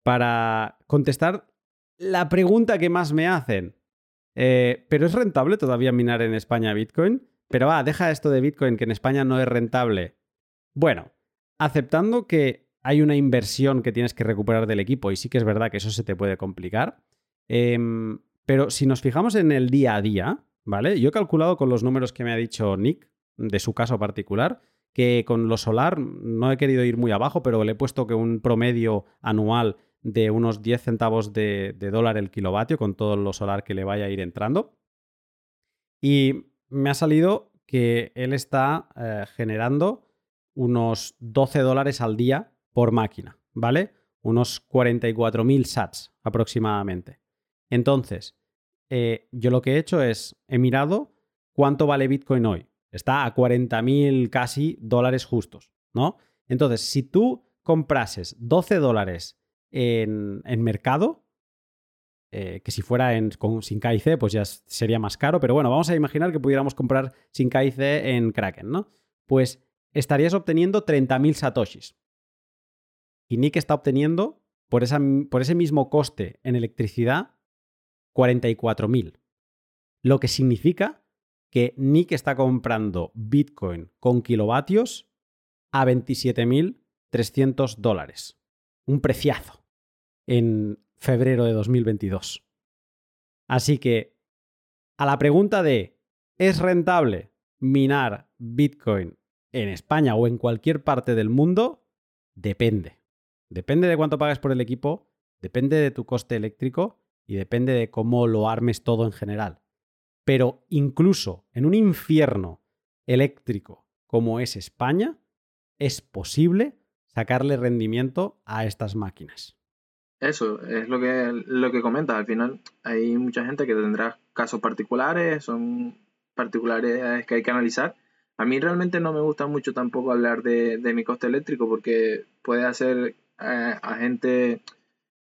para contestar la pregunta que más me hacen. Eh, ¿Pero es rentable todavía minar en España Bitcoin? Pero va, deja esto de Bitcoin que en España no es rentable. Bueno, aceptando que hay una inversión que tienes que recuperar del equipo y sí que es verdad que eso se te puede complicar. Em, pero si nos fijamos en el día a día, ¿vale? Yo he calculado con los números que me ha dicho Nick, de su caso particular, que con lo solar no he querido ir muy abajo, pero le he puesto que un promedio anual de unos 10 centavos de, dólar el kilovatio con todo lo solar que le vaya a ir entrando. Y me ha salido que él está eh, generando unos 12 dólares al día por máquina, ¿vale? Unos 44.000 sats aproximadamente. Entonces, eh, yo lo que he hecho es, he mirado cuánto vale Bitcoin hoy. Está a 40.000 casi dólares justos, ¿no? Entonces, si tú comprases 12 dólares en, mercado, eh, que si fuera sin KIC, pues ya sería más caro, pero bueno, vamos a imaginar que pudiéramos comprar sin KIC en Kraken, ¿no? Pues estarías obteniendo 30.000 satoshis. Y Nick está obteniendo, por ese mismo coste en electricidad, 44.000. Lo que significa que Nick está comprando Bitcoin con kilovatios a 27.300 dólares. Un preciazo en febrero de 2022. Así que, a la pregunta de, ¿es rentable minar Bitcoin en España o en cualquier parte del mundo? Depende. Depende de cuánto pagues por el equipo, depende de tu coste eléctrico y depende de cómo lo armes todo en general. Pero incluso en un infierno eléctrico como es España, es posible sacarle rendimiento a estas máquinas. Eso es lo que, lo que comentas. Al final hay mucha gente que tendrá casos particulares, son particulares que hay que analizar. A mí realmente no me gusta mucho tampoco hablar de, mi coste eléctrico porque puede hacer eh, a gente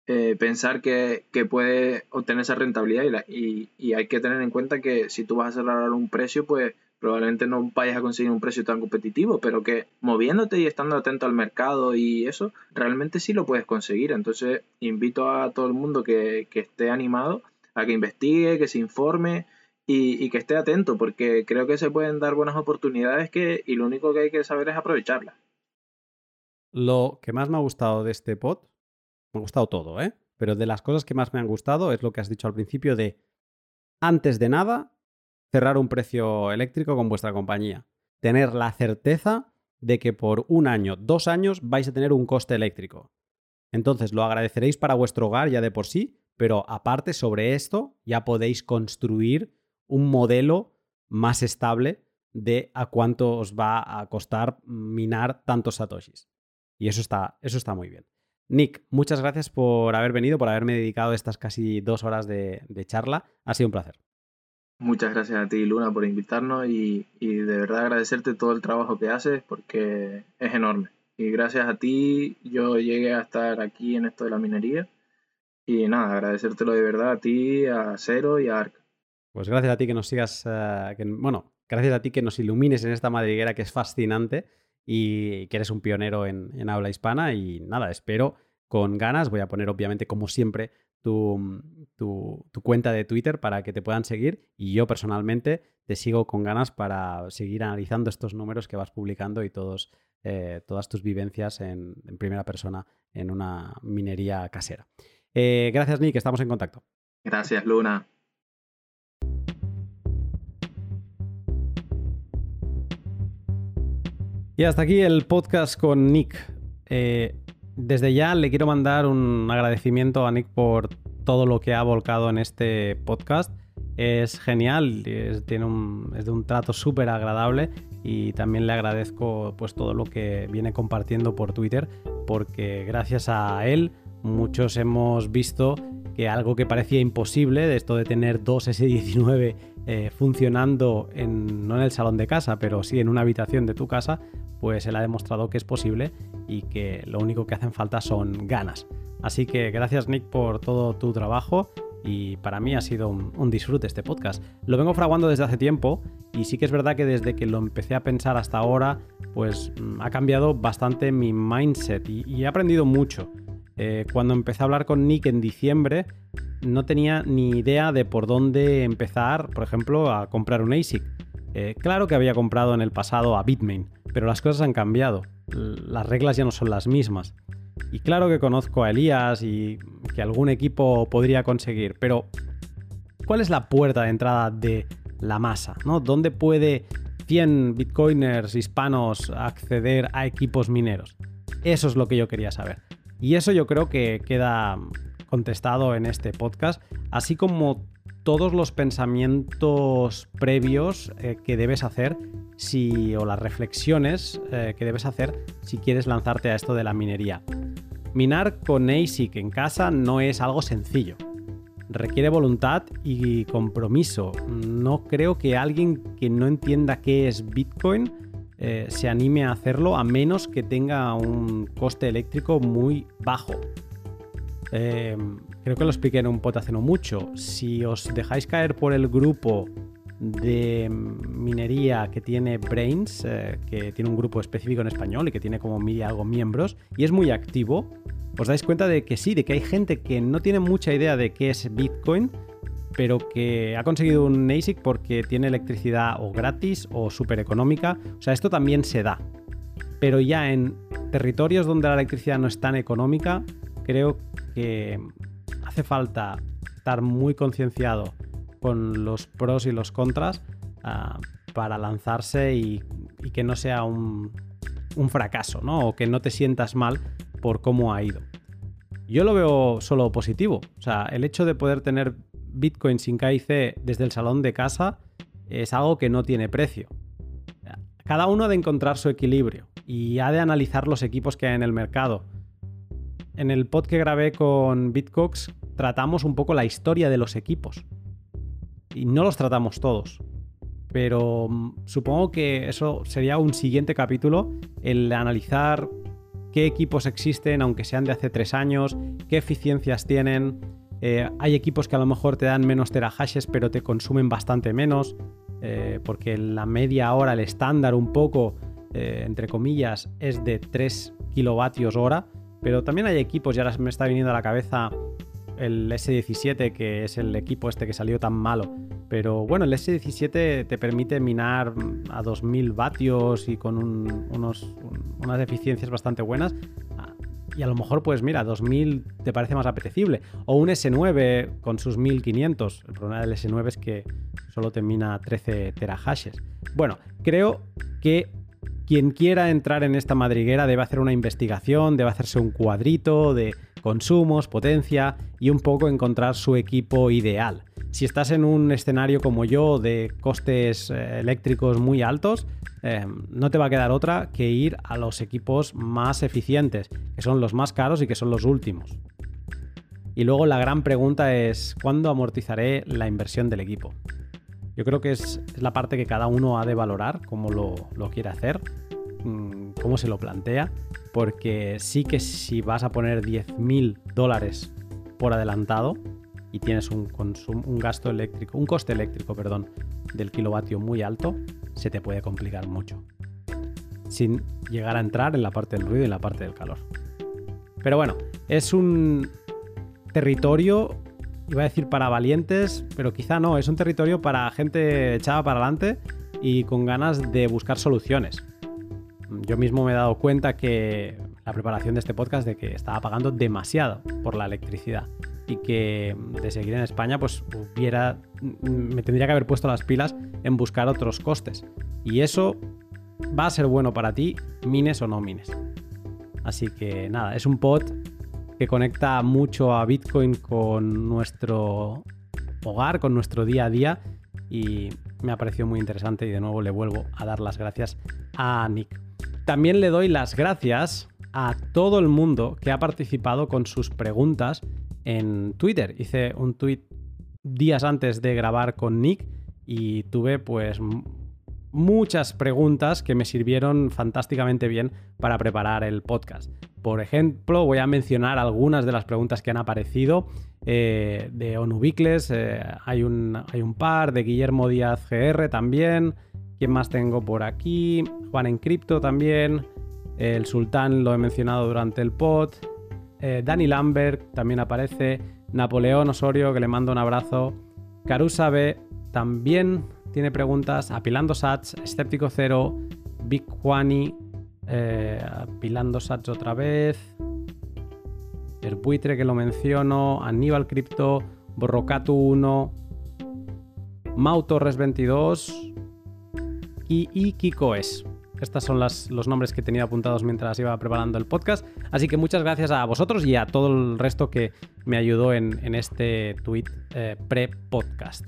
eh, pensar que, puede obtener esa rentabilidad y, y, hay que tener en cuenta que si tú vas a cerrar un precio, pues probablemente no vayas a conseguir un precio tan competitivo, pero que moviéndote y estando atento al mercado y eso, realmente sí lo puedes conseguir. Entonces invito a todo el mundo que, esté animado a que investigue, que se informe y, que esté atento, porque creo que se pueden dar buenas oportunidades que, y lo único que hay que saber es aprovecharlas. Lo que más me ha gustado de este pod, me ha gustado todo, ¿eh? Pero de las cosas que más me han gustado es lo que has dicho al principio de, antes de nada, cerrar un precio eléctrico con vuestra compañía. Tener la certeza de que por un año, dos años vais a tener un coste eléctrico. Entonces lo agradeceréis para vuestro hogar ya de por sí, pero aparte sobre esto ya podéis construir un modelo más estable de a cuánto os va a costar minar tantos satoshis. Y eso está, eso está muy bien. Nick, muchas gracias por haber venido, por haberme dedicado estas casi dos horas de, charla. Ha sido un placer. Muchas gracias a ti, Luna, por invitarnos y, y, de verdad agradecerte todo el trabajo que haces porque es enorme. Y gracias a ti yo llegué a estar aquí en esto de la minería. Y nada, agradecértelo de verdad a ti, a Cero y a Arc. Pues gracias a ti que nos sigas, eh, bueno, gracias a ti que nos ilumines en esta madriguera que es fascinante y que eres un pionero en, habla hispana. Y nada, espero con ganas. Voy a poner, obviamente, como siempre, tu, tu, cuenta de Twitter para que te puedan seguir. Y yo personalmente te sigo con ganas para seguir analizando estos números que vas publicando y todos, eh, todas tus vivencias en, primera persona en una minería casera. Eh, gracias, Nick. Estamos en contacto. Gracias, Luna. Y hasta aquí el podcast con Nick. Eh, desde ya le quiero mandar un agradecimiento a Nick por todo lo que ha volcado en este podcast. Es genial, es, de un trato súper agradable y también le agradezco pues todo lo que viene compartiendo por Twitter porque gracias a él muchos hemos visto que algo que parecía imposible, de esto de tener dos S19 eh, funcionando en, no en el salón de casa, pero sí en una habitación de tu casa, pues él ha demostrado que es posible y que lo único que hacen falta son ganas. Así que gracias Nick por todo tu trabajo y para mí ha sido un, disfrute este podcast. Lo vengo fraguando desde hace tiempo y sí que es verdad que desde que lo empecé a pensar hasta ahora, pues mm, ha cambiado bastante mi mindset y, he aprendido mucho. Eh, cuando empecé a hablar con Nick en diciembre, no tenía ni idea de por dónde empezar, por ejemplo, a comprar un ASIC. Eh, claro que había comprado en el pasado a Bitmain, pero las cosas han cambiado. Las reglas ya no son las mismas. Y claro que conozco a Elías y que algún equipo podría conseguir, pero ¿cuál es la puerta de entrada de la masa? ¿no? ¿Dónde puede 100 bitcoiners hispanos acceder a equipos mineros? Eso es lo que yo quería saber. Y eso yo creo que queda contestado en este podcast, así como todos los pensamientos previos eh, que debes hacer si, o las reflexiones eh, que debes hacer si quieres lanzarte a esto de la minería. Minar con ASIC en casa no es algo sencillo. Requiere voluntad y compromiso. No creo que alguien que no entienda qué es Bitcoin eh, se anime a hacerlo a menos que tenga un coste eléctrico muy bajo. Creo que lo expliqué en un pot hace no mucho. Si os dejáis caer por el grupo de minería que tiene Brains, eh, que tiene un grupo específico en español y que tiene como mil algo miembros, y es muy activo, os dais cuenta de que sí, de que hay gente que no tiene mucha idea de qué es Bitcoin, pero que ha conseguido un ASIC porque tiene electricidad o gratis o súper económica. O sea, esto también se da. Pero ya en territorios donde la electricidad no es tan económica, creo que hace falta estar muy concienciado con los pros y los contras ah, para lanzarse y, que no sea un, fracaso, ¿no? O que no te sientas mal por cómo ha ido. Yo lo veo solo positivo. O sea, el hecho de poder tener Bitcoin sin KIC desde el salón de casa es algo que no tiene precio. Cada uno ha de encontrar su equilibrio y ha de analizar los equipos que hay en el mercado. En el pod que grabé con Bitcox tratamos un poco la historia de los equipos. Y no los tratamos todos. Pero mm, supongo que eso sería un siguiente capítulo, el analizar qué equipos existen, aunque sean de hace tres años, qué eficiencias tienen. Eh, hay equipos que a lo mejor te dan menos terahashes, pero te consumen bastante menos, eh, porque la media hora, el estándar un poco, eh, entre comillas, es de 3 kilovatios hora. Pero también hay equipos, y ahora me está viniendo a la cabeza el S17, que es el equipo este que salió tan malo. Pero bueno, el S17 te permite minar a 2000 vatios y con unos, unas eficiencias bastante buenas. Ah, y a lo mejor, pues mira, 2000 te parece más apetecible. O un S9 con sus 1500. El problema del S9 es que solo te mina 13 terahashes. Bueno, creo que quien quiera entrar en esta madriguera debe hacer una investigación, debe hacerse un cuadrito de consumos, potencia y un poco encontrar su equipo ideal. Si estás en un escenario como yo de costes eh, eléctricos muy altos, eh, no te va a quedar otra que ir a los equipos más eficientes, que son los más caros y que son los últimos. Y luego la gran pregunta es, ¿cuándo amortizaré la inversión del equipo? Yo creo que es, la parte que cada uno ha de valorar, cómo lo, quiere hacer, mm, cómo se lo plantea, porque sí que si vas a poner 10.000 dólares por adelantado y tienes un, consumo, un gasto eléctrico, un coste eléctrico, perdón, del kilovatio muy alto, se te puede complicar mucho. Sin llegar a entrar en la parte del ruido y en la parte del calor. Pero bueno, es un territorio iba a decir para valientes, pero quizá no, es un territorio para gente echada para adelante y con ganas de buscar soluciones. Yo mismo me he dado cuenta que la preparación de este podcast de que estaba pagando demasiado por la electricidad y que de seguir en España pues hubiera me tendría que haber puesto las pilas en buscar otros costes. Y eso va a ser bueno para ti, mines o no mines. Así que nada, es un pod que conecta mucho a Bitcoin con nuestro hogar, con nuestro día a día y me ha parecido muy interesante y de nuevo le vuelvo a dar las gracias a Nick. También le doy las gracias a todo el mundo que ha participado con sus preguntas en Twitter. Hice un tweet días antes de grabar con Nick y tuve pues muchas preguntas que me sirvieron fantásticamente bien para preparar el podcast. Por ejemplo, voy a mencionar algunas de las preguntas que han aparecido eh, de Onubicles. Eh, hay, un, hay un par, de Guillermo Díaz GR también. ¿Quién más tengo por aquí? Juan en Cripto también. El Sultán lo he mencionado durante el pod. Eh, Dani Lambert también aparece. Napoleón Osorio, que le mando un abrazo. Carusa B también tiene preguntas. Apilando Sats, Escéptico Cero, Big Juani, eh, apilando Sats otra vez. El buitre que lo menciono. Aníbal Crypto. Borrocatu 1. Mau Torres 22. Y, y Kikoes. Estos son los nombres que tenía apuntados mientras iba preparando el podcast. Así que muchas gracias a vosotros y a todo el resto que me ayudó en, este tweet eh, pre-podcast.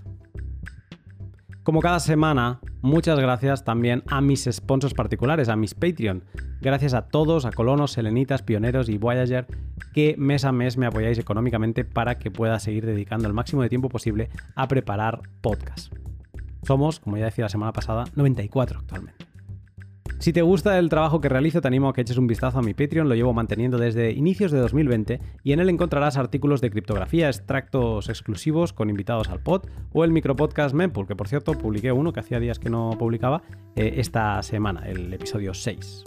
Como cada semana, muchas gracias también a mis sponsors particulares, a mis Patreon. Gracias a todos, a colonos, selenitas, pioneros y Voyager, que mes a mes me apoyáis económicamente para que pueda seguir dedicando el máximo de tiempo posible a preparar podcast. Somos, como ya decía la semana pasada, 94 actualmente. Si te gusta el trabajo que realizo, te animo a que eches un vistazo a mi Patreon, lo llevo manteniendo desde inicios de 2020 y en él encontrarás artículos de criptografía, extractos exclusivos con invitados al pod o el micropodcast Mempool, que por cierto publiqué uno que hacía días que no publicaba eh, esta semana, el episodio 6.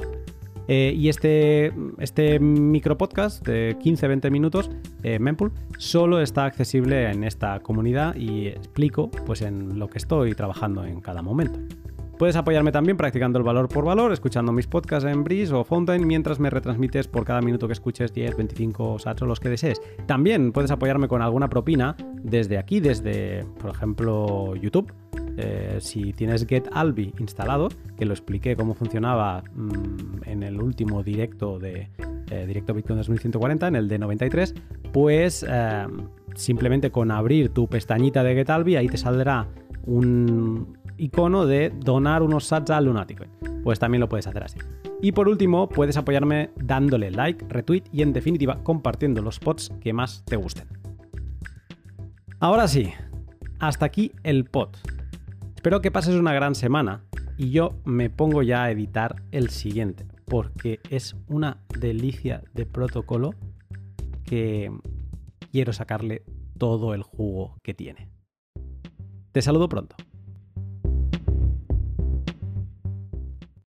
Eh, y este, este micropodcast de 15-20 minutos, eh, Mempool, solo está accesible en esta comunidad y explico pues, en lo que estoy trabajando en cada momento. Puedes apoyarme también practicando el valor por valor, escuchando mis podcasts en Breeze o Fountain mientras me retransmites por cada minuto que escuches 10, 25 sats o los que desees. También puedes apoyarme con alguna propina desde aquí, desde, por ejemplo, YouTube. Eh, si tienes GetAlbi instalado, que lo expliqué cómo funcionaba mm, en el último directo de eh, Directo Bitcoin 2140, en el de 93, pues eh, simplemente con abrir tu pestañita de GetAlbi, ahí te saldrá un, icono de donar unos sats al Lunático. Pues también lo puedes hacer así. Y por último, puedes apoyarme dándole like, retweet y en definitiva compartiendo los spots que más te gusten. Ahora sí, hasta aquí el pod. Espero que pases una gran semana y yo me pongo ya a editar el siguiente, porque es una delicia de protocolo que quiero sacarle todo el jugo que tiene. Te saludo pronto.